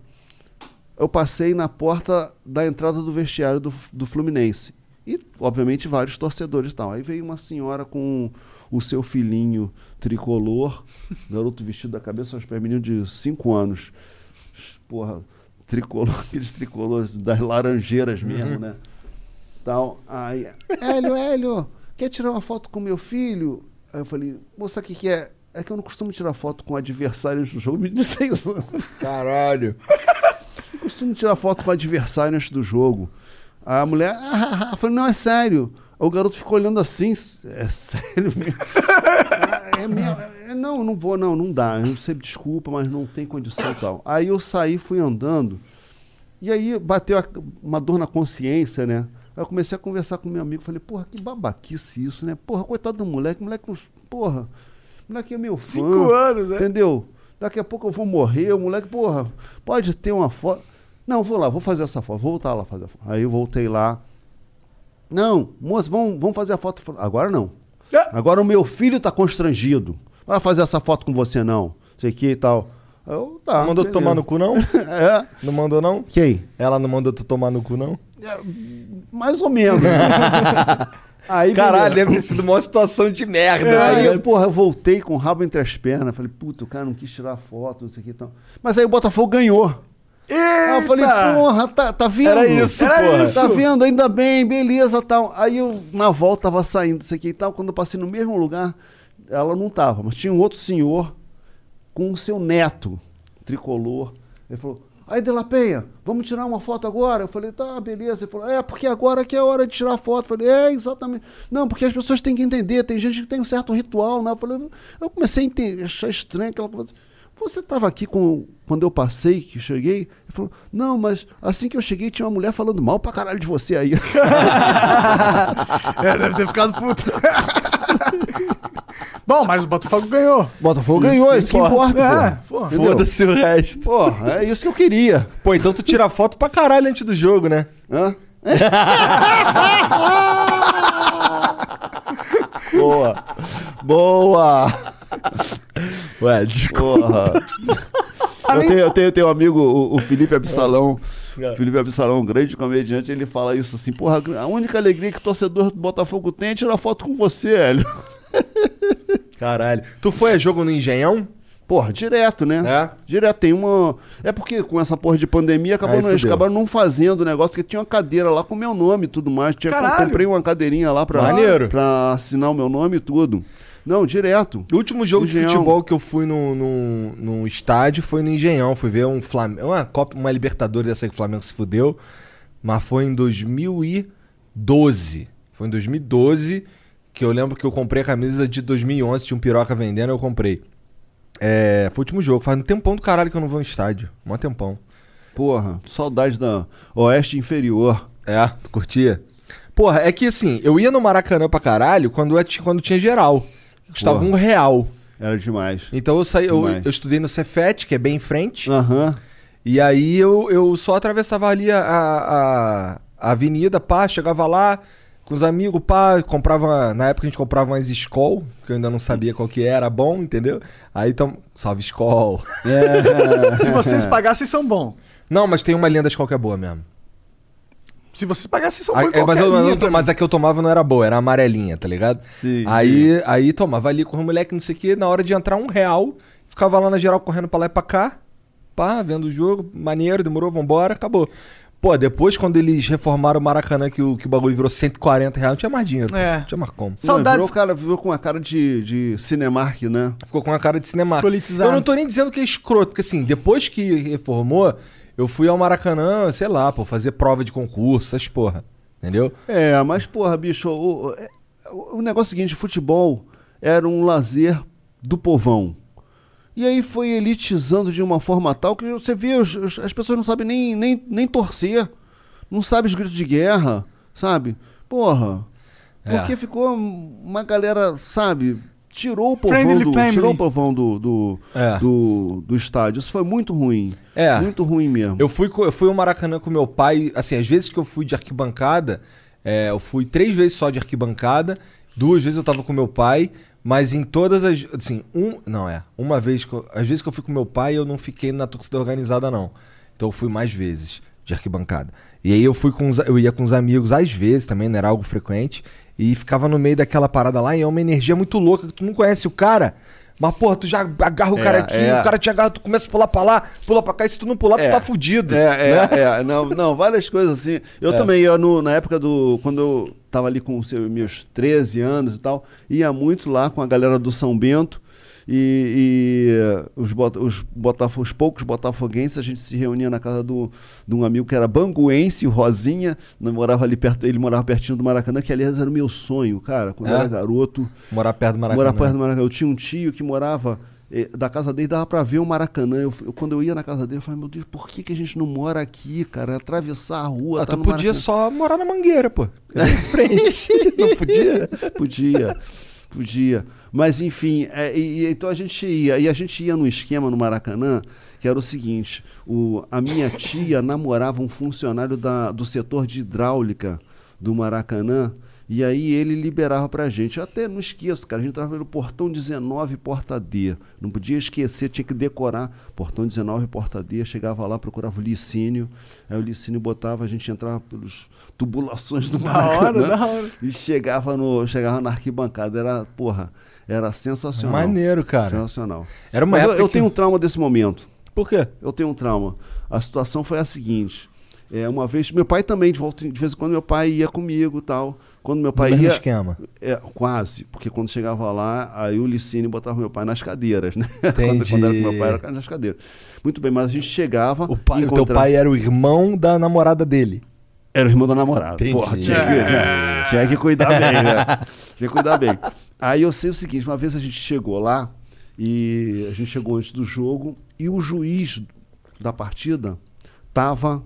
eu passei na porta da entrada do vestiário do, do Fluminense. E, obviamente, vários torcedores e tal. Aí veio uma senhora com o seu filhinho tricolor, garoto vestido da cabeça aos pés, menino de 5 anos. Porra, tricolor, aqueles tricolores das laranjeiras mesmo, Uhum. né? Tal. Aí, Hélio, Hélio, quer tirar uma foto com meu filho? Aí eu falei, moça, o que, que é? É que eu não costumo tirar foto com adversários do jogo. Me disse isso. Caralho. Eu costumo tirar foto com adversário antes do jogo. A mulher, ah, ah, ah. eu falei, não, é sério. O garoto ficou olhando assim, é sério mesmo? É mesmo? É, não, não vou, não, não dá. Eu sei, desculpa, mas não tem condição e tal. Aí eu saí, fui andando, e aí bateu uma dor na consciência, né? Aí eu comecei a conversar com meu amigo, falei, porra, que babaquice isso, né? Porra, coitado do moleque, moleque, porra, moleque é meu fã. Cinco anos, né? Entendeu? Daqui a pouco eu vou morrer, o moleque, porra, pode ter uma foto. Não, vou lá, vou fazer essa foto, vou voltar lá fazer a foto. Aí eu voltei lá. Não, moço, vamos, vamos fazer a foto. Agora não. Agora o meu filho tá constrangido. Vai fazer essa foto com você, não. Sei que e tal. Eu, tá. Não mandou tu beleza. tomar no cu, não? é. Não mandou, não? Quem? Ela não mandou tu tomar no cu, não? Mais ou menos. Aí, Caralho, beleza. deve ter sido uma situação de merda. É, aí, né? eu, porra, eu voltei com o rabo entre as pernas. Falei, puta, o cara não quis tirar foto, não sei o que e tal. Mas aí o Botafogo ganhou. Aí eu falei, porra, tá, tá vendo? Era isso, Era porra. isso. Tá vendo? Ainda bem, beleza tal. Aí eu, na volta, tava saindo, isso aqui e tal. Quando eu passei no mesmo lugar, ela não tava, mas tinha um outro senhor com o seu neto tricolor. Ele falou, aí De La Penha, vamos tirar uma foto agora? Eu falei, tá, beleza. Ele falou, é, porque agora que é a hora de tirar foto. Eu falei, é, exatamente. Não, porque as pessoas têm que entender, tem gente que tem um certo ritual, né? Eu, falei, eu comecei a entender, achar estranho aquela coisa. Você estava aqui com, quando eu passei, que cheguei? Ele falou, não, mas assim que eu cheguei tinha uma mulher falando mal pra caralho de você aí. É, deve ter ficado puto. Bom, mas o Botafogo ganhou. Botafogo ganhou, isso que importa, É? Foda-se o resto. Porra, é isso que eu queria. Pô, então tu tira foto pra caralho antes do jogo, né? Hã? Boa. Boa. Ué, desculpa. Porra. Eu tenho, eu tenho, eu tenho um amigo, o, o Felipe Absalão. É. Felipe Absalão, um grande comediante, ele fala isso assim: porra, a única alegria que o torcedor do Botafogo tem é tirar foto com você, Hélio. Caralho. Tu foi a jogo no Engenhão? Porra, direto, né? É? Direto, tem uma. É porque com essa porra de pandemia acabou Aí não, eles acabaram não fazendo o negócio, porque tinha uma cadeira lá com meu nome e tudo mais. Tinha, Caralho! comprei uma cadeirinha lá pra, Maneiro. pra assinar o meu nome e tudo. Não, direto. O último jogo de Engenhão. futebol que eu fui no, no, no estádio foi no Engenhão. Fui ver um Flamengo. Uma, Copa, uma Libertadores dessa que o Flamengo se fudeu. Mas foi em 2012. Foi em 2012 que eu lembro que eu comprei a camisa de 2011. Tinha um piroca vendendo, eu comprei. É, foi o último jogo. Faz um tempão do caralho que eu não vou no estádio. Um tempão. Porra, saudade da Oeste Inferior. É, tu curtia? Porra, é que assim, eu ia no Maracanã pra caralho quando, quando tinha geral. Custava Porra. um real. Era demais. Então eu saí, eu, eu estudei no Cefet, que é bem em frente. Aham. E aí eu, eu só atravessava ali a, a, a avenida, pá, chegava lá com os amigos, pá, comprava. Na época a gente comprava umas Skol, que eu ainda não sabia qual que era, bom, entendeu? Aí então. Salve Skol. Se vocês pagassem, são bons. Não, mas tem uma linha da Skol que é boa mesmo. Se vocês pagassem, são bons. é, mas, eu- linha eu- mas a que eu tomava não era boa, era amarelinha, tá ligado? Sim. Aí, aí tomava ali com o moleque, não sei o que, na hora de entrar um real, ficava lá na geral correndo pra lá e pra cá, pá, vendo o jogo, maneiro, demorou, vambora, acabou. Pô, depois quando eles reformaram o Maracanã, que o, que o bagulho virou 140 reais, não tinha mais dinheiro. É. Não tinha mais como. Não, virou, o cara virou com uma cara de, de Cinemark, né? Ficou com uma cara de cinema. Politizado. Eu não tô nem dizendo que é escroto, porque assim, depois que reformou, eu fui ao Maracanã, sei lá, pô, fazer prova de concurso, essas porra. Entendeu? É, mas porra, bicho, o, o- o negócio é o seguinte, futebol era um lazer do povão. E aí foi elitizando de uma forma tal que você vê, os- os- as pessoas não sabem nem, nem, nem torcer, não sabem os gritos de guerra, sabe? Porra, É. porque ficou uma galera, sabe, tirou o povão, Friendly do, family. tirou o povão do, do, É. do, do estádio. Isso foi muito ruim. É. Muito ruim mesmo. Eu fui, eu fui ao Maracanã com meu pai, assim, às vezes que eu fui de arquibancada, é, eu fui três vezes só de arquibancada, duas vezes eu tava com meu pai, mas em todas as, assim, um, não é, uma vez, às vezes que eu fui com meu pai, eu não fiquei na torcida organizada não. Então eu fui mais vezes de arquibancada. E aí eu fui com os, eu ia com os amigos às vezes também, não era algo frequente, e ficava no meio daquela parada lá e é uma energia muito louca que tu não conhece o cara. Mas, porra, tu já agarra o É, cara aqui, é. o cara te agarra, tu começa a pular pra lá, pula pra cá, e se tu não pular, É. tu tá fudido. É, é, né? é. Não, não, várias coisas assim. Eu É. também, eu, no- na época do. Quando eu tava ali com os seus- meus 13 anos e tal, ia muito lá com a galera do São Bento. E, e os, bota, os, botafo, os poucos botafoguenses, a gente se reunia na casa do, de um amigo que era banguense, o Rosinha, morava ali perto, ele morava pertinho do Maracanã, que aliás era o meu sonho, cara, quando eu É? era garoto. Morar perto do Maracanã. Morar perto do Maracanã. Eu tinha um tio que morava eh, da casa dele dava pra ver o Maracanã. Eu, eu- quando eu ia na casa dele, eu falei, meu Deus, por que, que a gente não mora aqui, cara? Atravessar a rua. Ah, tá tu podia Maracanã. só morar na mangueira, pô. Em frente. não podia? podia, podia. Mas enfim, é, e, então a gente ia, e a gente ia num esquema no Maracanã, que era o seguinte: o, a minha tia namorava um funcionário da, do setor de hidráulica do Maracanã. E aí ele liberava pra gente. Eu até não esqueço, cara. A gente entrava pelo portão 19, porta D. Não podia esquecer, tinha que decorar. Portão 19, porta D. Chegava lá, procurava o Licínio. Aí o Licínio botava, a gente entrava pelos tubulações do Da Maracanã. hora, da hora. E chegava, no, chegava na arquibancada. Era, porra, era sensacional. Maneiro, cara. Sensacional. Era uma Mas eu, época eu que- tenho um trauma desse momento. Por quê? Eu tenho um trauma. A situação foi a seguinte. É, uma vez, meu pai também, de, volta, de vez em quando, meu pai ia comigo e tal. Quando meu pai mesmo ia. esquema. É, quase. Porque quando chegava lá, aí o Licínio botava meu pai nas cadeiras, né? quando, quando era com meu pai, era nas cadeiras. Muito bem, mas a gente chegava. O, pai, o teu encontrava- pai era o irmão da namorada dele. Era o irmão da namorada. Entendi. Porra, tinha que, né? tinha que cuidar bem, né? Tinha que cuidar bem. Aí eu sei o seguinte, uma vez a gente chegou lá e a gente chegou antes do jogo e o juiz da partida tava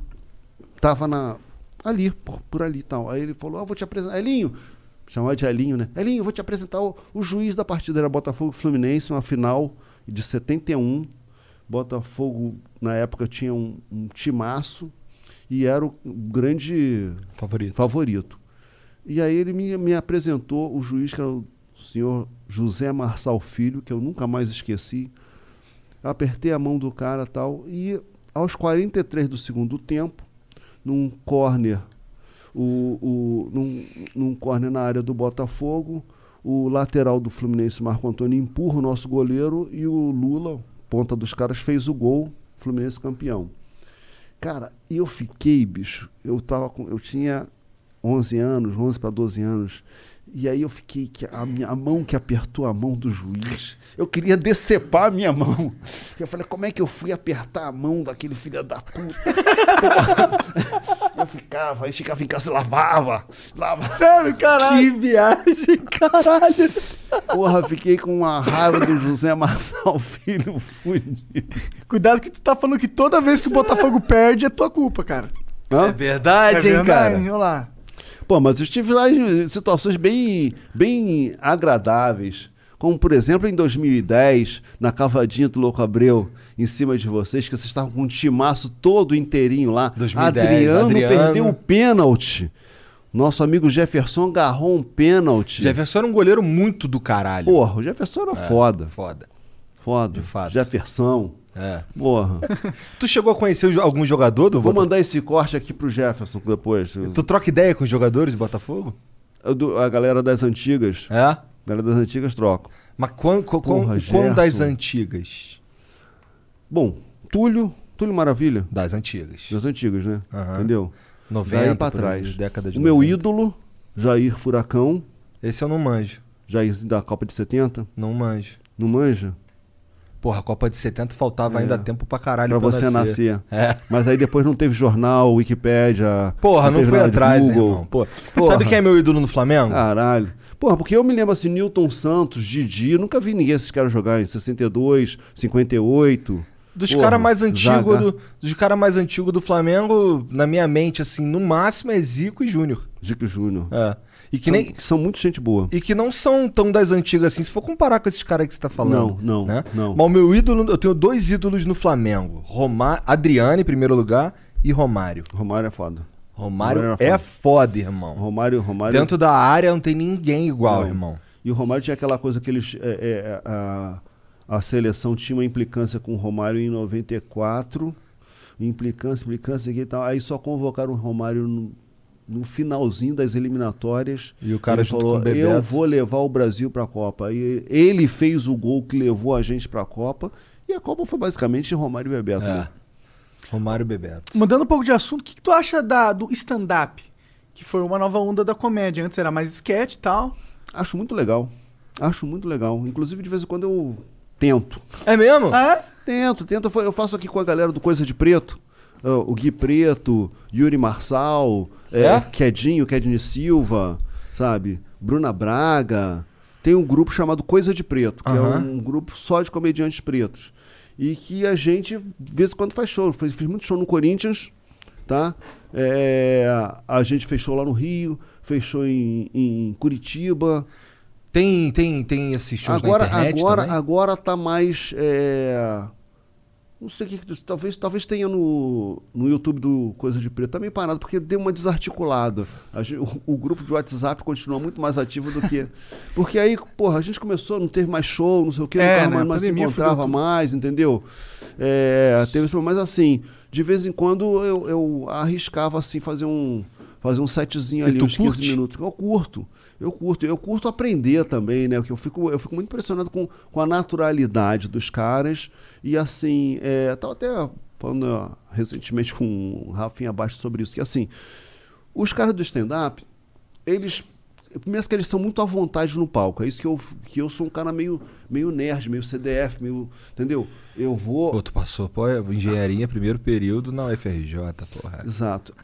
tava na ali, por, por ali e tal. Aí ele falou: "Ah, vou te apresentar, Elinho". Chamava de Elinho, né? Elinho, vou te apresentar o, o juiz da partida era Botafogo Fluminense, uma final de 71. Botafogo na época tinha um, um timaço e era o grande favorito. favorito. E aí ele me, me apresentou o juiz, que era o senhor José Marçal Filho, que eu nunca mais esqueci. Apertei a mão do cara tal, e aos 43 do segundo tempo, num corner, o, o, num, num corner na área do Botafogo, o lateral do Fluminense, Marco Antônio, empurra o nosso goleiro e o Lula, ponta dos caras, fez o gol, Fluminense campeão. Cara, eu fiquei, bicho, eu tava com, eu tinha 11 anos, 11 para 12 anos, e aí eu fiquei, que a, minha, a mão que apertou a mão do juiz, eu queria decepar a minha mão. Eu falei, como é que eu fui apertar a mão daquele filho da puta? eu ficava, aí chegava em casa e lavava, lavava. Sério, caralho. Que viagem, caralho. Porra, fiquei com uma raiva do José Marçal Filho fudido. Cuidado que tu tá falando que toda vez que o Botafogo perde é tua culpa, cara. Hã? É verdade, hein, cara? Olha lá. Pô, mas eu estive lá em situações bem, bem agradáveis. Como, por exemplo, em 2010, na cavadinha do Louco Abreu, em cima de vocês, que vocês estavam com um timaço todo inteirinho lá. 2010, Adriano, Adriano. perdeu o pênalti. Nosso amigo Jefferson agarrou um pênalti. Jefferson era um goleiro muito do caralho. Porra, o Jefferson era É, foda. Foda. Foda. De fato. Jefferson. É. Porra. Tu chegou a conhecer algum jogador do Vou Botafogo? mandar esse corte aqui pro Jefferson depois. Tu troca ideia com os jogadores do Botafogo? Eu do- A galera das antigas. É? A galera das antigas troco. Mas quão das antigas? Bom, Túlio, Túlio Maravilha. Das antigas. Das antigas, né? Entendeu? 90, Daí pra trás. década de o meu 90. ídolo, Jair Furacão. Esse eu não manjo. Jair da Copa de 70. Não manjo. Não manja? Porra, a Copa de 70 faltava É. ainda tempo pra caralho Pra pra você nascer. nascer. É. Mas aí depois não teve jornal, Wikipédia. Porra, não nada de atrás, Google. Pô, Porra. Sabe quem é meu ídolo no Flamengo? Caralho. Porra, porque eu me lembro assim, Newton Santos, Didi, nunca vi ninguém esses caras jogar em 62, 58. Dos Porra, caras mais antigos do, dos cara mais antigo do Flamengo, na minha mente, assim, no máximo é Zico e Júnior. Zico Júnior. É. E que São- nem. São muito gente boa. E que não são tão das antigas assim, se for comparar com esses caras que você tá falando. Não, não, né? não. Mas o meu ídolo, eu tenho dois ídolos no Flamengo: Roma, Adriano, em primeiro lugar, e Romário. Romário é foda. Romário, Romário é era foda, irmão. Romário, Romário. Dentro da área não tem ninguém igual, Não. irmão. E o Romário tinha aquela coisa que eles. é, é, a, a seleção tinha uma implicância com o Romário em 94. Implicância, implicância e tal. Aí só convocaram o Romário no, no finalzinho das eliminatórias. E o cara falou. Eu vou levar o Brasil pra Copa. E ele fez o gol que levou a gente pra Copa. E a Copa foi basicamente Romário e Bebeto. É. né? Romário e Bebeto. Mudando um pouco de assunto, o que, que tu acha da, do stand-up? Que foi uma nova onda da comédia. Antes era mais sketch e tal. Acho muito legal. Acho muito legal. Inclusive, de vez em quando eu tento. É mesmo? É? Tento, tento. Eu faço aqui com a galera do Coisa de Preto. Ah, o Gui Preto, Yuri Marçal, é, É? Quedinho, Kedney Silva, sabe? Bruna Braga. tem um grupo chamado Coisa de Preto, que é Aham. um grupo só de comediantes pretos. E que a gente, de vez em quando, faz show. Fiz, fiz muito show no Corinthians, tá? É, a gente fez show lá no Rio, fez show em, em Curitiba. Tem, tem, tem esses shows agora, na internet agora, também? agora tá mais. é, Não sei o que. Talvez, talvez tenha no, no YouTube do Coisa de Preto. Tá meio parado, porque deu uma desarticulada. A gen- o, o grupo de WhatsApp continua muito mais ativo do que. Porque aí, porra, a gente começou, não teve mais show, não sei o que, É, não, né? mais, se encontrava mais, entendeu? É, teve esse problema, mas assim, de vez em quando eu, eu arriscava assim fazer um fazer um setzinho ali, uns 15 curte? minutos. Eu curto. Eu curto, eu curto aprender também, né? Porque eu fico, eu fico muito impressionado com, com a naturalidade dos caras. E assim, é, tava até falando recentemente com o Rafinha Abaixo sobre isso, que assim, os caras do stand-up, eles. Primeiro que eles são muito à vontade no palco. É isso que eu, que eu sou um cara meio, meio nerd, meio CDF, meio. Entendeu? Eu vou. Pô, tu passou, pô, engenharia primeiro período na UFRJ, porra. Exato.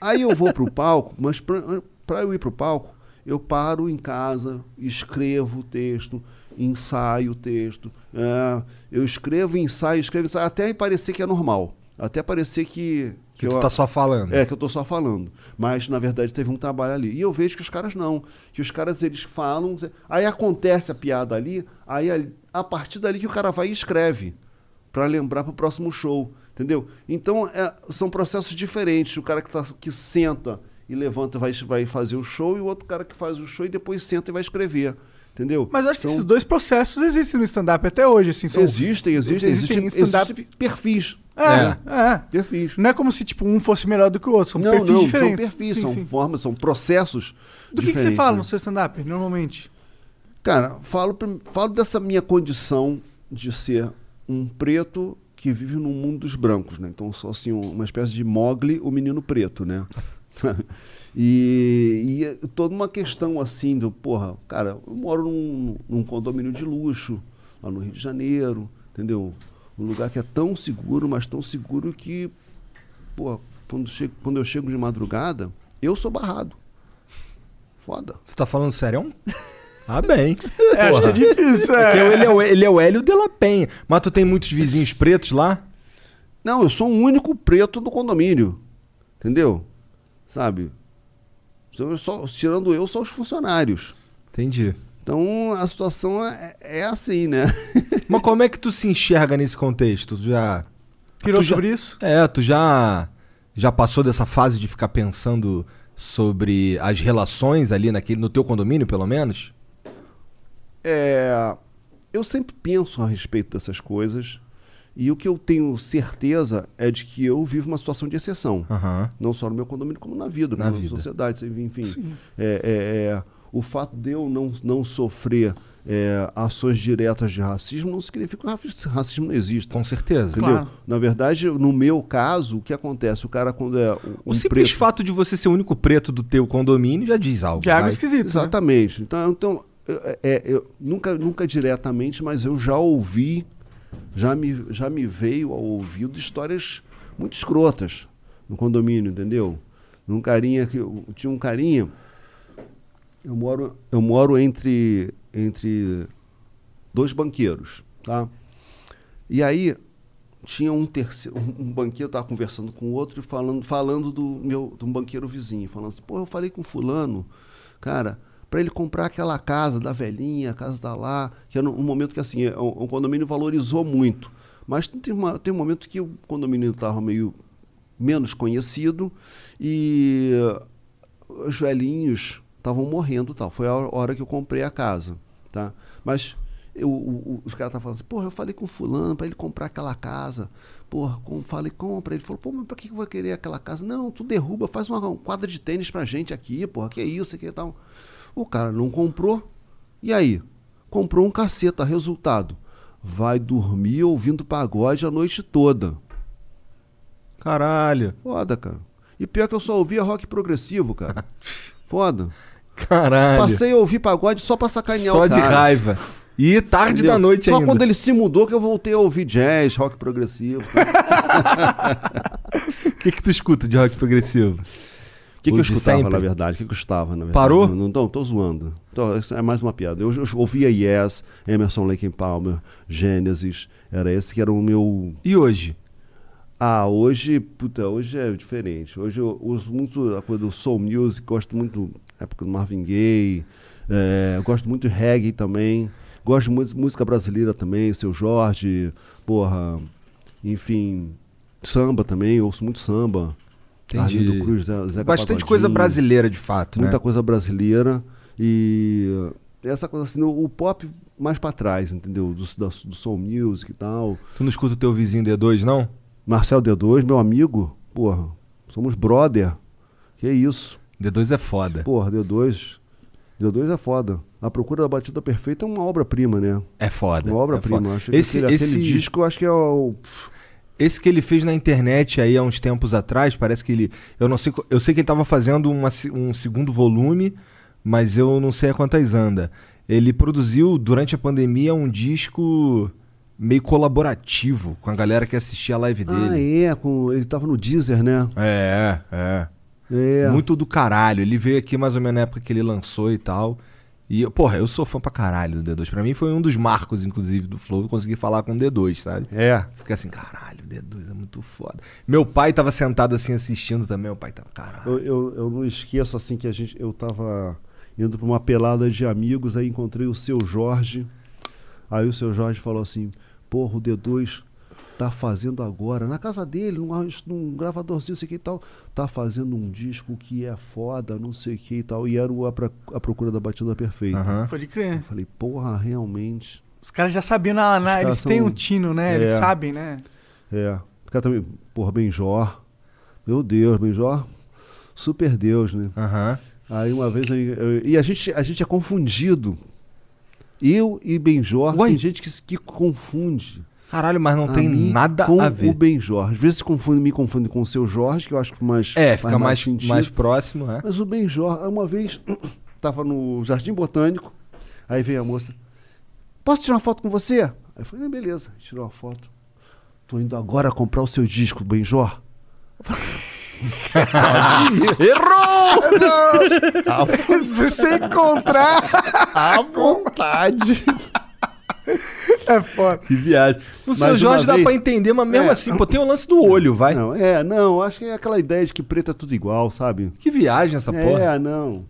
Aí eu vou pro palco, mas pra, pra eu ir pro palco, eu paro em casa, escrevo o texto, ensaio o texto. é, eu escrevo, ensaio, escrevo, ensaio, até parecer que é normal. Até parecer que. Que tu eu- tá só falando. É, que eu tô só falando. Mas, na verdade, teve um trabalho ali. E eu vejo que os caras não. Que os caras, eles falam. Aí acontece a piada ali, aí a, partir dali que o cara vai e escreve. Pra lembrar pro próximo show. Entendeu? Então, é, são processos diferentes. O cara que, tá, que senta e levanta vai, vai fazer o show, e o outro cara que faz o show e depois senta e vai escrever. Entendeu? Mas acho que São- esses dois processos existem no stand-up até hoje, assim. São, Existem, existem. Existem Existem, stand-up. existem perfis. É, é. Perfis. Não é como se, tipo, um fosse melhor do que o outro. São não, perfis não, diferentes. são perfis, Sim, são sim. formas, são processos Do que, que você fala né? no seu stand-up, normalmente? Cara, falo, falo dessa minha condição de ser um preto que vive num mundo dos brancos, né? Então, sou assim, um- uma espécie de Mogli, o menino preto, né? e, e toda uma questão assim do, porra, cara, eu moro num, num condomínio de luxo, lá no Rio de Janeiro, entendeu? Um lugar que é tão seguro, mas tão seguro que, porra, quando, chego, quando eu chego de madrugada, eu sou barrado. Foda. Você tá falando sério? Ah, bem. É, acho que é difícil, é. Porque ele é, o, ele é o Hélio de la Penha. Mas tu tem muitos vizinhos pretos lá? Não, eu sou o único preto do condomínio. Entendeu? Sabe? Só, tirando eu, só os funcionários. Entendi. Então a situação é, é assim, né? Mas como é que tu se enxerga nesse contexto? Tu já. Pirou tu já- sobre isso? É, tu já. Já passou dessa fase de ficar pensando sobre as relações ali naquele, no teu condomínio, pelo menos? É, eu sempre penso a respeito dessas coisas. E o que eu tenho certeza é de que eu vivo uma situação de exceção. Aham. Não só no meu condomínio, como na vida, Na na vida. sociedade, enfim. É, é, é, o fato de eu não, não sofrer é, ações diretas de racismo não significa que racismo não existe. Com certeza. Entendeu? Claro. Na verdade, no meu caso, o que acontece? O cara, quando é. um O simples preto- fato de você ser o único preto do teu condomínio já diz algo. Já é algo esquisito. né? Exatamente. Então, então eu, é, eu nunca, nunca diretamente, mas eu já ouvi, já me, já me veio ao ouvido histórias muito escrotas no condomínio, entendeu? Num carinha que eu, tinha um carinha. Eu moro, eu moro entre, entre dois banqueiros, tá? E aí tinha um terceiro, um banqueiro estava conversando com o outro e falando, falando do meu, de um banqueiro vizinho, falando assim, pô, eu falei com fulano, cara, para ele comprar aquela casa da velhinha, a casa da lá, que era um momento que assim, é, o, o condomínio valorizou muito. Mas tem, uma, tem um momento que o condomínio estava meio menos conhecido e os velhinhos estavam morrendo tal. Foi a hora que eu comprei a casa, tá? Mas eu, o- os caras estavam falando assim, porra, eu falei com fulano para ele comprar aquela casa. Porra, com, falei, compra. Ele falou, pô, mas pra que eu vou querer aquela casa? Não, tu derruba, faz uma, um quadra de tênis pra gente aqui, porra, que isso, que tal. O cara não comprou. E aí? Comprou um caceta, resultado. Vai dormir ouvindo pagode a noite toda. Caralho. Foda, cara. E pior que eu só ouvia rock progressivo, cara. Foda. Caralho. Passei a ouvir pagode só pra sacanear Só o de cara. raiva. E tarde Entendeu? da noite Só ainda. quando ele se mudou que eu voltei a ouvir jazz, rock progressivo. O que, que tu escuta de rock progressivo? O que, que eu de escutava, sempre? na verdade? O que, que eu escutava, na verdade? Parou? Não, não, tô zoando. Então, é mais uma piada. Eu, eu ouvia Yes, Emerson Lake Palmer, Genesis. Era esse que era o meu. E hoje? Ah, hoje, puta, hoje é diferente. Hoje eu uso muito a coisa do soul music, gosto muito da época do Marvin Gaye, é, gosto muito de reggae também, gosto de mu- música brasileira também, seu Jorge, porra, enfim, samba também, ouço muito samba. Entendi. Arlindo Cruz, Zé, Zeca Bastante coisa brasileira, de fato, Muita né? coisa brasileira e essa coisa assim, o, pop mais pra trás, entendeu? Do, da- do soul music e tal. Tu não escuta o teu vizinho D2, não? Marcel D2, meu amigo, porra, somos brother. Que isso? D2 é foda. Porra, D2. D2 é foda. A Procura da Batida Perfeita é uma obra-prima, né? É foda. Uma é obra-prima. que esse, aquele, esse aquele disco eu acho que é o. Esse que ele fez na internet aí há uns tempos atrás, parece que ele. Eu não sei. Eu sei que ele tava fazendo uma um segundo volume, mas eu não sei a quantas anda. Ele produziu durante a pandemia um disco meio colaborativo com a galera que assistia a live Ah, dele. é. Com, ele tava no Deezer, né? É, é. É. Muito do caralho. Ele veio aqui mais ou menos na época que ele lançou e tal. E, porra, eu sou fã pra caralho do D2. Pra mim foi um dos marcos, inclusive, do Flow, eu consegui falar com o D2, sabe? É. Fiquei assim, caralho, o D2 é muito foda. Meu pai tava sentado assim assistindo também, meu pai tava, caralho. Eu, eu, eu não esqueço assim que a gente. Eu tava indo pra uma pelada de amigos, aí encontrei o seu Jorge. Aí o seu Jorge falou assim: Porra, o D2 tá fazendo agora, na casa dele, num, num gravadorzinho, sei que e tal, tá fazendo um disco que é foda, não sei o que e tal. E era o a, Pra- a procura da batida perfeita. Aham. Pode crer. Eu falei, porra, realmente. Os caras já sabiam, na, na- eles caras têm um tino, né? Eles É. sabem, né? É. O cara também, porra, Benjor. Meu Deus, Benjor. Super Deus, né? Aham. Aí uma vez. aí, eu- e a gente, a gente é confundido. Eu e Benjor, tem gente que, que confunde. Caralho, mas não a tem nada com a ver. o Benjor. Às vezes confunde, me confunde com o seu Jorge, que eu acho que mais. É, fica mais, sentido. mais próximo, é. Mas o Benjor, uma vez, tava no Jardim Botânico, aí veio a moça, posso tirar uma foto com você? Aí eu falei, "Ah, beleza, tirou uma foto. Tô indo agora comprar o seu disco, Benjor. Errou! Se você encontrar. À vontade. É foda. Que viagem. O Mas seu Jorge dá vez- pra entender, mas mesmo É. assim, pô, tem o lance do olho, vai. Não, é, não, acho que é aquela ideia de que preto é tudo igual, sabe? Que viagem essa porra. É, não.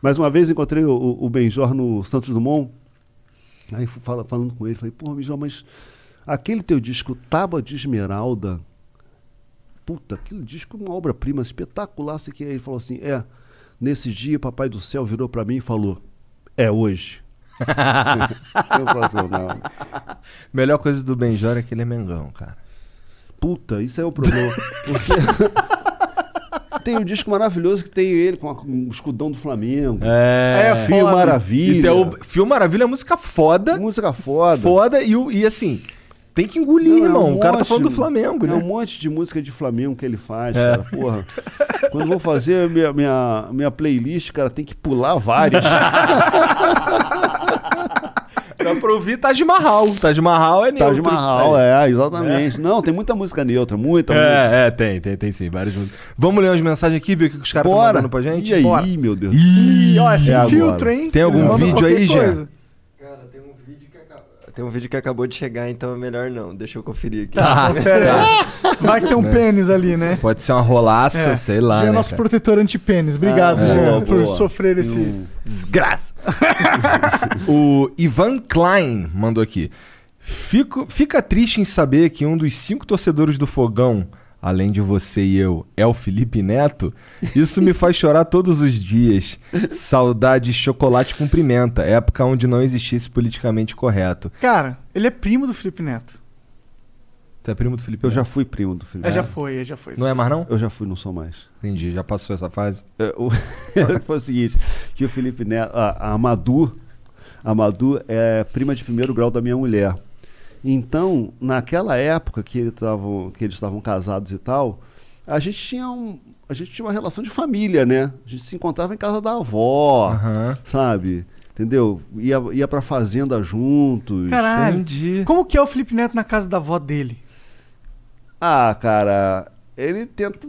Mas uma vez encontrei o, o, Benjor no Santos Dumont, aí fala- falando com ele, falei, porra, Benjor, mas aquele teu disco Tábua de Esmeralda, puta, aquele disco é uma obra-prima espetacular, sei que é. Ele falou assim, é, nesse dia Papai do Céu virou pra mim e falou, é hoje. Sensacional. Melhor coisa do Benjor é que ele é Mengão, cara. Puta, isso é o problema. Porque tem um disco maravilhoso que tem ele com o escudão do Flamengo. É, Fio foda. Maravilha. E tem o Fio Maravilha é música foda. Música foda. Foda e, e assim, tem que engolir, Não, é irmão. um o cara tá monte- falando do Flamengo, é né? um monte de música de Flamengo que ele faz, É. cara. Porra. Quando vou fazer minha, minha, minha playlist, cara, tem que pular várias. Dá pra ouvir Taj Mahal. Taj Mahal é neutro. Taj Mahal, é, exatamente. Não, tem muita música neutra, muita música. É, é, tem, tem, tem sim, várias músicas. Vamos ler umas mensagens aqui, ver o que os caras estão mandando pra gente? E aí, Bora. meu Deus. Ih, ó, é sem filtro, hein? Tem algum vídeo aí, coisa. Tem um vídeo que acabou de chegar, então é melhor não. Deixa eu conferir aqui. Tá, confere aí. Vai que tem um É. pênis ali, né? Pode ser uma rolaça, É. sei lá, Jean é né, nosso cara? protetor anti-pênis. Obrigado, Ah, Jean, boa, por boa. sofrer esse. Hum. Desgraça. o Ivan Klein mandou aqui. Fico, fica triste em saber que um dos cinco torcedores do Fogão, além de você e eu, é o Felipe Neto. Isso me faz chorar todos os dias. Saudade chocolate com pimenta, época onde não existisse politicamente correto. Cara, ele é primo do Felipe Neto. Tu é primo do Felipe Eu Neto? já fui primo do Felipe. É, já foi, é, já foi. Não é mais não? Eu já fui, não sou mais. Entendi, já passou essa fase. É, o- foi o seguinte, que o Felipe Neto, a, a Madu, a Madu é prima de primeiro grau da minha mulher. Então, naquela época que, ele tavam, que eles estavam casados e tal, a gente tinha um, a gente tinha uma relação de família, né? A gente se encontrava em casa da avó, Aham. sabe? Entendeu? Ia, ia pra fazenda juntos. Caralho. Entendi. Como que é o Felipe Neto na casa da avó dele? Ah, cara, ele tenta.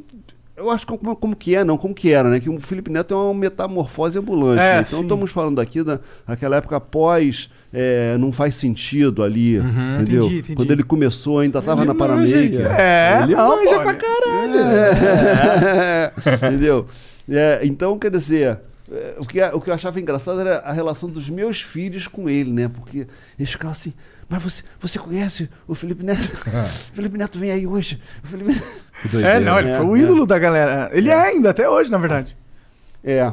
Eu acho que como, como que é, não, como que era, né? Que o Felipe Neto é uma metamorfose ambulante. É, né? Então sim. estamos falando aqui da, daquela época pós. É, não faz sentido ali, entendeu? Entendi, entendi. Quando ele começou, ainda estava Ele na manja, Paramaker. É, Ele não, manja pô, pra né? caralho. É. Entendeu? É, então, quer dizer, é, o que, o que eu achava engraçado era a relação dos meus filhos com ele, né? Porque eles ficavam assim, mas você, você conhece o Felipe Neto? O Felipe Neto vem aí hoje. O Felipe. É, não, ele É, foi o é. ídolo da galera. Ele é ainda, até hoje, na verdade. É.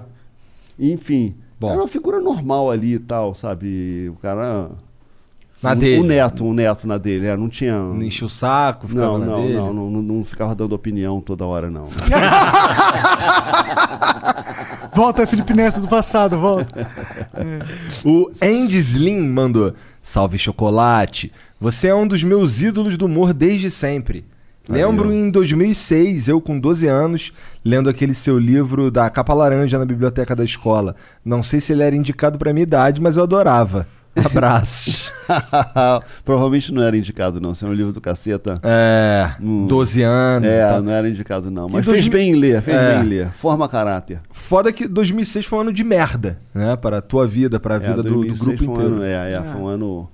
Enfim. Bom. Era uma figura normal ali e tal, sabe? O cara. Na um, dele. Um neto, um neto na dele. É, não tinha. Não enchia o saco, ficava Não, na não, dele. não, não, não, não ficava dando opinião toda hora, não. Volta, Felipe Neto do passado, volta. O Andy Slim mandou: Salve chocolate. Você é um dos meus ídolos do humor desde sempre. Lembro em 2006, eu com 12 anos, lendo aquele seu livro da capa laranja na biblioteca da escola. Não sei se ele era indicado pra minha idade, mas eu adorava. Abraços. Provavelmente não era indicado, não. Se é um livro do caceta. É, 12 anos. É, não era indicado, não. Mas dois fez bem em ler, fez É. bem em ler. Forma caráter. Foda que 2006 foi um ano de merda, né? Para a tua vida, para a vida É, do, do 2006 grupo foi um inteiro. ano- é, é, foi um ano,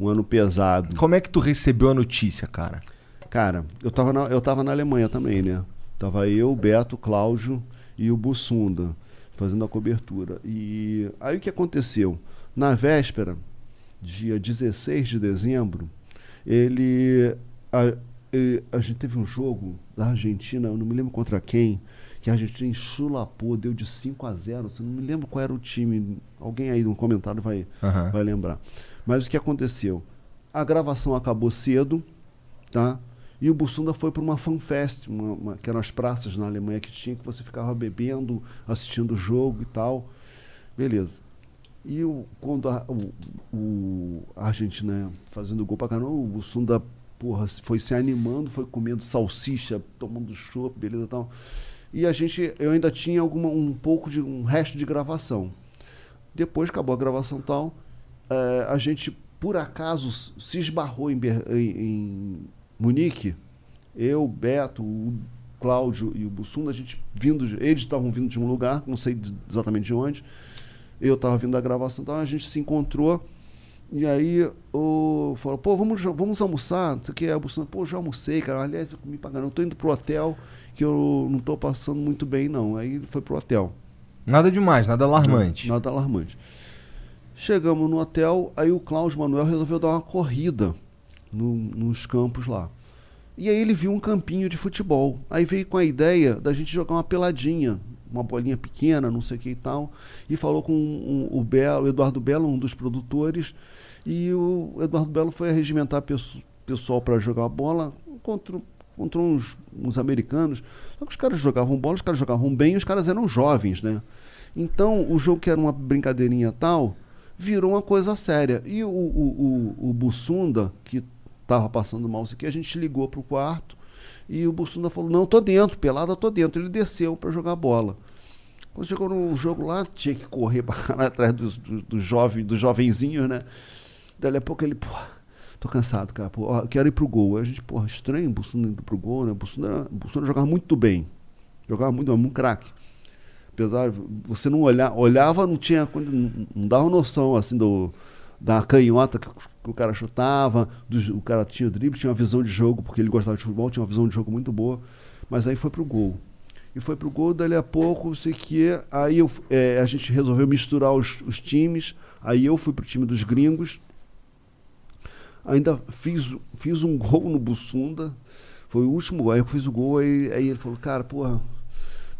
um ano pesado. Como é que tu recebeu a notícia, cara? Cara, eu tava, na, eu tava na Alemanha também, né? Tava eu, o Beto, o Cláudio e o Bussunda fazendo a cobertura. E aí o que aconteceu? Na véspera, dia 16 de dezembro, ele a, ele- a gente teve um jogo da Argentina, eu não me lembro contra quem, que a Argentina enchulapou, deu de 5 a 0. Eu não me lembro qual era o time. Alguém aí no comentário vai, Aham. vai lembrar. Mas o que aconteceu? A gravação acabou cedo, tá? E o Bussunda foi para uma fanfest, uma, uma, que eram as praças na Alemanha que tinha, que você ficava bebendo, assistindo o jogo e tal. Beleza. E o, quando a, o, o- a Argentina fazendo gol pra caramba, o Bussunda, porra, foi se animando, foi comendo salsicha, tomando chopp, beleza e tal. E a gente, eu ainda tinha alguma, um pouco de um resto de gravação. Depois acabou a gravação tal, eh, a gente, por acaso, se esbarrou em, em, em Munique, eu, Beto, o Cláudio e o Bussunda, a gente vindo, de- eles estavam vindo de um lugar, não sei de- exatamente de onde, eu estava vindo da gravação, então a gente se encontrou, e aí o falou, pô, vamos, vamos almoçar, não sei o que, a Bussunda, pô, já almocei, cara, aliás, eu comi pra caramba, eu tô indo pro hotel, que eu não tô passando muito bem, não, aí ele foi pro hotel. Nada demais, nada alarmante. Nada alarmante. Chegamos no hotel, aí o Cláudio Manuel resolveu dar uma corrida no- nos campos lá. E aí ele viu um campinho de futebol. Aí veio com a ideia da gente jogar uma peladinha, uma bolinha pequena, não sei o que e tal. E falou com o, o Belo, Eduardo Belo, um dos produtores. E o Eduardo Belo foi regimentar pesso- pessoal para jogar bola contra, contra uns, uns americanos. Só que os caras jogavam bola, os caras jogavam bem, os caras eram jovens, né? Então, o jogo que era uma brincadeirinha tal, virou uma coisa séria. E o, o, o, o Bussunda, que estava passando mal isso aqui, a gente ligou pro quarto e o Bussunda falou, não, tô dentro, pelada, tô dentro. Ele desceu para jogar bola. Quando chegou no jogo lá, tinha que correr caralho atrás dos, dos, dos, jovens, dos jovenzinhos, né? Dali a pouco ele, pô, tô cansado, cara, pô, quero ir pro gol. Aí a gente, porra, estranho o Bussunda indo pro gol, né? O Bussunda, o Bussunda jogava muito bem. Jogava muito, era um craque. Apesar você não olhar, olhava, não tinha, não, não dava noção, assim, do, da canhota que o cara chutava, do- o cara tinha drible, tinha uma visão de jogo, porque ele gostava de futebol, tinha uma visão de jogo muito boa, mas aí foi pro gol. E foi pro gol, dali a pouco, sei que, aí eu, eh, a gente resolveu misturar os, os times, aí eu fui pro time dos gringos, ainda fiz, fiz um gol no Bussunda, foi o último gol, aí eu fiz o gol, aí, aí ele falou, cara, porra,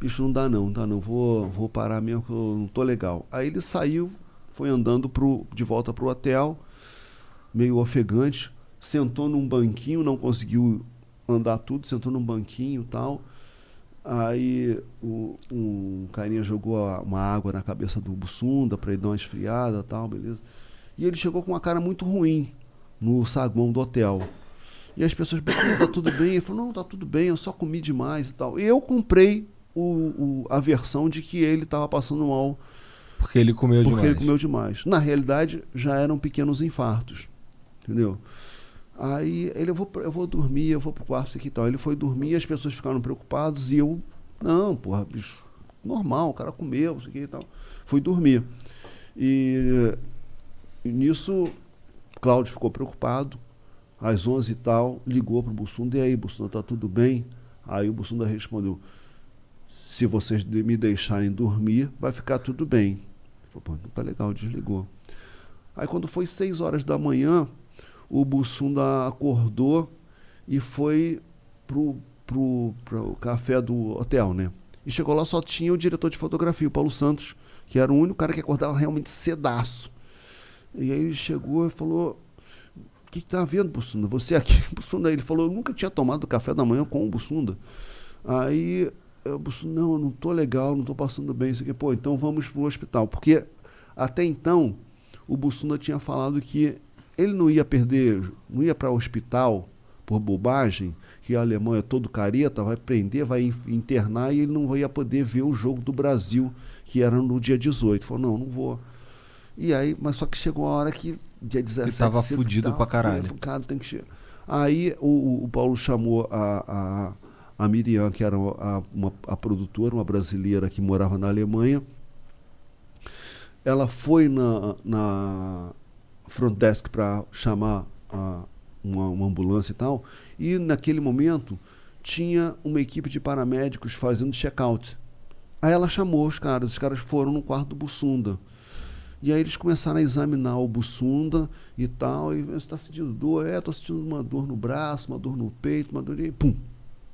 bicho, não dá não, não dá não, vou, vou parar mesmo que eu não tô legal. Aí ele saiu, foi andando pro, de volta pro hotel, meio ofegante, sentou num banquinho, não conseguiu andar tudo, sentou num banquinho e tal. Aí o, um carinha jogou uma água na cabeça do Bussunda para ele dar uma esfriada e tal, beleza. E ele chegou com uma cara muito ruim no saguão do hotel. E as pessoas perguntaram, tá tudo bem? Ele falou, não, tá tudo bem, eu só comi demais e tal. E eu comprei o, o- a versão de que ele estava passando mal Porque ele comeu porque demais. ele comeu demais. Na realidade, já eram pequenos infartos. Entendeu? Aí ele, eu vou, eu vou dormir, eu vou pro quarto isso aqui e tal. Ele foi dormir as pessoas ficaram preocupadas e eu Não, porra, bicho, normal, o cara comeu, não sei o que e tal. Fui dormir. E, e nisso, Cláudio ficou preocupado. Às 11 e tal, ligou pro Bussunda. E aí, Bussunda, tá tudo bem? Aí o Bussunda respondeu: Se vocês me deixarem dormir, vai ficar tudo bem. Falou, pô, não tá legal, desligou. Aí quando foi 6 horas da manhã, o Bussunda acordou e foi pro, pro, pro café do hotel, né? E chegou lá, só tinha o diretor de fotografia, o Paulo Santos, que era o único cara que acordava realmente cedaço. E aí ele chegou e falou: O que, que tá vendo, Bussunda? Você aqui, Bussunda? Ele falou: Eu nunca tinha tomado café da manhã com o Bussunda. Aí eu, Bussunda, não, eu não tô legal, não tô passando bem. Isso aqui, pô, então vamos pro hospital. Porque até então, o Bussunda tinha falado que ele não ia perder, não ia para o hospital por bobagem, que o alemão é todo careta, vai prender, vai in- internar e ele não ia poder ver o jogo do Brasil, que era no dia 18. Falou, não, não vou. E aí, mas só que chegou a hora que dia 17 tava cedo, fudido tava pra caralho. fudido, Cara, tem que chegar. Aí o, o- o Paulo chamou a, a, a Miriam, que era a, uma, a produtora, uma brasileira que morava na Alemanha. Ela foi na, na front desk para chamar a- uma, uma ambulância e tal. E naquele momento tinha uma equipe de paramédicos fazendo check-out. Aí ela chamou os caras, os caras foram no quarto do Bussunda. E aí eles começaram a examinar o Bussunda e tal. E você está sentindo dor? É, estou sentindo uma dor no braço, uma dor no peito, uma dor. E pum!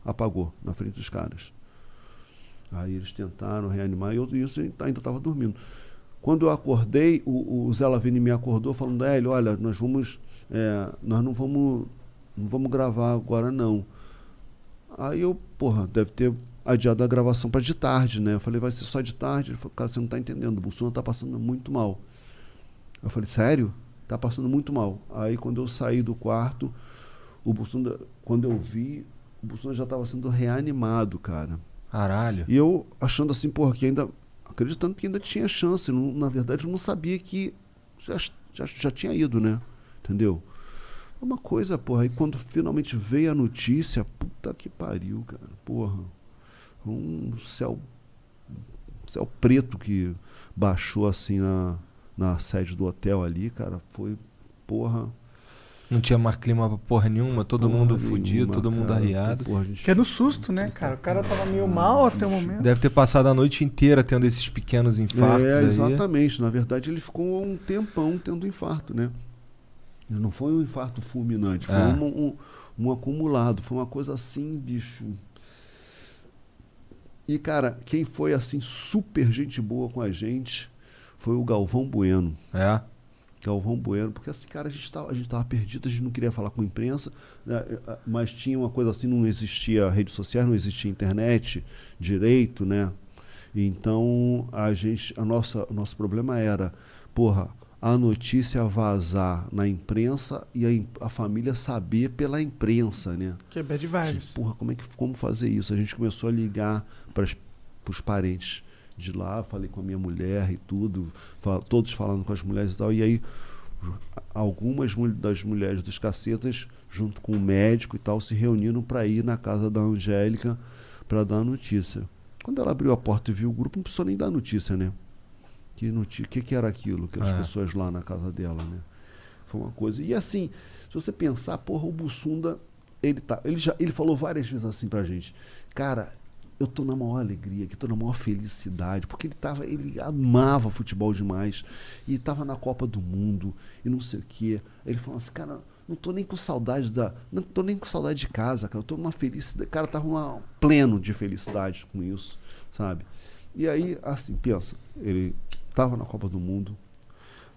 Apagou na frente dos caras. Aí eles tentaram reanimar e eu isso ainda estava dormindo. Quando eu acordei, o, o Zé Lavini me acordou falando, Hélio, olha, nós vamos. é, nós não vamos. Não vamos gravar agora não. Aí eu, porra, deve ter adiado a gravação para de tarde, né? Eu falei, vai ser só de tarde. Ele falou, cara, você não está entendendo, o Bussuna está passando muito mal. Eu falei, sério? Tá passando muito mal. Aí quando eu saí do quarto, o Bussunda, quando eu vi, o Bussunda já estava sendo reanimado, cara. Caralho. E eu achando assim, porra, que ainda. Acreditando que ainda tinha chance. Não- na verdade, eu não sabia que já, já, já tinha ido, né? Entendeu? Uma coisa, porra, aí quando finalmente veio a notícia, puta que pariu, cara. Porra. Um céu. Céu preto que baixou assim na, na sede do hotel ali, cara. Foi, porra. Não tinha mais clima pra porra nenhuma, todo Porra mundo nenhuma, fudido, todo mundo cara. arriado. Porra, a gente- Que é no susto, né, cara? O cara tava meio mal até o momento. Deve ter passado a noite inteira tendo esses pequenos infartos É, aí. exatamente. Na verdade, ele ficou um tempão tendo infarto, né? Não foi um infarto fulminante, foi É. um, um- um acumulado. Foi uma coisa assim, bicho. E, cara, quem foi assim super gente boa com a gente foi o Galvão Bueno. É. Galvão Bueno, porque assim, cara, a gente tava, a gente tava perdido, a gente não queria falar com a imprensa, né, eh, mas tinha uma coisa assim, não existia redes sociais, não existia internet direito, né? Então a gente, a nossa, o nosso problema era, porra, a notícia vazar na imprensa e a, a família saber pela imprensa, né? Que é bad vibes. Porra, como é que como fazer isso? A gente começou a ligar para os parentes de lá, falei com a minha mulher e tudo, fa- todos falando com as mulheres e tal. E aí algumas das mulheres dos cacetas, junto com o médico e tal, se reuniram para ir na casa da Angélica para dar a notícia. Quando ela abriu a porta e viu o grupo, não precisou nem dar notícia, né? Que notícia, que, que era aquilo, aquelas É. pessoas lá na casa dela, né? Foi uma coisa. E assim, se você pensar, porra, o Bussunda, ele tá, ele já, ele falou várias vezes assim pra gente, cara, eu tô na maior alegria, que tô na maior felicidade, porque ele tava, ele amava futebol demais e tava na Copa do Mundo e não sei o quê. Ele falou assim, cara, não tô nem com saudade da, não tô nem com saudade de casa, cara, eu tô numa felicidade, cara, tava uma, pleno de felicidade com isso, sabe? E aí, assim, pensa, ele tava na Copa do Mundo,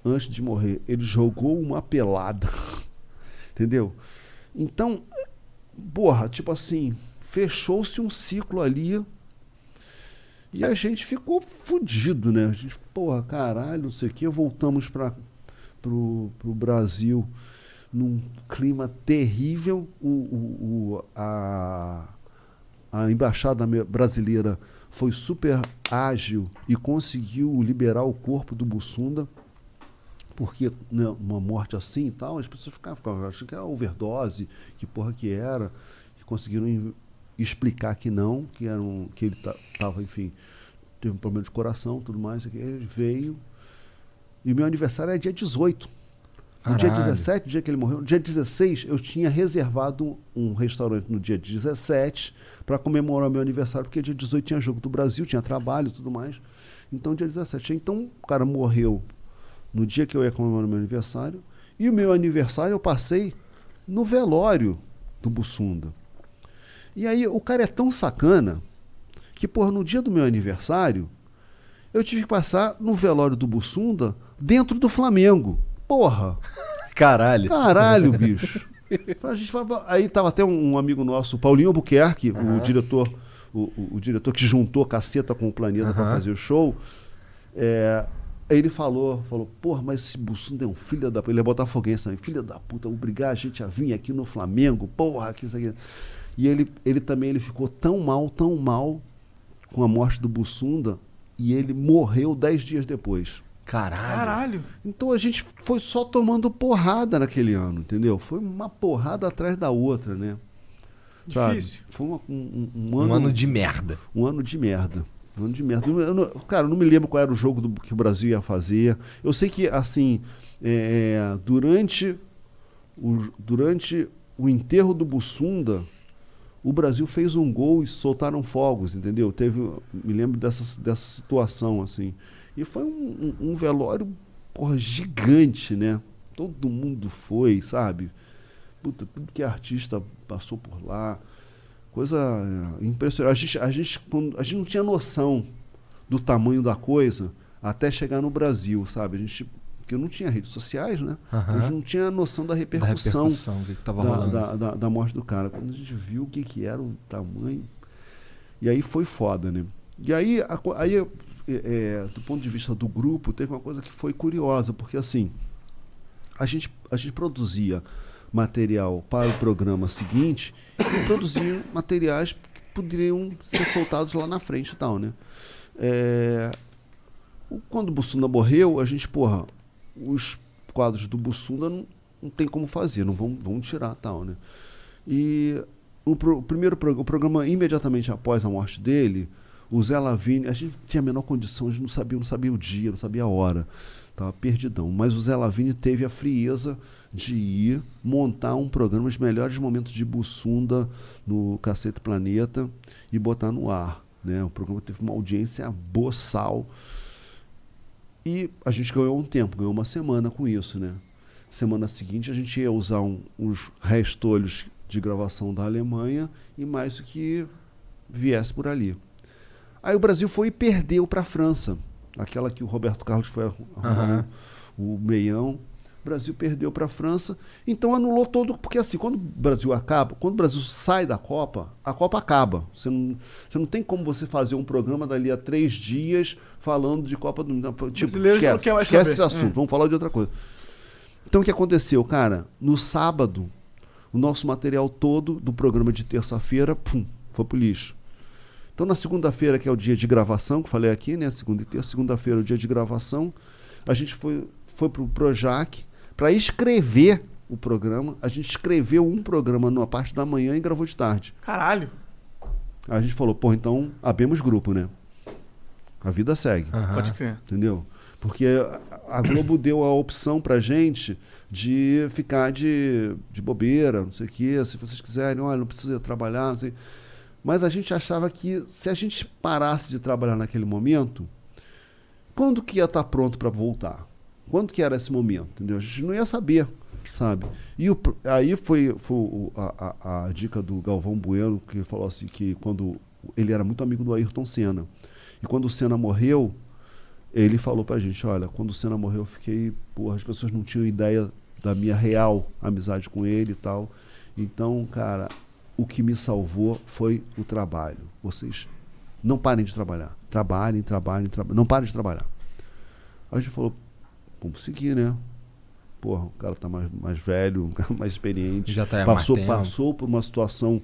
antes de morrer, ele jogou uma pelada. Entendeu? Então, porra, tipo assim, fechou-se um ciclo ali. E a gente ficou fudido, né? A gente, porra, caralho, não sei o quê. Voltamos para pro, pro Brasil num clima terrível. O, o, o- a, a embaixada brasileira foi super ágil e conseguiu liberar o corpo do Bussunda, porque né, uma morte assim e tal, as pessoas ficavam, ficavam achando que era overdose, que porra que era, e conseguiram explicar que não, que, era um, que ele estava, enfim, teve um problema de coração tudo mais. Ele veio. E meu aniversário é dia 18. No dia Caralho. 17, dia que ele morreu, no dia 16, eu tinha reservado um restaurante no dia 17 para comemorar meu aniversário, porque dia 18 tinha jogo do Brasil, tinha trabalho e tudo mais. Então, dia 17. Então, o cara morreu no dia que eu ia comemorar meu aniversário. E o meu aniversário eu passei no velório do Bussunda. E aí, o cara é tão sacana que, porra, no dia do meu aniversário, eu tive que passar no velório do Bussunda dentro do Flamengo. Porra! Caralho. Caralho, bicho. A gente aí tava até um, amigo nosso, Paulinho Albuquerque, o diretor, o, o- o diretor que juntou caceta com o planeta para Aham. fazer o show. É, aí ele falou, falou, porra, mas esse Bussunda é um filho da puta. Ele é botafoguense também, filho da puta, obrigar a gente a vir aqui no Flamengo, porra, que isso aqui. E ele, ele também ele ficou tão mal, tão mal com a morte do Bussunda, e ele morreu dez dias depois. Caralho. Caralho. Então a gente foi só tomando porrada naquele ano, entendeu? Foi uma porrada atrás da outra, né? Sabe? Difícil. Foi uma- um, um, um Um ano, ano de merda. Um ano de merda. Um ano de merda. Eu, eu não- cara, eu não me lembro qual era o jogo do- que o Brasil ia fazer. Eu sei que, assim, é, durante, o, durante o enterro do Bussunda, o Brasil fez um gol e soltaram fogos, entendeu? Teve, me lembro dessa, dessa situação, assim. E foi um, um- um velório, porra, gigante, né? Todo mundo foi, sabe? Puta, tudo que é artista passou por lá. Coisa é, impressionante. A gente, a, gente, quando- a gente não tinha noção do tamanho da coisa até chegar no Brasil, sabe? A gente. Porque não tinha redes sociais, né? Aham. A gente não tinha noção da repercussão, repercussão, o que tava da, da, da- da morte do cara. Quando a gente viu o que, que era o tamanho. E aí foi foda, né? E aí, a aí é, é, do ponto de vista do grupo, teve uma coisa que foi curiosa, porque assim, a gente, a gente produzia material para o programa seguinte e produzia materiais que poderiam ser soltados lá na frente e tal, né? É, quando o Bussunda morreu, a gente, porra, os quadros do Bussunda não, não tem como fazer, não vão, vão tirar tal, né? E o, pro- o primeiro pro- o programa, imediatamente após a morte dele, o Zé Lavigne, a gente tinha a menor condição, a gente não sabia, não sabia o dia, não sabia a hora, estava perdidão. Mas o Zé Lavigne teve a frieza de ir montar um programa, os melhores momentos de Bussunda no Cacete Planeta e botar no ar. Né? O programa teve uma audiência boçal. E a gente ganhou um tempo, ganhou uma semana com isso, né? Semana seguinte a gente ia usar um, uns restolhos de gravação da Alemanha e mais o que viesse por ali. Aí o Brasil foi e perdeu para a França, aquela que o Roberto Carlos foi arrumar o, o meião. O Brasil perdeu para a França, então anulou todo, porque assim, quando o Brasil acaba, quando o Brasil sai da Copa, a Copa acaba. Você não, você não tem como você fazer um programa dali a três dias falando de Copa do Mundo. Tipo, esquece, esquece esse assunto, É. vamos falar de outra coisa. Então o que aconteceu, cara? No sábado, o nosso material todo do programa de terça-feira, pum, foi pro lixo. Então na segunda-feira, que é o dia de gravação, que falei aqui, né? Segunda e terça, segunda-feira é o dia de gravação, a gente foi, foi pro Projac para escrever o programa. A gente escreveu um programa numa parte da manhã e gravou de tarde. Caralho. Aí a gente falou, pô, então abemos grupo, né? A vida segue. Aham. Pode crer. Entendeu? Porque a a Globo deu a opção pra gente de ficar de, de bobeira, não sei o quê. Se vocês quiserem, olha, não precisa trabalhar, não sei. Mas a gente achava que se a gente parasse de trabalhar naquele momento, quando que ia estar pronto para voltar? Quando que era esse momento? Entendeu? A gente não ia saber, sabe? E o aí foi, foi a, a- a dica do Galvão Bueno, que falou assim que quando ele era muito amigo do Ayrton Senna. E quando o Senna morreu, ele falou pra gente, olha, quando o Senna morreu eu fiquei, porra, as pessoas não tinham ideia da minha real amizade com ele e tal. Então, cara, o que me salvou foi o trabalho. Vocês não parem de trabalhar. Trabalhem, trabalhem, trabalhem. Não parem de trabalhar. A gente falou, vamos seguir, né? Porra, o cara tá mais, mais velho, um cara mais experiente. Já tá passou, passou por uma situação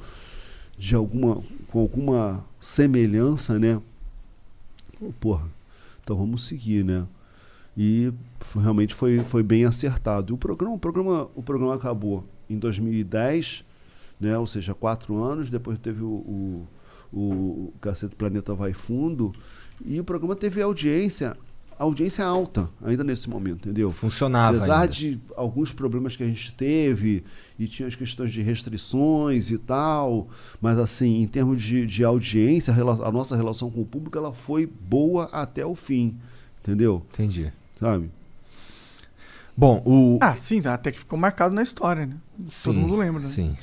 de alguma, com alguma semelhança, né? Porra, então vamos seguir, né? E realmente foi, foi bem acertado. E o programa, o programa, o programa acabou em 2010 né? Ou seja, quatro anos, depois teve o, o, o Cacete Planeta Vai Fundo, e o programa teve audiência, audiência alta ainda nesse momento, entendeu? Funcionava Apesar ainda. de alguns problemas que a gente teve, e tinha as questões de restrições e tal, mas assim, em termos de, de audiência, a nossa relação com o público, ela foi boa até o fim, entendeu? Entendi. Sabe? Bom, o. Ah, sim, até que ficou marcado na história, né? Todo Sim, mundo lembra, né? Sim.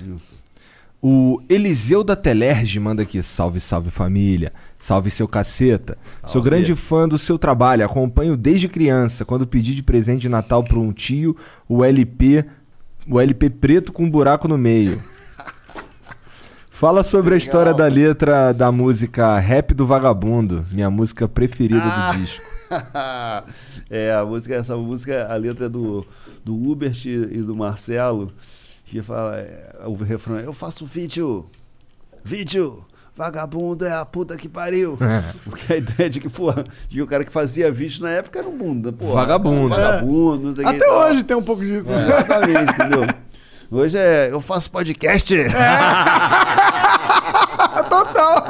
O Eliseu da Telerge manda aqui: salve, salve família. Salve seu caceta. Sou Salve. grande fã do seu trabalho, acompanho desde criança. Quando pedi de presente de Natal para um tio, o LP, o LP preto com um buraco no meio. Fala sobre a história da letra da música Rap do Vagabundo, minha música preferida Ah. do disco. é, a música, essa música, a letra é do, do Hubert e e do Marcelo, que fala, é, o refrão é, eu faço vídeo, vídeo, vagabundo é a puta que pariu. Porque a ideia de que, porra, de que o cara que fazia vídeo na época era um bunda, porra. Vagabundo. Vagabundo, não sei o que e Até tal. hoje tem um pouco disso. É, Exatamente, entendeu? Hoje é, eu faço podcast. Total.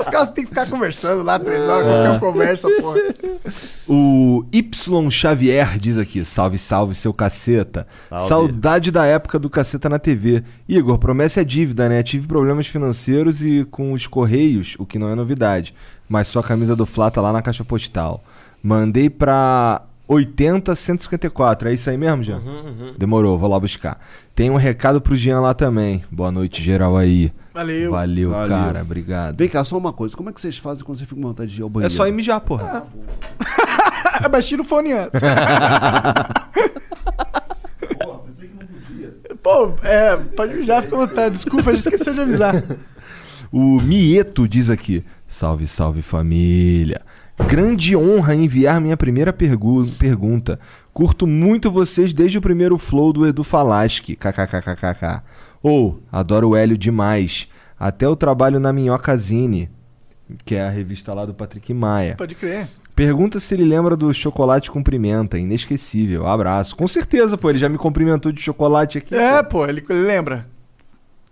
Os caras têm que ficar conversando lá três horas, É. qualquer conversa, porra. O Y Xavier diz aqui: salve, salve, seu caceta. Salve. Saudade da época do caceta na TV. Igor, promessa é dívida, né? Tive problemas financeiros e com os Correios, o que não é novidade. Mas sua camisa do Flá tá lá na caixa postal. Mandei pra 80154. É isso aí mesmo, Jean? Uhum, Demorou, vou lá buscar. Tem um recado pro Jean lá também. Boa noite, geral aí. Valeu. Valeu, Valeu. cara. Obrigado. Vem cá, só uma coisa. Como é que vocês fazem quando você fica com vontade de ir ao banheiro? É só ir mijar, porra. Mas tira o fone antes. Pô, é, pode já fica à vontade. Desculpa, a gente esqueceu de avisar. O Mieto diz aqui: Salve, salve família. Grande honra enviar minha primeira pergu- pergunta. Curto muito vocês desde o primeiro flow do Edu Falaschi. KKKKK. Ou, adoro o Hélio demais. Até o trabalho na Minhocazine, que é a revista lá do Patrick Maia. Pode crer. Pergunta se ele lembra do chocolate com pimenta. Inesquecível. Abraço. Com certeza, pô. Ele já me cumprimentou de chocolate aqui. É, pô, ele, ele lembra.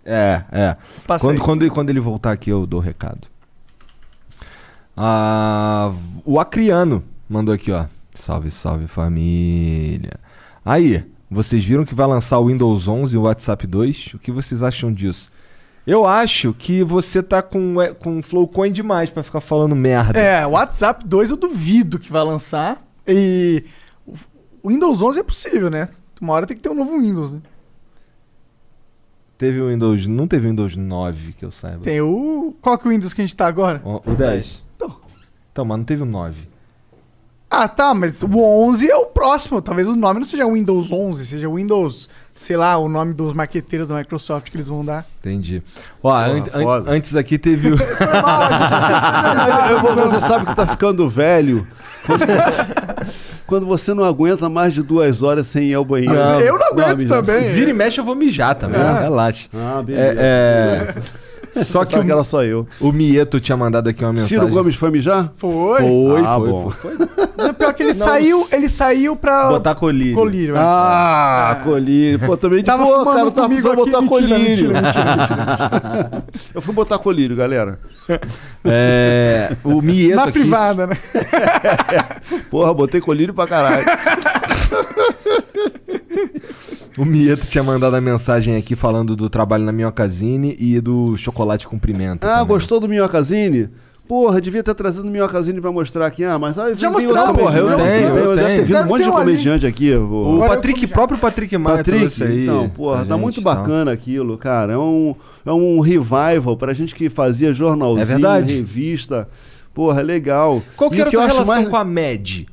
É, é. Passa Quando, quando, quando ele voltar aqui, eu dou o recado. Ah, o Acriano mandou aqui, ó. Salve, salve família. Aí, vocês viram que vai lançar o Windows 11 e o WhatsApp 2? O que vocês acham disso? Eu acho que você tá com, é, com Flowcoin demais pra ficar falando merda. É, o WhatsApp 2 eu duvido que vai lançar. E o Windows 11 é possível, né? Uma hora tem que ter um novo Windows, né? Teve o Windows. Não teve o Windows 9 que eu saiba. Tem o. Qual que é o Windows que a gente tá agora? O, o 10. Então, mas não teve o 9. Ah, tá, mas o 11 é o próximo. Talvez o nome não seja Windows 11, seja Windows, sei lá, o nome dos marqueteiros da Microsoft que eles vão dar. Entendi. Ó, an- an- antes aqui teve o. Eu- você sabe que tá ficando velho quando você, você não aguenta mais de duas horas sem ir ao banheiro. Eu não aguento amigo. também. Vira e mexe, eu vou mijar também. É. Relaxa. Ah, beleza. É, é... Só que o, que era só eu. o Mieto tinha mandado aqui uma mensagem. Ciro Gomes foi mijar? Foi. Foi, Ah, foi, bom. foi. Não, pior que ele saiu, ele saiu pra. Botar colírio. colírio. é. Ah, colírio. Pô, também pô, fumando cara, comigo precisando botar Mentira, colírio. mentira, mentira, Eu fui botar colírio, galera. É, o Mieto Na aqui. privada, né? Porra, botei colírio pra caralho. O Mieto tinha mandado a mensagem aqui falando do trabalho na Minhocazine e do chocolate com pimenta. Ah, também. gostou do Minhocazine? Porra, devia ter trazido o Minhocazine pra mostrar aqui. Ah, mas ah, Já mostrou, porra, eu comediante. tenho, eu Deve ter tenho. vindo um monte de um ali. comediante aqui. O O Agora eu Patrick, próprio Patrick Maia Patrick, trouxe aí. então, porra, tá muito gente, então. bacana aquilo, cara. É um, é um revival pra gente que fazia jornalzinho, É verdade. revista. Porra, é legal. Qual que E era a eu tua relação mais- com a MED?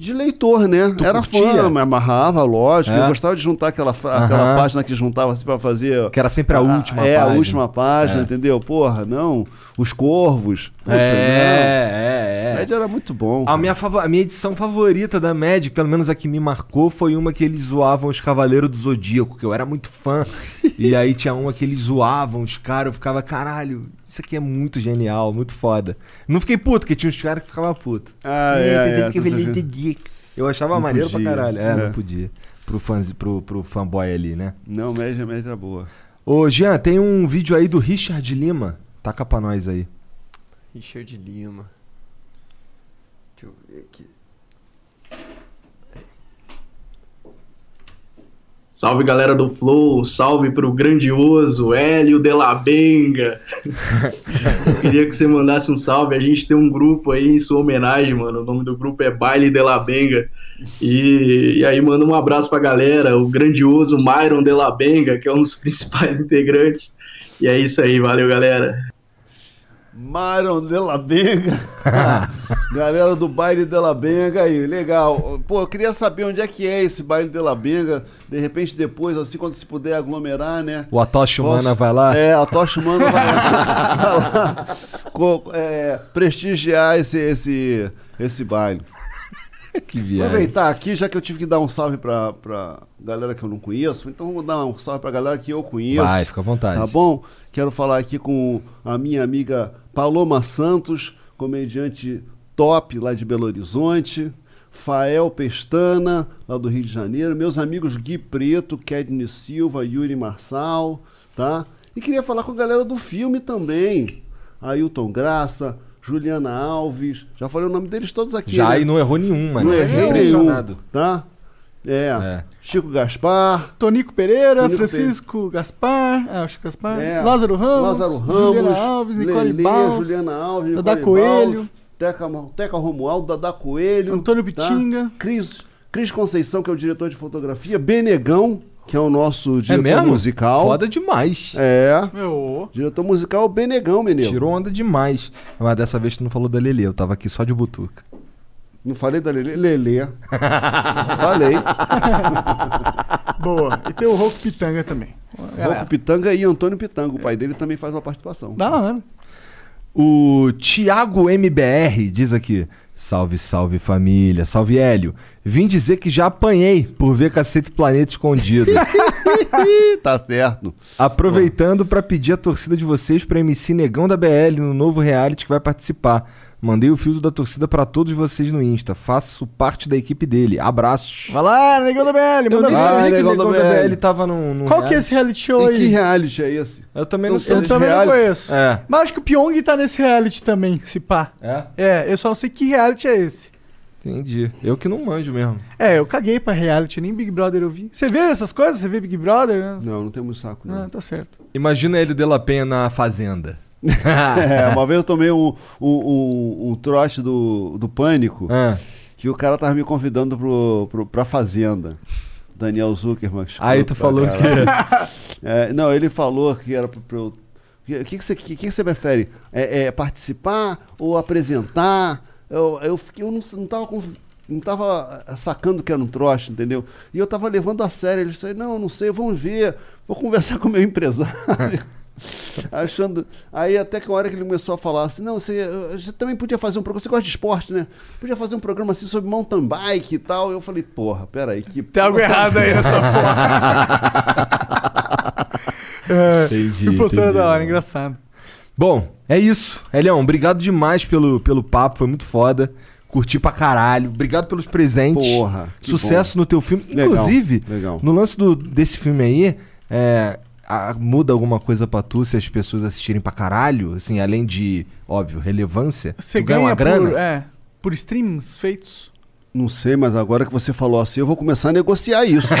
De leitor, né? Tu era curtia? fã, me amarrava, lógico. É? Eu gostava de juntar aquela, aquela Aham. página que juntava assim pra fazer. Que era sempre a última É, página. a última página, É. entendeu? Porra, não. Os Corvos. Puta, É, não. é, é. Média era muito bom. A minha, a minha edição favorita da Mad, pelo menos a que me marcou, foi uma que eles zoavam os Cavaleiros do Zodíaco, que eu era muito fã. e aí tinha uma que eles zoavam os caras, eu ficava, caralho, isso aqui é muito genial, muito foda. Não fiquei puto, porque tinha uns caras que ficavam puto. Ah, é, é, que Zodíaco. Eu achava Não maneiro podia, pra caralho. É, é. não podia. Pro, fãs, pro, pro fanboy ali, né? Não, média, média boa. Ô, Jean, tem um vídeo aí do Richard Lima. Taca pra nós aí. Richard Lima. Deixa eu ver aqui. Salve galera do Flow, salve pro grandioso Hélio de la Benga. Queria que você mandasse um salve. A gente tem um grupo aí em sua homenagem, mano. O nome do grupo é Baile de la Benga. E, e aí manda um abraço pra galera, o grandioso Myron de la Benga, que é um dos principais integrantes. E é isso aí, valeu galera. Myron de la Benga. Galera do baile de la Benga aí, legal. Pô, eu queria saber onde é que é esse baile de la Benga. De repente, depois, assim, quando se puder aglomerar, né? O Posso- Humana vai lá? É, a Tocha Humana vai lá, vai lá é, prestigiar esse, esse, esse baile. que viagem. Aproveitar aqui, já que eu tive que dar um salve pra, pra galera que eu não conheço, então vamos dar um salve pra galera que eu conheço. Vai, fica à vontade. Tá bom? Quero falar aqui com a minha amiga Paloma Santos, comediante top lá de Belo Horizonte. Fael Pestana, lá do Rio de Janeiro. Meus amigos Gui Preto, Kedney Silva, Yuri Marçal, tá? E queria falar com a galera do filme também. Ailton Graça, Juliana Alves. Já falei o nome deles todos aqui. Já, né? e não errou nenhum, mano. Não errei Impressionado. nenhum, tá? É. Chico Gaspar. Tonico Pereira, Tonico Francisco Gaspar, ah, Chico Gaspar, É. Lázaro Ramos, Lázaro Ramos, Juliana Alves, Nicole Lelê, Baus, Juliana Alves, Dada Nicole Coelho, Baus, Teca, Teca Romualdo, Dada Coelho, Antônio tá? Pitinga. Cris, Cris Conceição, que é o diretor de fotografia, Benegão, que é o nosso diretor mesmo? musical. Foda demais. É. Meu. Diretor musical é o Benegão, menino. Tirou onda demais. Mas dessa vez tu não falou da Lelê, eu tava aqui só de butuca. Não falei da Lelê? Lelê. falei. Boa. E tem o Roco Pitanga também. Roco Pitanga e Antônio Pitanga. O pai dele também faz uma participação. Da hora. O Thiago MBR diz aqui: Salve, salve família, salve Hélio. Vim dizer que já apanhei por ver Cacete Planeta escondido. tá certo. Aproveitando pra pedir a torcida de vocês pra MC Negão da BL no novo reality que vai participar. Mandei o filtro da torcida pra todos vocês no Insta. Faço parte da equipe dele. Abraços. Vai lá, Negão da BL, Eu manda sabia que o Negão da BL. BL tava num, num Qual que é esse reality show E aí? que reality é esse? Eu também não sei. Eu também não reality? conheço. É. Mas acho que o Pyong tá nesse reality também, se pá. É? É, eu só não sei que reality é esse. Entendi. Eu que não manjo mesmo. É, eu caguei pra reality, nem Big Brother eu vi. Você vê essas coisas? Você vê Big Brother? Não, não temos saco, não. Ah, tá certo. Imagina ele de La Penha na fazenda. é, uma vez eu tomei um, um, um, um trote do, do Pânico Ah. que o cara tava me convidando pro, pro, pra fazenda. Daniel Zuckerman. que Aí tu falou caralho. É, não, ele falou que era pro. pro o que, que, você, que, que você prefere? É, é participar ou apresentar? Eu, eu, fiquei- eu não, não tava com- Não tava sacando que era um trote, entendeu? E eu tava levando a sério. Ele disse, não, não sei, vamos ver. Vou conversar com o meu empresário. Achando. Aí até que a hora que ele começou a falar assim, não, você, você também podia fazer um programa. Você gosta de esporte, né? Podia fazer um programa assim sobre mountain bike e tal. Eu falei, porra, peraí, que. Tem algo errado aí nessa É, Entendi, o postura entendi. da hora, engraçado. Bom, é isso. Elião, obrigado demais pelo, pelo papo, foi muito foda. Curti pra caralho. Obrigado pelos presentes. Porra, Sucesso bom. no teu filme. Legal, Inclusive, legal. no lance do, desse filme aí, é, a- muda alguma coisa pra tu se as pessoas assistirem pra caralho? Assim, além de, óbvio, relevância? Você tu ganha ganha uma grana? Por, é, por streams feitos. Não sei, mas agora que você falou assim, eu vou começar a negociar isso.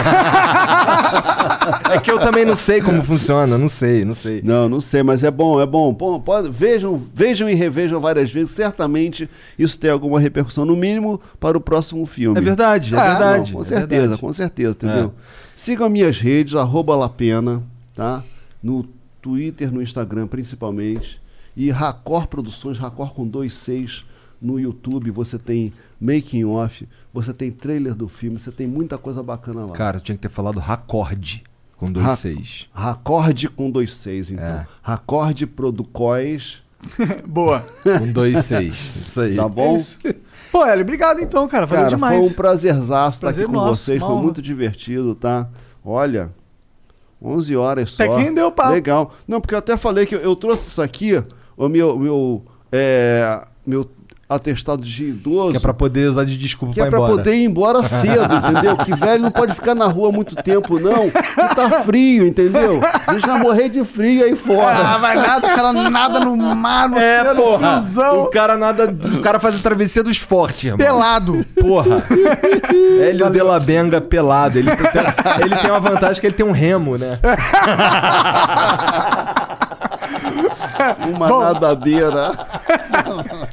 É que eu também não sei como funciona, não sei, não sei. Não, não sei, mas é bom, é bom. Bom, pode, vejam, vejam e revejam várias vezes. Certamente isso tem alguma repercussão, no mínimo, para o próximo filme. É verdade, é Ah, verdade, não, com é certeza, verdade. com certeza, entendeu? Sigam minhas redes, arroba Lapena, tá? No Twitter, no Instagram principalmente. E Racor Produções, Racor com dois seis no YouTube. Você tem making off, você tem trailer do filme, você tem muita coisa bacana lá. Cara, tinha que ter falado Racorde com dois Ra- seis. Racorde com dois seis, então. É. Racorde Producóis. Boa. Com dois seis. Isso aí. Tá bom? É. Pô, Hélio, obrigado então, cara. Valeu Cara, demais. foi um prazerzaço estar Prazer aqui com nosso, vocês. uma Foi honra. muito divertido, tá? Olha, 11 horas só. Até que rendeu o papo. Legal. Não, porque eu até falei que eu, eu trouxe isso aqui, o meu, meu, é, meu atestado de idoso. Que é pra poder usar de desculpa Que pra é ir pra embora. poder ir embora cedo, entendeu? Que velho não pode ficar na rua muito tempo, não. Que tá frio, entendeu? Deixa morrer de frio aí fora. Ah, vai nada, o cara nada no mar, no É, oceano, porra. friozão. O cara nada. O cara faz a travessia dos fortes, irmão. Pelado. Porra. Hélio de la Benga pelado. Ele tem, ele tem uma vantagem que ele tem um remo, né? Uma Bom. nadadeira.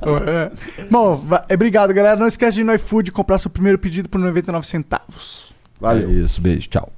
Bom, obrigado, galera. Não esquece de ir no iFood comprar seu primeiro pedido por 99 centavos. Valeu. É isso, beijo, tchau.